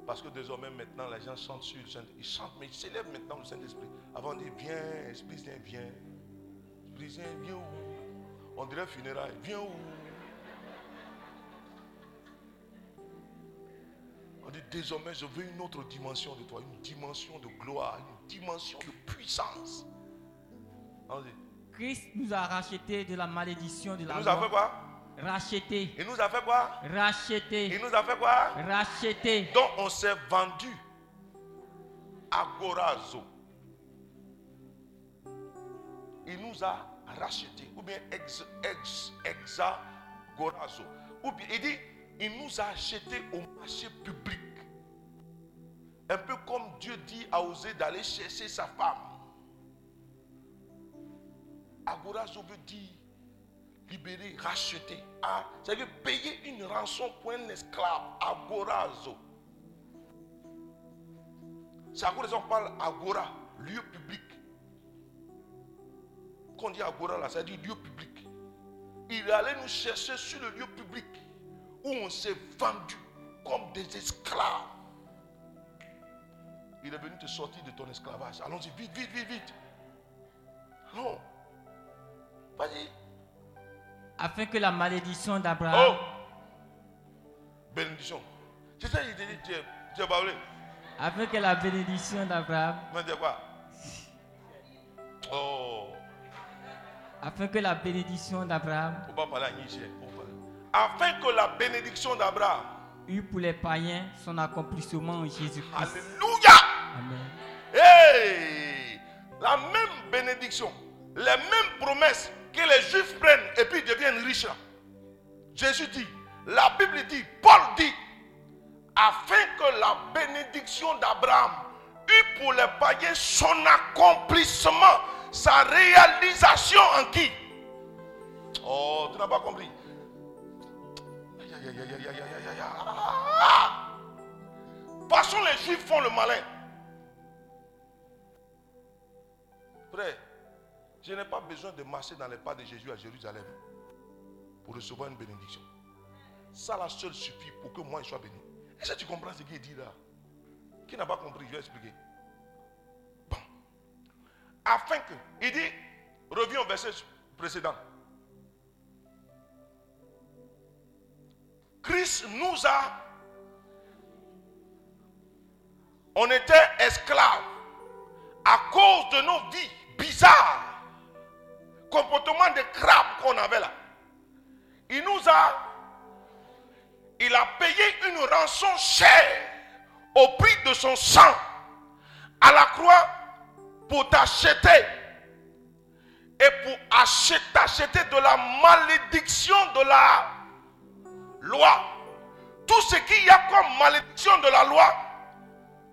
F: Parce que désormais, maintenant, les gens chantent sur le Saint-Esprit. Ils chantent, mais ils célèbrent maintenant le Saint-Esprit. Avant, on dit, viens, Esprit Saint, viens. Esprit Saint, viens où? On dirait funérailles, viens où? On dit, désormais, je veux une autre dimension de toi, une dimension de gloire, une dimension de puissance.
H: Christ nous a racheté de la malédiction de la
F: nous a
H: loi.
F: fait quoi?
H: Racheté.
F: Il nous a fait quoi?
H: Racheté.
F: Il nous a fait quoi?
H: Racheté.
F: Donc on s'est vendu à Gorazo. Il nous a racheté. Ou bien ex, ex, exa Gorazo. Ou bien il dit, il nous a acheté au marché public. Un peu comme Dieu dit à Osée d'aller chercher sa femme. Agorazo veut dire libérer, racheter. Ah, ça veut payer une rançon pour un esclave. Agorazo. C'est à cause qu'on parle Agora, lieu public. Quand on dit Agora là, ça veut dire lieu public. Il allait nous chercher sur le lieu public où on s'est vendu comme des esclaves. Il est venu te sortir de ton esclavage. Allons-y, vite, vite, vite, vite. Non. Vas-y.
H: Afin que la malédiction d'Abraham.
F: Oh Bénédiction. C'est ça, il dit, tu es, tu es baoulé.
H: Afin que la bénédiction d'Abraham.
F: Quoi? Oh.
H: Afin que la bénédiction d'Abraham.
F: Faut pas parler à Niger. Afin que la bénédiction d'Abraham.
H: eut pour les païens son accomplissement en Jésus-Christ.
F: Alléluia.
H: Amen.
F: Hey La même bénédiction, les mêmes promesses que les Juifs prennent et puis deviennent riches. Jésus dit, la Bible dit, Paul dit, afin que la bénédiction d'Abraham eût pour les païens son accomplissement, sa réalisation en qui? Oh, tu n'as pas compris. Passons les Juifs font le malin. Prêt je n'ai pas besoin de marcher dans les pas de Jésus à Jérusalem pour recevoir une bénédiction. Ça, la seule suffit pour que moi je sois béni. Est-ce que tu comprends ce qu'il dit là? Qui n'a pas compris, je vais expliquer. Bon. Afin que, il dit, reviens au verset précédent. Christ nous a. On était esclaves à cause de nos vies bizarres, comportement de crabe qu'on avait là. Il nous a. Il a payé une rançon chère au prix de son sang à la croix pour t'acheter et pour acheter, t'acheter de la malédiction de la loi. Tout ce qu'il y a comme malédiction de la loi,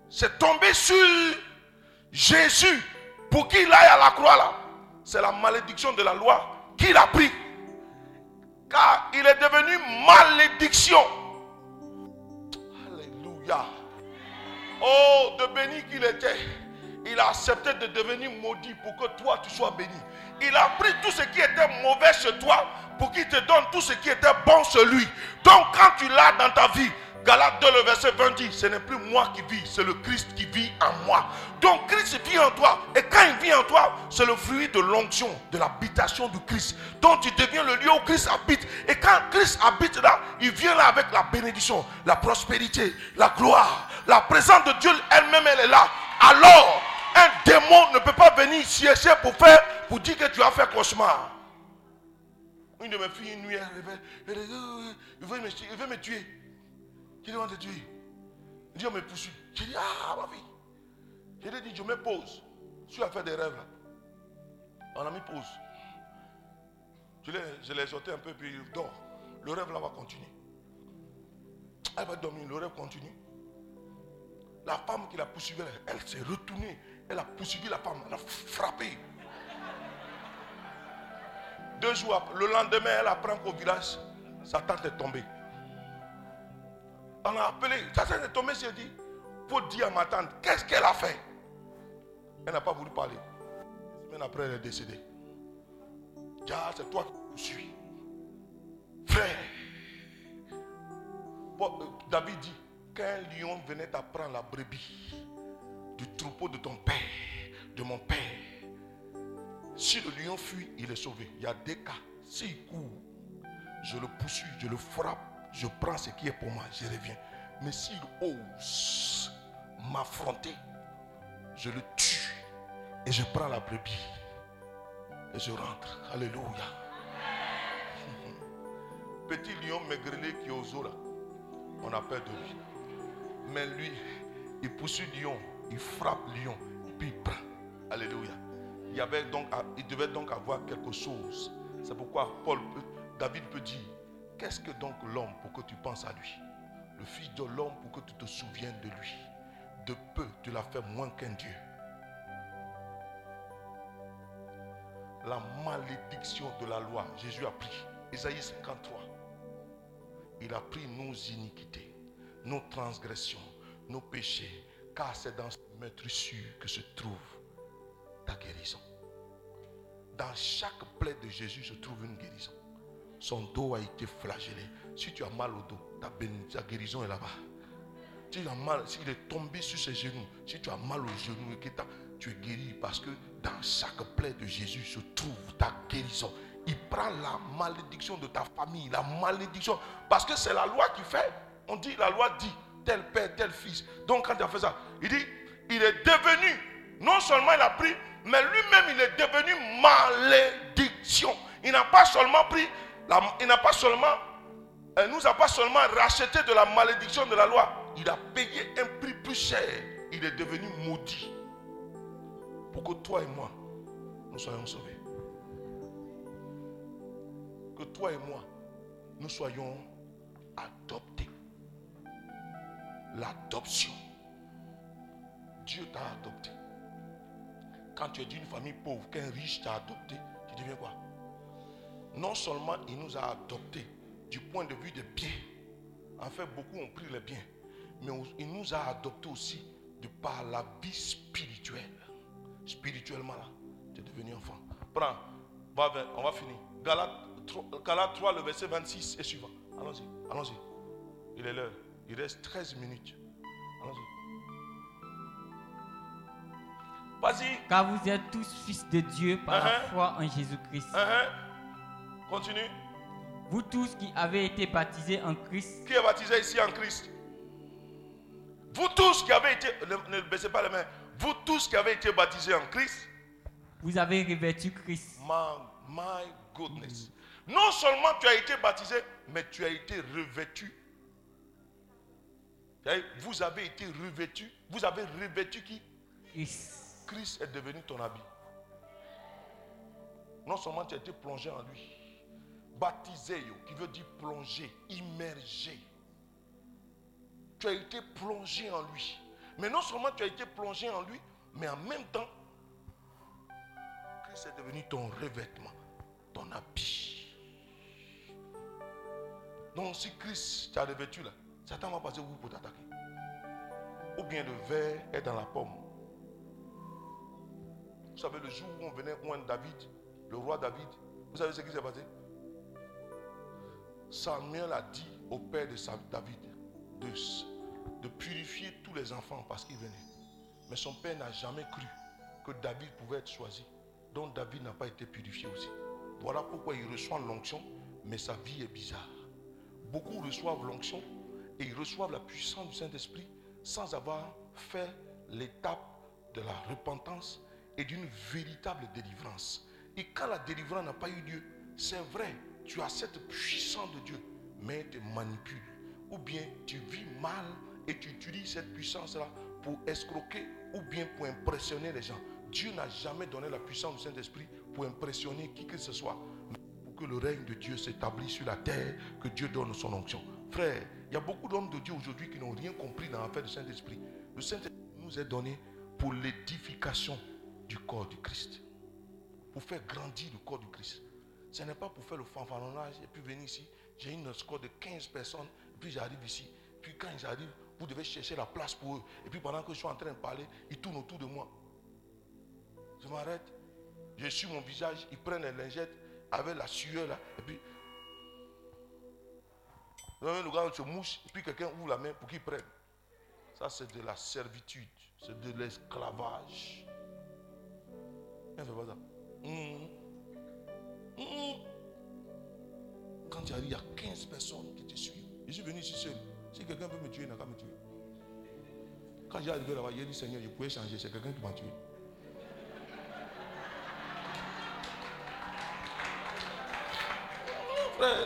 F: c'est tombé sur Jésus pour qu'il aille à la croix là. C'est la malédiction de la loi qu'il a pris. Car il est devenu malédiction. Alléluia. Oh, de béni qu'il était. Il a accepté de devenir maudit pour que toi tu sois béni. Il a pris tout ce qui était mauvais chez toi pour qu'il te donne tout ce qui était bon chez lui. Donc quand tu l'as dans ta vie, Galate 2, le verset 20 dit, ce n'est plus moi qui vis, c'est le Christ qui vit en moi. Donc Christ vit en toi. Et quand il vit en toi, c'est le fruit de l'onction, de l'habitation du Christ. Donc tu deviens le lieu où Christ habite. Et quand Christ habite là, il vient là avec la bénédiction, la prospérité, la gloire. La présence de Dieu elle-même, elle est là. Alors, un démon ne peut pas venir siéger pour faire, pour dire que tu as fait cauchemar. Une de mes filles, une nuit, elle dit, il veut me, il veut me tuer. Qui demande de tuer on me poursuit. J'ai dit, ah, ma fille. Je lui ai dit, je me pose. Suis à faire des rêves là. On a mis pause. Je l'ai exhorté un peu, puis il dort. Le rêve là va continuer. Elle va dormir, le rêve continue. La femme qui l'a poursuivi, elle, s'est retournée. Elle a poursuivi la femme, elle a frappé. Deux jours après, le lendemain, elle apprend qu'au village, sa tante est tombée. On a appelé, sa tante est tombée, j'ai dit, faut dire à ma tante, qu'est-ce qu'elle a fait? Elle n'a pas voulu parler. Semaine après, elle est décédée. c'est toi qui poursuis. Frère, euh, David dit, qu'un lion venait apprendre la brebis du troupeau de ton père, de mon père, si le lion fuit, il est sauvé. Il y a des cas. S'il court, je le poursuis, je le frappe, je prends ce qui est pour moi, je reviens. Mais s'il ose m'affronter, je le tue et je prends la brebis et je rentre. Alléluia. Petit lion maigrené qui est aux eaux on a peur de lui. Mais lui, il poursuit lion, il frappe lion, puis il. Alléluia. Il, avait donc, il devait donc avoir quelque chose. C'est pourquoi Paul, David peut dire, qu'est-ce que donc l'homme pour que tu penses à lui? Le fils de l'homme pour que tu te souviennes de lui. De peu, tu l'as fait moins qu'un Dieu. La malédiction de la loi, Jésus a pris. Isaïe 53. Il a pris nos iniquités, nos transgressions, nos péchés, car c'est dans ce meurtrissure que se trouve ta guérison. Dans chaque plaie de Jésus se trouve une guérison. Son dos a été flagellé. Si tu as mal au dos, ta, guérison est là-bas. Si tu as mal, s'il est tombé sur ses genoux, si tu as mal aux genoux, tu es guéri parce que dans chaque plaie de Jésus se trouve ta guérison. Il prend la malédiction de ta famille, la malédiction. Parce que c'est la loi qui fait. On dit, la loi dit, tel père, tel fils. Donc quand il a fait ça, il dit, il est devenu, non seulement il a pris, mais lui-même il est devenu malédiction. Il n'a pas seulement pris, il n'a pas seulement, il nous a pas seulement racheté de la malédiction de la loi, il a payé un prix plus cher. Il est devenu maudit. Pour que toi et moi, nous soyons sauvés. Que toi et moi, nous soyons adoptés l'adoption. Dieu t'a adopté. Quand tu es d'une famille pauvre, qu'un riche t'a adopté, tu deviens quoi? Non seulement il nous a adoptés du point de vue des biens. En fait, beaucoup ont pris les biens. Mais il nous a adoptés aussi de par la vie spirituelle. Spirituellement, là, tu es devenu enfant. Prends, on va finir. Galates 3, le verset 26 et suivant. Allons-y, allons-y. Il est l'heure. Il reste 13 minutes. Vas-y.
H: Car vous êtes tous fils de Dieu par la uh-huh. foi en Jésus-Christ.
F: Uh-huh. Continue.
H: Vous tous qui avez été baptisés en Christ.
F: Qui est baptisé ici en Christ? Vous tous qui avez été. Ne, baissez pas les mains. Vous tous qui avez été baptisés en Christ.
H: Vous avez revêtu Christ.
F: My, my goodness. Non seulement tu as été baptisé, mais tu as été revêtu vous avez été revêtu. Vous avez revêtu qui? Christ. est devenu ton habit. Non seulement tu as été plongé en lui. Baptisé, qui veut dire plongé, immergé. Tu as été plongé en lui. Mais non seulement tu as été plongé en lui, mais en même temps, Christ est devenu ton revêtement, ton habit. Donc si Christ t'a revêtu là, Satan va passer où pour t'attaquer. Ou bien le verre est dans la pomme. Vous savez, le jour où on venait oindre David, le roi David, vous savez ce qui s'est passé? Samuel a dit au père de David de, de purifier tous les enfants parce qu'ils venaient. Mais son père n'a jamais cru que David pouvait être choisi. Donc David n'a pas été purifié aussi. Voilà pourquoi il reçoit l'onction, mais sa vie est bizarre. Beaucoup reçoivent l'onction, et ils reçoivent la puissance du Saint-Esprit sans avoir fait l'étape de la repentance et d'une véritable délivrance. Et quand la délivrance n'a pas eu lieu, c'est vrai, tu as cette puissance de Dieu, mais elle te manipule. Ou bien tu vis mal et tu utilises cette puissance-là pour escroquer ou bien pour impressionner les gens. Dieu n'a jamais donné la puissance du Saint-Esprit pour impressionner qui que ce soit, pour que le règne de Dieu s'établisse sur la terre, que Dieu donne son onction. Frère, il y a beaucoup d'hommes de Dieu aujourd'hui qui n'ont rien compris dans l'affaire du Saint-Esprit. Le Saint-Esprit nous est donné pour l'édification du corps du Christ. Pour faire grandir le corps du Christ. Ce n'est pas pour faire le fanfaronnage et puis venir ici. J'ai une score de 15 personnes, puis j'arrive ici. Puis quand ils arrivent, vous devez chercher la place pour eux. Et puis pendant que je suis en train de parler, ils tournent autour de moi. Je m'arrête. Je suis mon visage, ils prennent les lingettes avec la sueur là. Et puis. Le gars se mouche, et puis quelqu'un ouvre la main pour qu'il prenne. Ça, c'est de la servitude. C'est de l'esclavage. Hum. Quand tu arrives, il y a 15 personnes qui te suivent. Je suis venu ici seul. Si quelqu'un veut me tuer, il n'a qu'à me tuer. Quand j'ai arrivé là-bas, j'ai dit Seigneur, je pouvais changer. C'est quelqu'un qui m'a tué.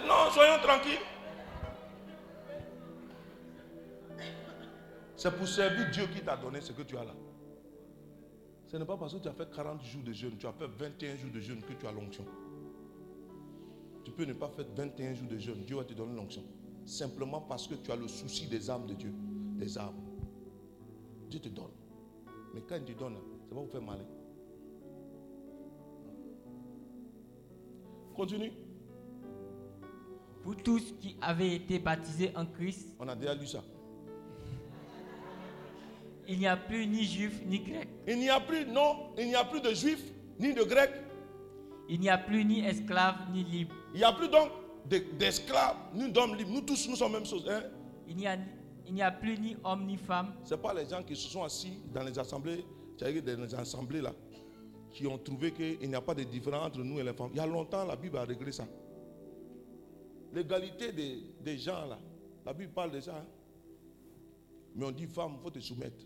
F: non, soyons tranquilles. C'est pour servir Dieu qui t'a donné ce que tu as là. Ce n'est pas parce que tu as fait 40 jours de jeûne, tu as fait 21 jours de jeûne que tu as l'onction. Tu peux ne pas faire 21 jours de jeûne, Dieu va te donner l'onction. Simplement parce que tu as le souci des âmes de Dieu, des âmes. Dieu te donne. Mais quand il te donne, ça va vous faire mal. Continue.
H: Pour tous qui avaient été baptisés en Christ.
F: On a déjà lu ça.
H: Il n'y a plus ni juif ni grec.
F: Il n'y a plus, non, il n'y a plus de juifs ni de grecs.
H: Il n'y a plus ni esclaves ni libres.
F: Il n'y a plus donc d'esclaves ni d'hommes libres. Nous tous, nous sommes même chose. Hein?
H: Il n'y a, il n'y a plus ni homme ni femme.
F: Ce pas les gens qui se sont assis dans les assemblées, dans les assemblées là, qui ont trouvé qu'il n'y a pas de différence entre nous et les femmes. Il y a longtemps, la Bible a réglé ça. L'égalité des, des, gens là, la Bible parle de ça. Hein. Mais on dit femme, il faut te soumettre.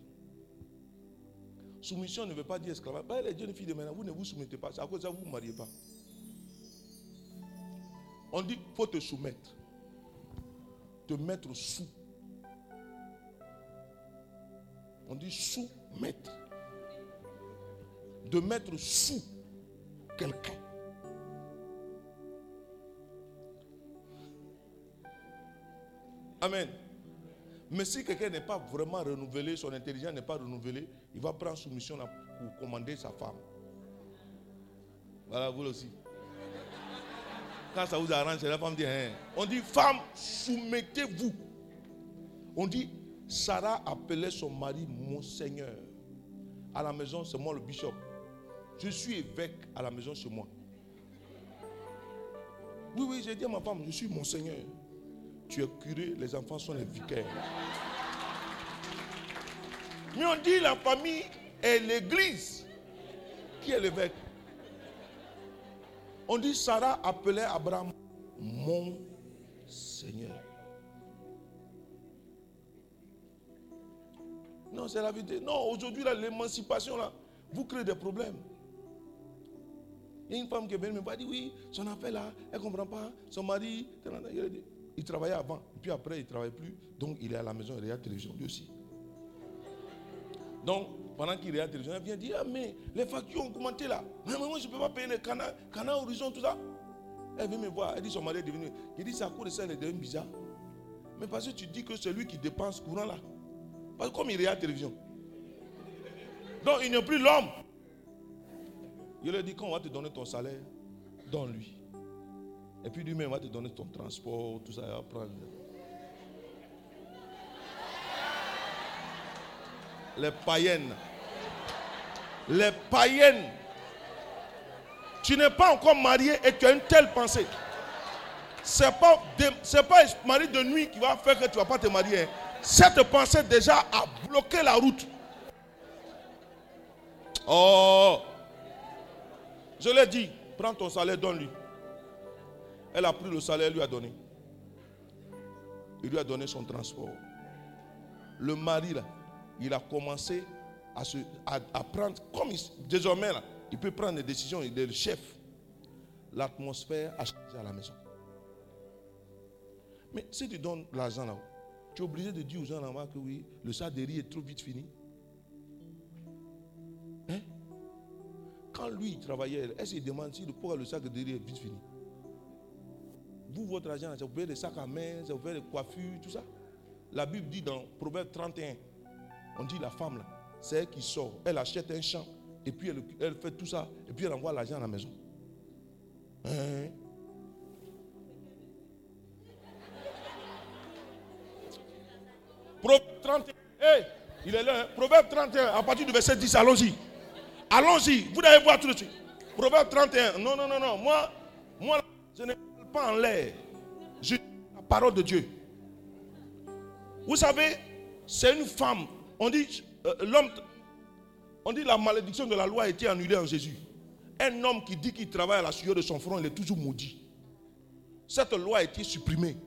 F: Soumission ne veut pas dire esclavage. Bah, les jeunes filles de maintenant, vous ne vous soumettez pas. C'est à cause de ça que vous ne vous mariez pas. On dit faut te soumettre. Te mettre sous. On dit soumettre. De mettre sous quelqu'un. Amen. Mais si quelqu'un n'est pas vraiment renouvelé, son intelligence n'est pas renouvelée, il va prendre soumission pour commander sa femme. Voilà, vous aussi. Quand ça vous arrange, la femme dit hein. On dit femme, soumettez-vous. On dit Sarah appelait son mari mon Seigneur. À la maison, c'est moi le bishop. Je suis évêque à la maison chez moi. Oui, oui, j'ai dit à ma femme, je suis mon Seigneur. Tu es curé, les enfants sont les vicaires. Mais on dit la famille est l'église qui est l'évêque. On dit Sarah appelait Abraham mon Seigneur. Non, c'est la vérité. Non, aujourd'hui, l'émancipation, là, vous créez des problèmes. Il y a une femme qui est venue me dire, oui, son affaire là, elle ne comprend pas, son mari, il travaillait avant, puis après, il ne travaille plus. Donc, il est à la maison, il regarde la télévision, lui aussi. Donc, pendant qu'il regarde la télévision, elle vient dire, ah, mais les factures ont augmenté là. Mais moi, je ne peux pas payer les canaux, canaux horizon, tout ça. Elle vient me voir, elle dit, son mari est devenu. Il dit, c'est à cause de ça, est devenue bizarre. Mais parce que tu dis que c'est lui qui dépense courant là. Parce que comme il regarde la télévision. Donc, il n'est plus l'homme. Il lui dit, quand on va te donner ton salaire, donne-lui. Et puis lui-même va te donner ton transport, tout ça, va prendre. Les païennes. Les païennes. Tu n'es pas encore marié et tu as une telle pensée. Ce n'est pas, pas mari de nuit qui va faire que tu ne vas pas te marier. Hein. Cette pensée déjà a bloqué la route. Oh. Je l'ai dit, prends ton salaire, donne-lui. Elle a pris le salaire, lui a donné. Il lui a donné son transport. Le mari, là, il a commencé à, se, à, prendre, comme désormais, là, il peut prendre des décisions, il est le chef. L'atmosphère a changé à la maison. Mais si tu donnes l'argent là, tu es obligé de dire aux gens là-bas que oui, le sac de riz est trop vite fini. Hein? Quand lui il travaillait, est-ce qu'il demande si pourquoi le sac de riz est vite fini? Vous, votre argent, ça vous fait des sacs à main, vous fait des coiffures, tout ça. La Bible dit dans Proverbe 31, on dit la femme là, c'est elle qui sort, elle achète un champ, et puis elle, fait tout ça, et puis elle envoie l'argent à la maison. Hein? Proverbe 31. Hey, il est là. hein. Proverbe 31, à partir du verset 10, allons-y. Allons-y. Vous allez voir tout de suite. Proverbe 31. Non, non, non, non. Moi, moi je ne parle pas en l'air. Je la parole de Dieu. Vous savez, c'est une femme. On dit, euh, l'homme, on dit la malédiction de la loi a été annulée en Jésus. Un homme qui dit qu'il travaille à la sueur de son front, il est toujours maudit. Cette loi a été supprimée.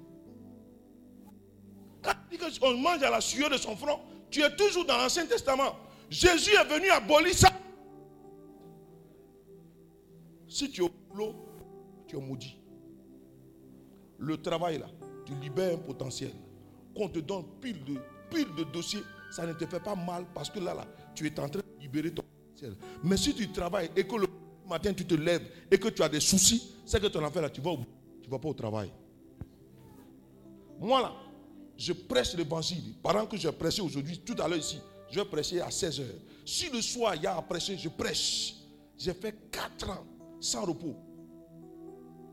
F: Quand qu'on mange à la sueur de son front, tu es toujours dans l'Ancien Testament. Jésus est venu abolir ça. Si tu es au boulot, tu es maudit. Le travail là, tu libères un potentiel. Qu'on te donne pile de, pile de dossiers, ça ne te fait pas mal parce que là, là, tu es en train de libérer ton potentiel. Mais si tu travailles et que le matin tu te lèves et que tu as des soucis, c'est que ton affaire là, tu vas, au- tu vas pas au travail. Moi là, je prêche l'évangile. Pendant que je prêchais aujourd'hui, tout à l'heure ici, je vais prêcher à 16 heures. Si le soir il y a à prêcher, je prêche. J'ai fait 4 ans sans repos,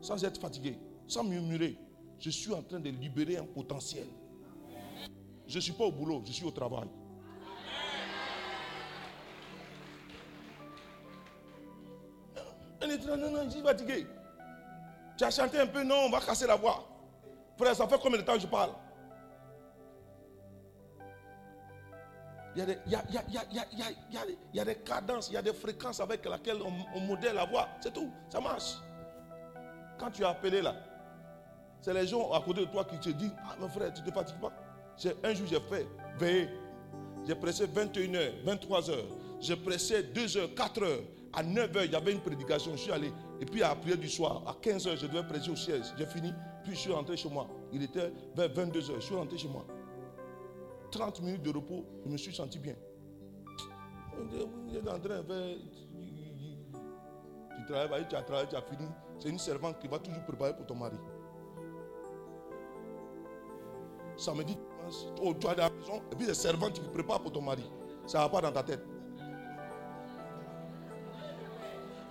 F: sans être fatigué, sans murmurer. Je suis en train de libérer un potentiel. Je ne suis pas au boulot, je suis au travail. Non, non, non, je suis fatigué. Tu as chanté un peu, non, on va casser la voix. Frère, ça fait combien de temps que je parle? Il y, a des, cadences, il y a des fréquences avec lesquelles on, on modèle la voix. C'est tout, ça marche. Quand tu es appelé là, c'est les gens à côté de toi qui te disent Ah, mon frère, tu ne te fatigues pas? Un jour, j'ai fait veiller. J'ai pressé 21h, 23h. J'ai pressé 2h, 4h. À 9h, il y avait une prédication. Je suis allé. Et puis à la prière du soir, à 15h, je devais prêcher au siège. J'ai fini. Puis je suis rentré chez moi. Il était vers 22h. Je suis rentré chez moi. 30 minutes de repos, je me suis senti bien. Tu travailles, tu as travaillé, tu as fini. C'est une servante qui va toujours préparer pour ton mari. Samedi, dimanche, oh, tu es à la maison, et puis les servantes qui préparent pour ton mari. Ça ne va pas dans ta tête.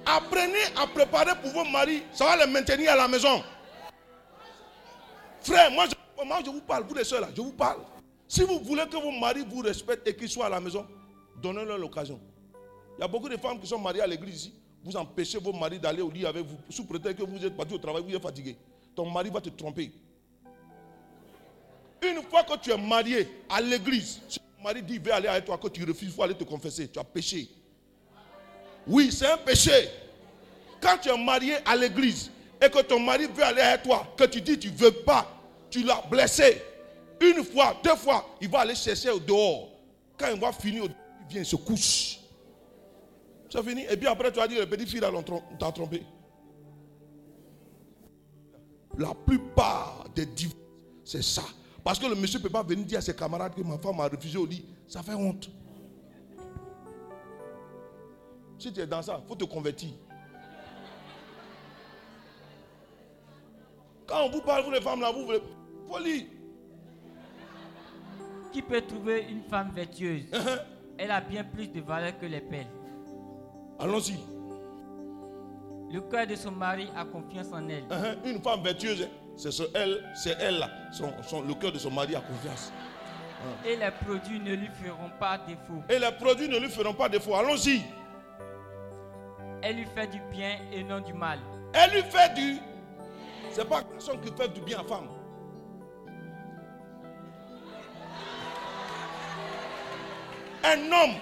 F: Apprenez à préparer pour vos maris. Ça va les maintenir à la maison. Frère, moi je, moi je vous parle, vous les soeurs là, je vous parle. Si vous voulez que vos maris vous respectent et qu'ils soient à la maison, donnez-leur l'occasion. Il y a beaucoup de femmes qui sont mariées à l'église ici. Vous empêchez vos maris d'aller au lit avec vous sous prétexte que vous êtes parti au travail, vous êtes fatigué. Ton mari va te tromper. Une fois que tu es marié à l'église, si ton mari dit veut aller avec toi, que tu refuses, il faut aller te confesser. Tu as péché. Oui, c'est un péché. Quand tu es marié à l'église et que ton mari veut aller avec toi, que tu dis tu ne veux pas, tu l'as blessé. Une fois, deux fois, il va aller chercher au dehors. Quand il va finir, il vient, il se couche. C'est fini. Et puis après, tu vas dire, le petit fille là, l'ont trom- t'a trompé. La plupart des divorces, c'est ça. Parce que le monsieur ne peut pas venir dire à ses camarades que ma femme m'a refusé au lit. Ça fait honte. Si tu es dans ça, il faut te convertir. Quand on vous parle, vous les femmes là, vous voulez. Folie.
H: Qui peut trouver une femme vertueuse? Elle a bien plus de valeur que les perles.
F: Allons-y.
H: Le cœur de son mari a confiance en elle.
F: Hein, Une femme vertueuse, c'est ce- elle, c'est elle là. Son, son- le cœur de son mari a confiance.
H: Et les produits ne lui feront pas défaut.
F: Et les produits ne lui feront pas défaut. Allons-y.
H: Elle lui fait du bien et non du mal.
F: Elle lui fait du. C'est pas garçon qui fait du bien à femme. Un homme,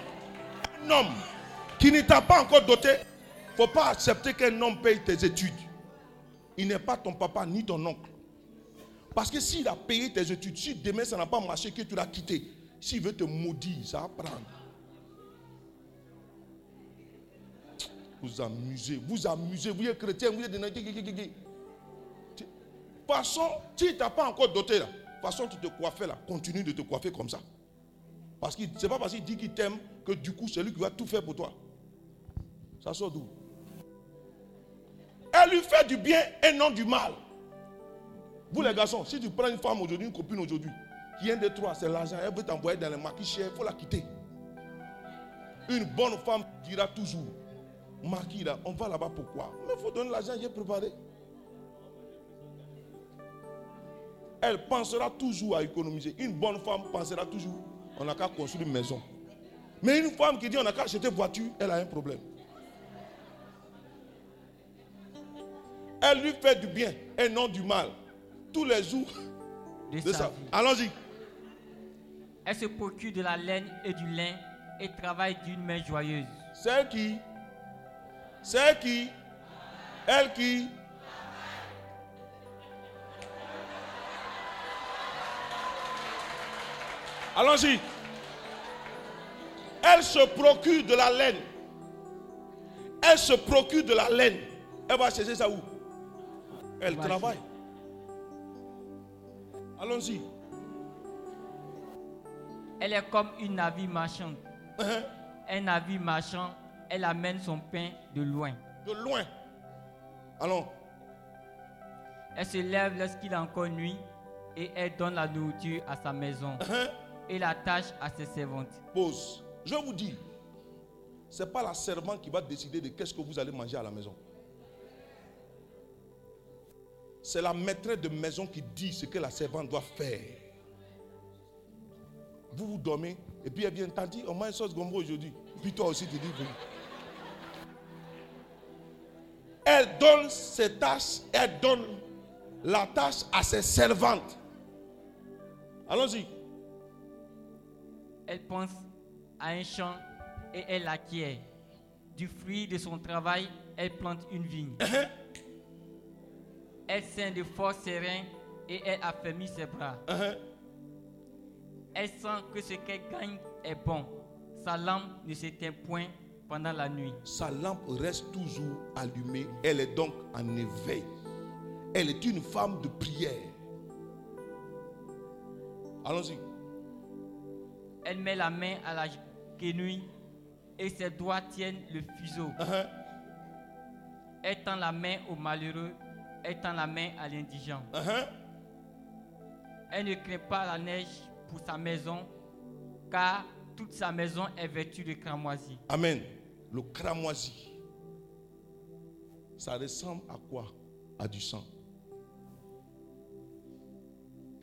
F: un homme qui ne t'a pas encore doté, il ne faut pas accepter qu'un homme paye tes études. Il n'est pas ton papa ni ton oncle. Parce que s'il a payé tes études, si demain ça n'a pas marché, que tu l'as quitté, s'il veut te maudire, ça va prendre. Vous amusez, vous amusez, vous êtes chrétien, vous êtes de façon, si tu n'as pas encore doté là, façon tu te coiffais là, continue de te coiffer comme ça. Parce que c'est pas parce qu'il dit qu'il t'aime que du coup c'est lui qui va tout faire pour toi. Ça sort d'où? Lui fait du bien et non du mal. Vous les garçons, si tu prends une femme aujourd'hui, une copine aujourd'hui, qui est un des trois, c'est l'argent, elle veut t'envoyer dans les maquis chers, il faut la quitter. Une bonne femme dira toujours, Maquis là, on va là-bas pourquoi? Mais il faut donner l'argent, j'ai préparé. Elle pensera toujours à économiser. Une bonne femme pensera toujours, on n'a qu'à construire une maison. Mais une femme qui dit on n'a qu'à acheter voiture, elle a un problème. Elle lui fait du bien et non du mal. Tous les jours
H: de,
F: de
H: sa
F: ça.
H: vie.
F: Allons-y.
H: Elle se procure de la laine et du lin et travaille d'une main joyeuse.
F: C'est qui? C'est qui? Elle qui? Allons-y. Elle se procure de la laine. Elle se procure de la laine. Elle va chercher ça où? Elle
H: Va
F: travaille. Allons-y.
H: Elle est comme une navire marchande.
F: Hein?
H: Un navire marchand, elle amène son pain de loin.
F: De loin. Allons.
H: Elle se lève lorsqu'il est encore nuit et elle donne la nourriture à sa maison
F: Hein?
H: et la tâche à ses servantes.
F: Pause. Je vous dis, ce n'est pas la servante qui va décider de qu'est-ce que vous allez manger à la maison. C'est la maîtresse de maison qui dit ce que la servante doit faire. Vous vous dormez et puis elle vient t'en dit, on mange sauce gombo aujourd'hui. Puis toi aussi tu dis, oui. Elle donne ses tâches, elle donne la tâche à ses servantes. Allons-y.
H: Elle pense à un champ et elle l'acquiert. Du fruit de son travail, elle plante une vigne. Elle sent de forts sereins et elle affermit ses bras. Elle sent que ce qu'elle gagne est bon. Sa lampe ne s'éteint point pendant la nuit.
F: Sa lampe reste toujours allumée. Elle est donc en éveil. Elle est une femme de prière. Allons-y.
H: Elle met la main à la quenouille et ses doigts tiennent le fuseau. Elle tend la main au malheureux, elle tend la main à l'indigent. Elle ne craint pas la neige pour sa maison, car toute sa maison est vêtue de cramoisi.
F: Amen. Le cramoisi. Ça ressemble à quoi? À du sang.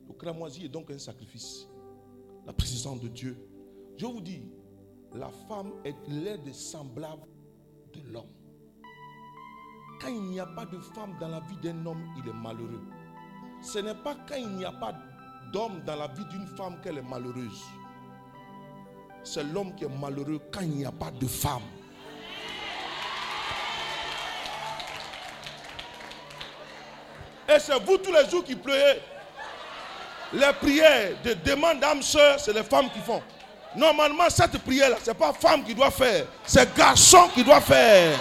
F: Le cramoisi est donc un sacrifice. La présence de Dieu. Je vous dis, la femme est l'aide semblable de l'homme. Quand il n'y a pas de femme dans la vie d'un homme, il est malheureux. Ce n'est pas quand il n'y a pas d'homme dans la vie d'une femme qu'elle est malheureuse. C'est l'homme qui est malheureux quand il n'y a pas de femme. Et c'est vous tous les jours qui pleurez. Les prières de demande d'âme sœur, c'est les femmes qui font. Normalement, cette prière-là, ce n'est pas femme qui doit faire, c'est garçon qui doit faire.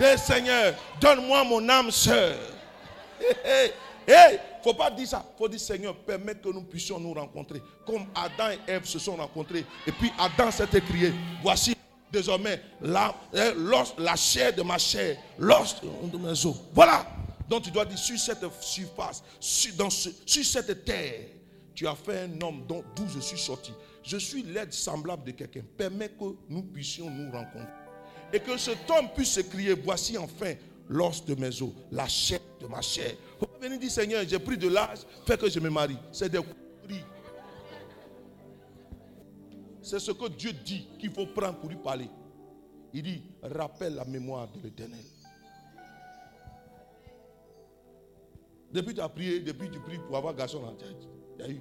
F: Eh Seigneur, donne-moi mon âme sœur. Hé, hé, faut pas dire ça. faut dire Seigneur, permets que nous puissions nous rencontrer. Comme Adam et Ève se sont rencontrés. Et puis Adam s'est écrié. Voici désormais la, eh, la chair de ma chair, l'os de mes os. Voilà. Donc tu dois dire sur cette surface, sur, dans sur cette terre, tu as fait un homme d'où je suis sorti. Je suis l'aide semblable de quelqu'un. Permets que nous puissions nous rencontrer. Et que cet homme puisse se crier, voici enfin l'os de mes os, la chair de ma chair. Faut pas venir dire, Seigneur, j'ai pris de l'âge, fais que je me marie. C'est des conneries. C'est ce que Dieu dit qu'il faut prendre pour lui parler. Il dit, rappelle la mémoire de l'éternel. Depuis tu as prié, depuis tu pries pour avoir garçon tête, tu as eu.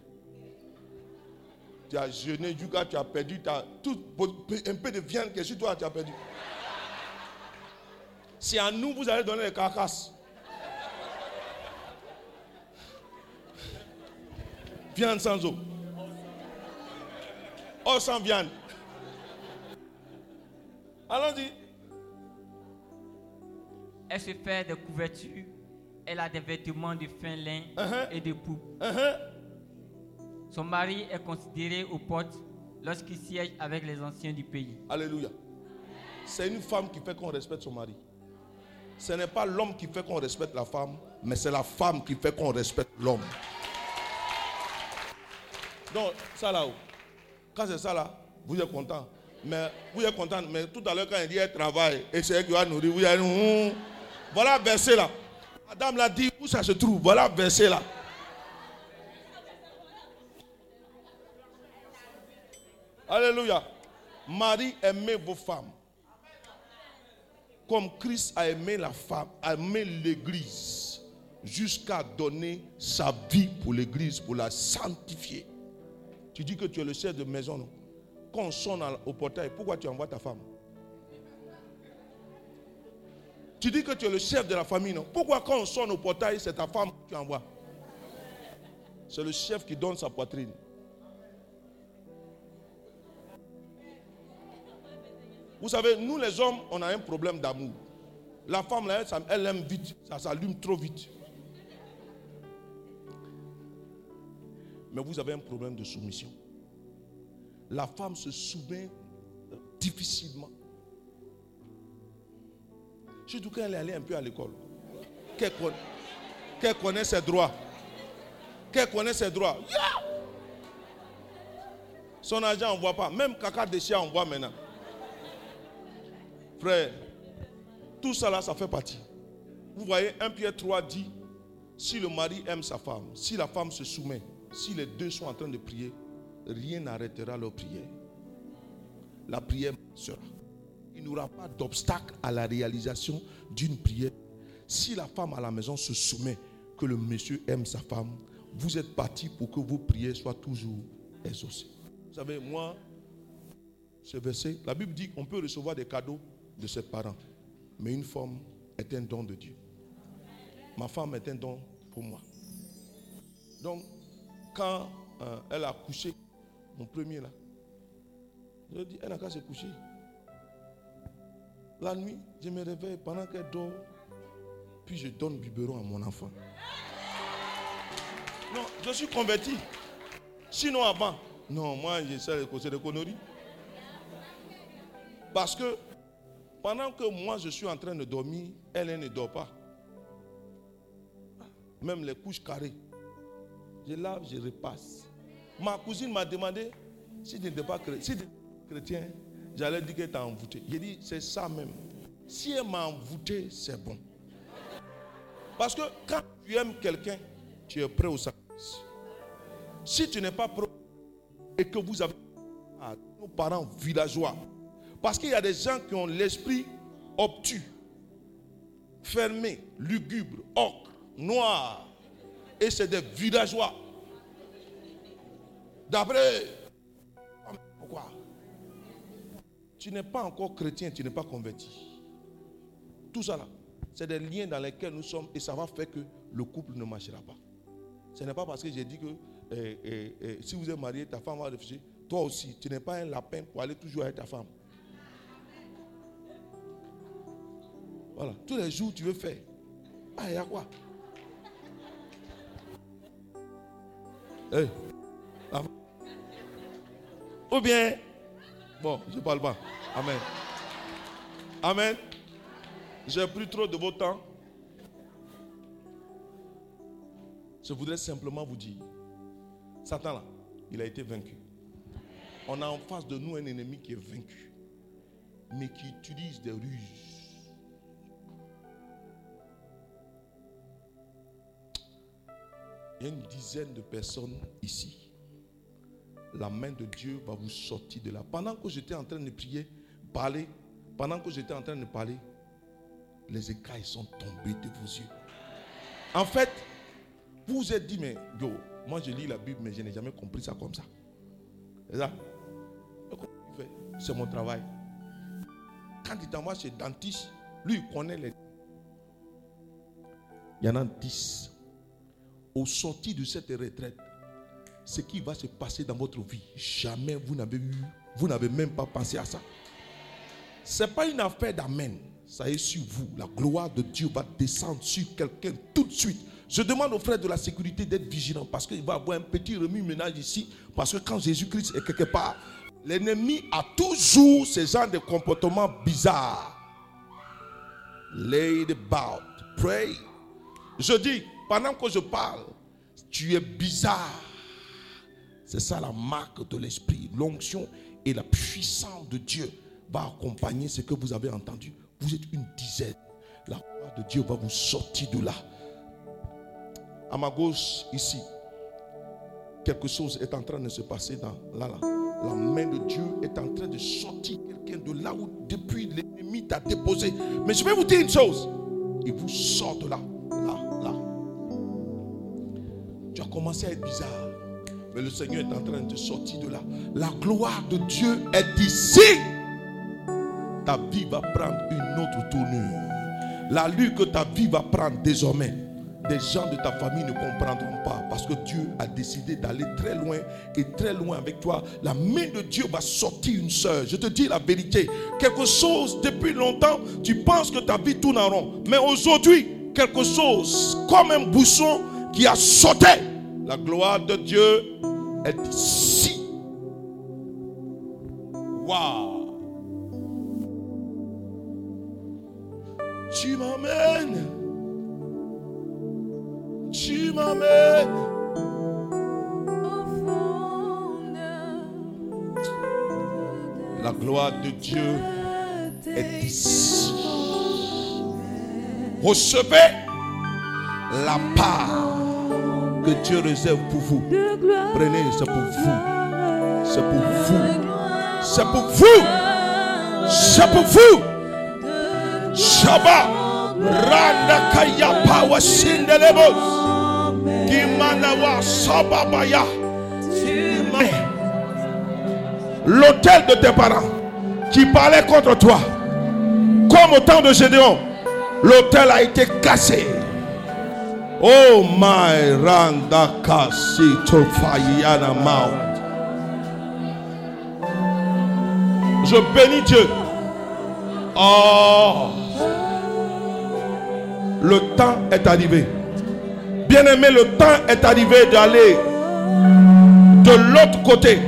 F: Tu as jeûné jusqu'à tu as perdu tout, un peu de viande que sur toi tu as perdu. C'est à nous vous allez donner les carcasses. Viande sans eau. Eau sans viande. Allons-y.
H: Elle se fait des couvertures,
G: Elle a des vêtements de fin lin
F: Uh-huh.
G: et de poupe.
F: Uh-huh.
G: Son mari est considéré aux portes lorsqu'il siège avec les anciens du pays.
F: Alléluia. C'est une femme qui fait qu'on respecte son mari. Ce n'est pas l'homme qui fait qu'on respecte la femme, mais c'est la femme qui fait qu'on respecte l'homme. Donc, ça là, quand c'est ça là, vous êtes content. Mais vous êtes content, mais tout à l'heure quand il dit elle travaille et c'est elle qui va nourrir, vous êtes hum. Voilà verset là. Madame l'a dit où ça se trouve? Voilà verset là. Alléluia. Marie, aimez vos femmes. Comme Christ a aimé la femme, a aimé l'église, jusqu'à donner sa vie pour l'église, pour la sanctifier. Tu dis que tu es le chef de maison, non? Quand on sonne au portail, pourquoi tu envoies ta femme? Tu dis que tu es le chef de la famille, non? Pourquoi quand on sonne au portail, c'est ta femme que tu envoies? C'est le chef qui donne sa poitrine. Vous savez, nous les hommes, on a un problème d'amour. La femme, là, elle, elle aime vite, ça s'allume trop vite. Mais vous avez un problème de soumission. La femme se soumet difficilement. Surtout quand elle est allée un peu à l'école. Qu'elle connaît, ses droits. Qu'elle connaît ses droits. Son argent, on ne voit pas. Même caca déchet, on voit maintenant. Frère, tout ça là, ça fait partie. Vous voyez, 1 Pierre 3 dit, si le mari aime sa femme, si la femme se soumet, si les deux sont en train de prier, rien n'arrêtera leur prière. La prière sera. Il n'y aura pas d'obstacle à la réalisation d'une prière. Si la femme à la maison se soumet, que le monsieur aime sa femme, vous êtes parti pour que vos prières soient toujours exaucées. Vous savez, moi, ce verset, la Bible dit qu'on peut recevoir des cadeaux de ses parents. Mais une femme est un don de Dieu. Ma femme est un don pour moi. Donc, quand euh, elle a couché, mon premier là, je dit, elle n'a qu'à se coucher. La nuit, je me réveille pendant qu'elle dort, puis je donne biberon à mon enfant. Non, je suis converti. Sinon avant, non, moi j'essaie de causer des conneries. Parce que pendant que moi je suis en train de dormir, elle, ne dort pas. Même les couches carrées. Je lave, je repasse. Ma cousine m'a demandé si je n'étais pas chré- si chrétien, j'allais dire qu'elle t'a envoûté. J'ai dit, c'est ça même. Si elle m'a envoûté, c'est bon. Parce que quand tu aimes quelqu'un, tu es prêt au sacrifice. Si tu n'es pas prêt et que vous avez ah, nos parents villageois, parce qu'il y a des gens qui ont l'esprit obtus, fermé, lugubre, ocre, noir, et c'est des villageois. D'après, pourquoi? Tu n'es pas encore chrétien, tu n'es pas converti. Tout ça là, c'est des liens dans lesquels nous sommes et ça va faire que le couple ne marchera pas. Ce n'est pas parce que j'ai dit que eh, eh, eh, si vous êtes marié, ta femme va réfléchir. Toi aussi, tu n'es pas un lapin pour aller toujours avec ta femme. Voilà, tous les jours tu veux faire. Ah, il y a quoi? La- Ou bien, bon, je ne parle pas. Amen. Amen. J'ai pris trop de votre temps. Je voudrais simplement vous dire, Satan là, il a été vaincu. On a en face de nous un ennemi qui est vaincu, mais qui utilise des ruses. Il y a une dizaine de personnes ici. La main de Dieu va vous sortir de là. Pendant que j'étais en train de prier, parler, pendant que j'étais en train de parler, les écailles sont tombées de vos yeux. En fait, vous vous êtes dit, mais yo, moi je lis la Bible, mais je n'ai jamais compris ça comme ça. C'est ça? C'est mon travail. Quand il t'envoie chez le dentiste, lui, il connaît les. Il y en a 10. Au sortir de cette retraite, ce qui va se passer dans votre vie, jamais vous n'avez eu, vous n'avez même pas pensé à ça. Ce n'est pas une affaire d'amen. ça est sur vous. La gloire de Dieu va descendre sur quelqu'un tout de suite. Je demande aux frères de la sécurité d'être vigilants parce qu'il va y avoir un petit remue-ménage ici. Parce que quand Jésus-Christ est quelque part, l'ennemi a toujours ce genre de comportement bizarre. Lay about, pray. Je dis, pendant que je parle, tu es bizarre. C'est ça la marque de l'esprit. L'onction et la puissance de Dieu va accompagner ce que vous avez entendu. Vous êtes une dizaine. La gloire de Dieu va vous sortir de là. À ma gauche, ici, quelque chose est en train de se passer dans là, là. La main de Dieu est en train de sortir quelqu'un de là où depuis l'ennemi t'a déposé. Mais je vais vous dire une chose. Il vous sort de là. Commencé à être bizarre. Mais le Seigneur est en train de sortir de là. La gloire de Dieu est ici. Ta vie va prendre une autre tournure. L'allure que ta vie va prendre désormais, des gens de ta famille ne comprendront pas parce que Dieu a décidé d'aller très loin et très loin avec toi. La main de Dieu va sortir une soeur. Je te dis la vérité. Quelque chose depuis longtemps, tu penses que ta vie tourne en rond. Mais aujourd'hui, quelque chose comme un bouchon qui a sauté. La gloire de Dieu est ici. Waouh. Tu m'emmènes. Tu m'emmènes. La gloire de Dieu est ici. Recevez la part que Dieu réserve pour vous. Prenez, c'est pour vous. C'est pour vous. C'est pour vous. C'est pour vous. Shabbat. Randa kaya pawa sindelebos. Sababaya. L'hôtel de tes parents qui parlait contre toi, comme au temps de Gédéon, l'hôtel a été cassé. Oh my randa kasi tofayana mount. Je bénis Dieu. Oh. Le temps est arrivé. Bien-aimé, le temps est arrivé d'aller de l'autre côté.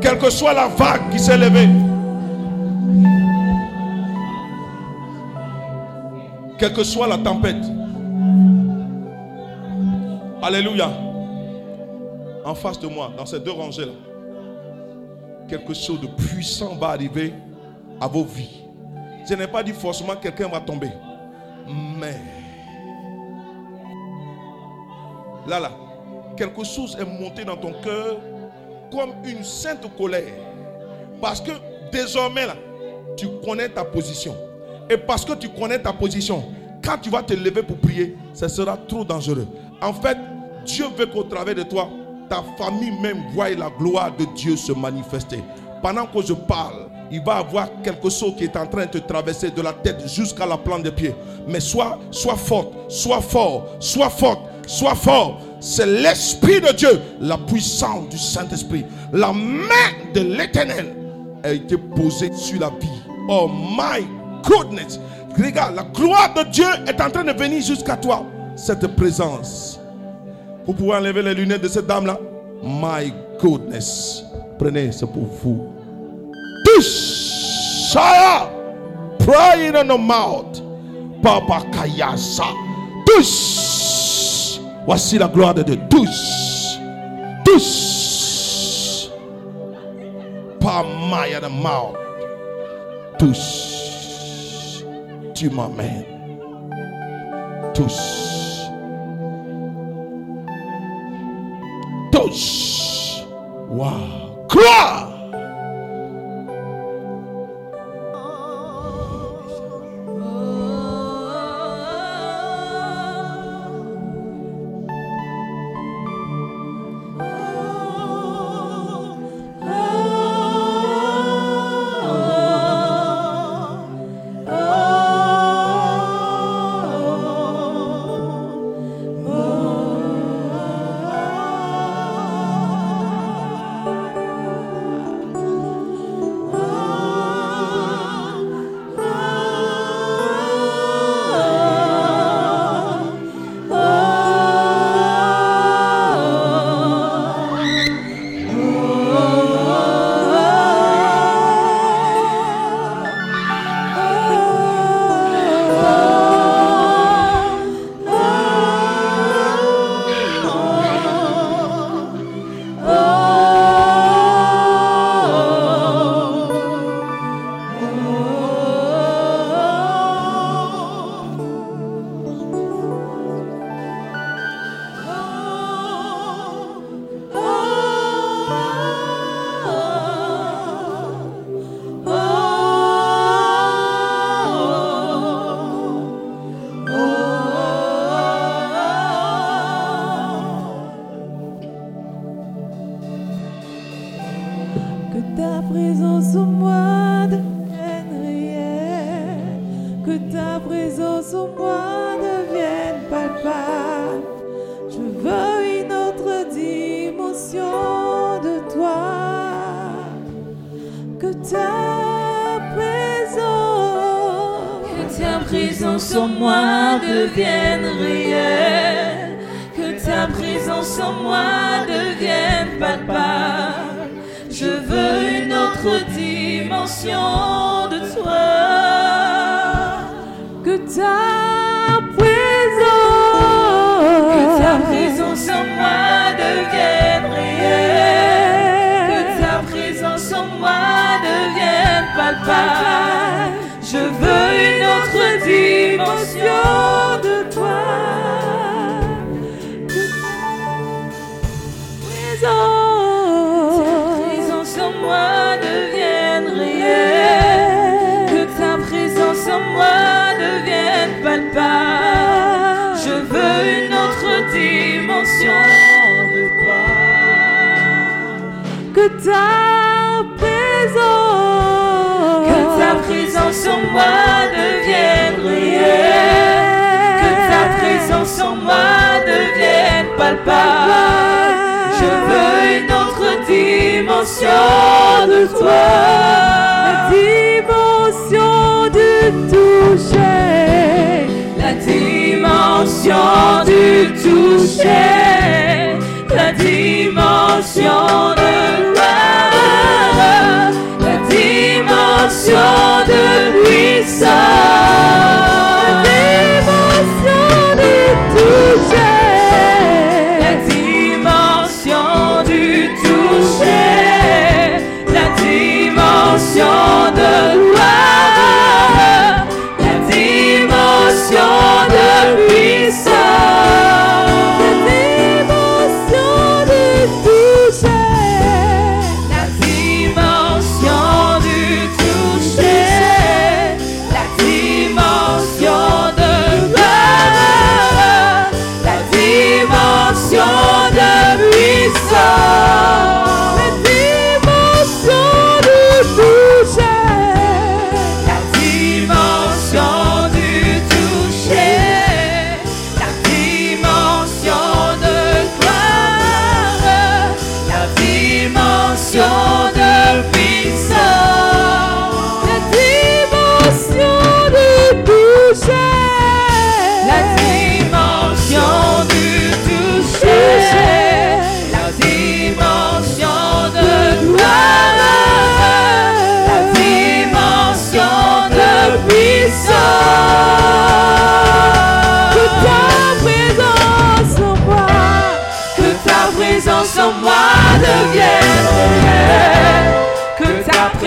F: Quelle que soit la vague qui s'est levée. Quelle que soit la tempête. Alléluia. En face de moi, dans ces deux rangées-là, quelque chose de puissant va arriver à vos vies. Je n'ai pas dit forcément que quelqu'un va tomber. Mais là, là, quelque chose est monté dans ton cœur comme une sainte colère. Parce que désormais, là, tu connais ta position. Et parce que tu connais ta position, quand tu vas te lever pour prier, ce sera trop dangereux. En fait, Dieu veut qu'au travers de toi, ta famille même voie la gloire de Dieu se manifester. Pendant que je parle, il va avoir quelque chose qui est en train de te traverser de la tête jusqu'à la plante des pieds. Mais sois, sois forte, sois fort, sois forte, sois fort. C'est l'Esprit de Dieu, la puissance du Saint-Esprit. La main de l'Éternel a été posée sur la vie. Oh my goodness. Regarde, la gloire de Dieu est en train de venir jusqu'à toi. Cette présence. Vous pouvez enlever les lunettes de cette dame-là. My goodness. Prenez, c'est pour vous. Touche. Pray in the mouth. Papa Kayasa. Touche. Voici la gloire de Dieu. Touche. Touche. Pas Maya the mouth. Touche. Tu m'amènes. Touche. Touche. Wow. Gloire.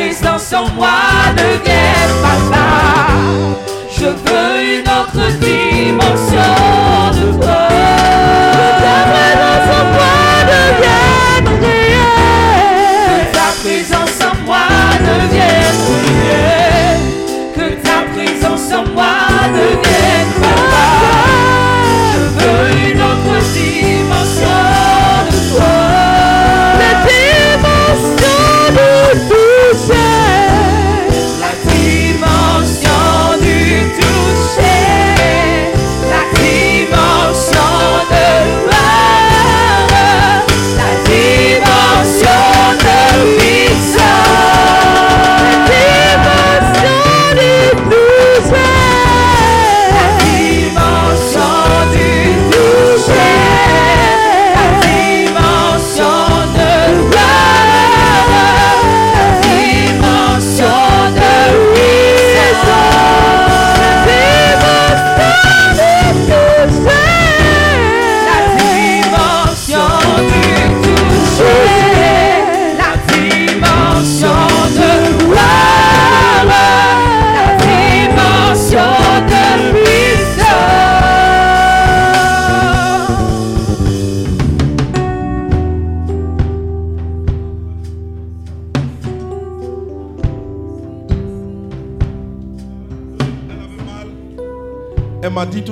C: existence en moi devienne
E: papa. Je veux une autre dimension de toi.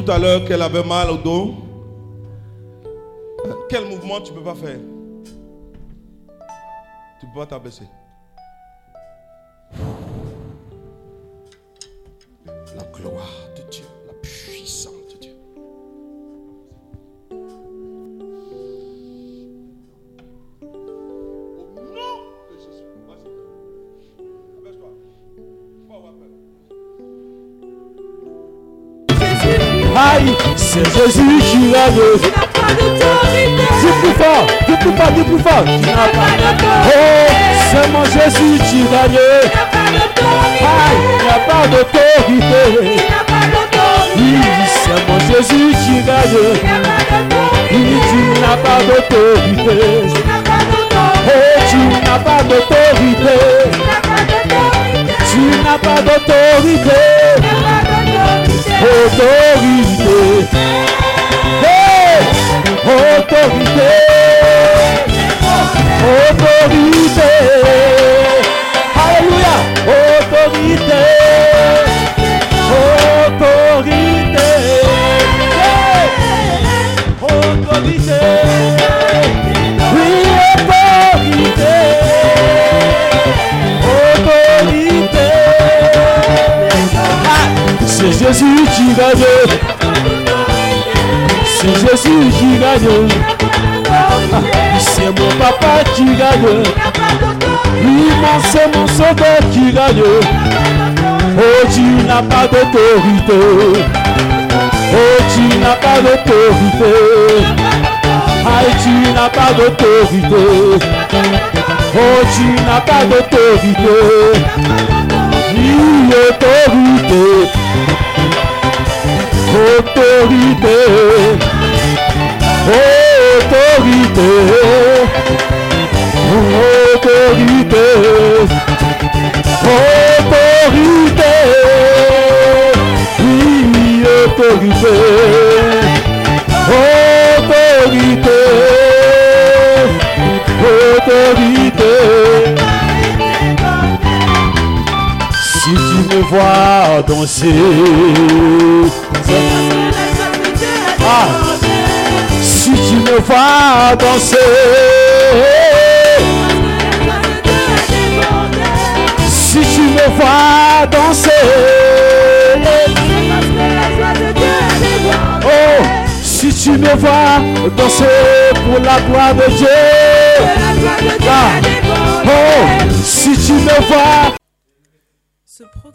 F: tout à l'heure qu'elle avait mal au dos. Quel mouvement tu ne peux pas faire? Tu ne peux pas t'abaisser. La gloire.
J: C'est Jésus qui gagne. Dis plus fort, dis plus fort, dis plus fort. Tu n'as pas de Oh, c'est mon Jésus qui gagne. Aïe, il n'y a pas d'autorité. Oui, c'est mon Jésus qui gagne. Oui, tu n'as pas d'autorité. Oh, tu n'as pas d'autorité. Tu n'as pas d'autorité. Autorité. Hey! Autorité. Autorité. Alléluia. Autorité. Autorité. Hey! Autorité. C'est Jésus qui gagne. C'est Jésus qui gagne. Ah, C'est mon papa qui gagne. Oui, mon c'est mon sauveur qui gagne. Oh, tu n'as pas d'autorité. Oh, tu n'as pas d'autorité. Aïe, tu n'as pas d'autorité. Oh, tu n'as pas d'autorité. Oui, autorité. Autorité. Autorité. Autorité. Autorité. Oui, autorité. Autorité. Autorité. Me vois danser, ah, si tu me vois danser, si tu me vois danser, oh, si tu me vois danser pour la gloire de Dieu, ah, oh, si tu me vois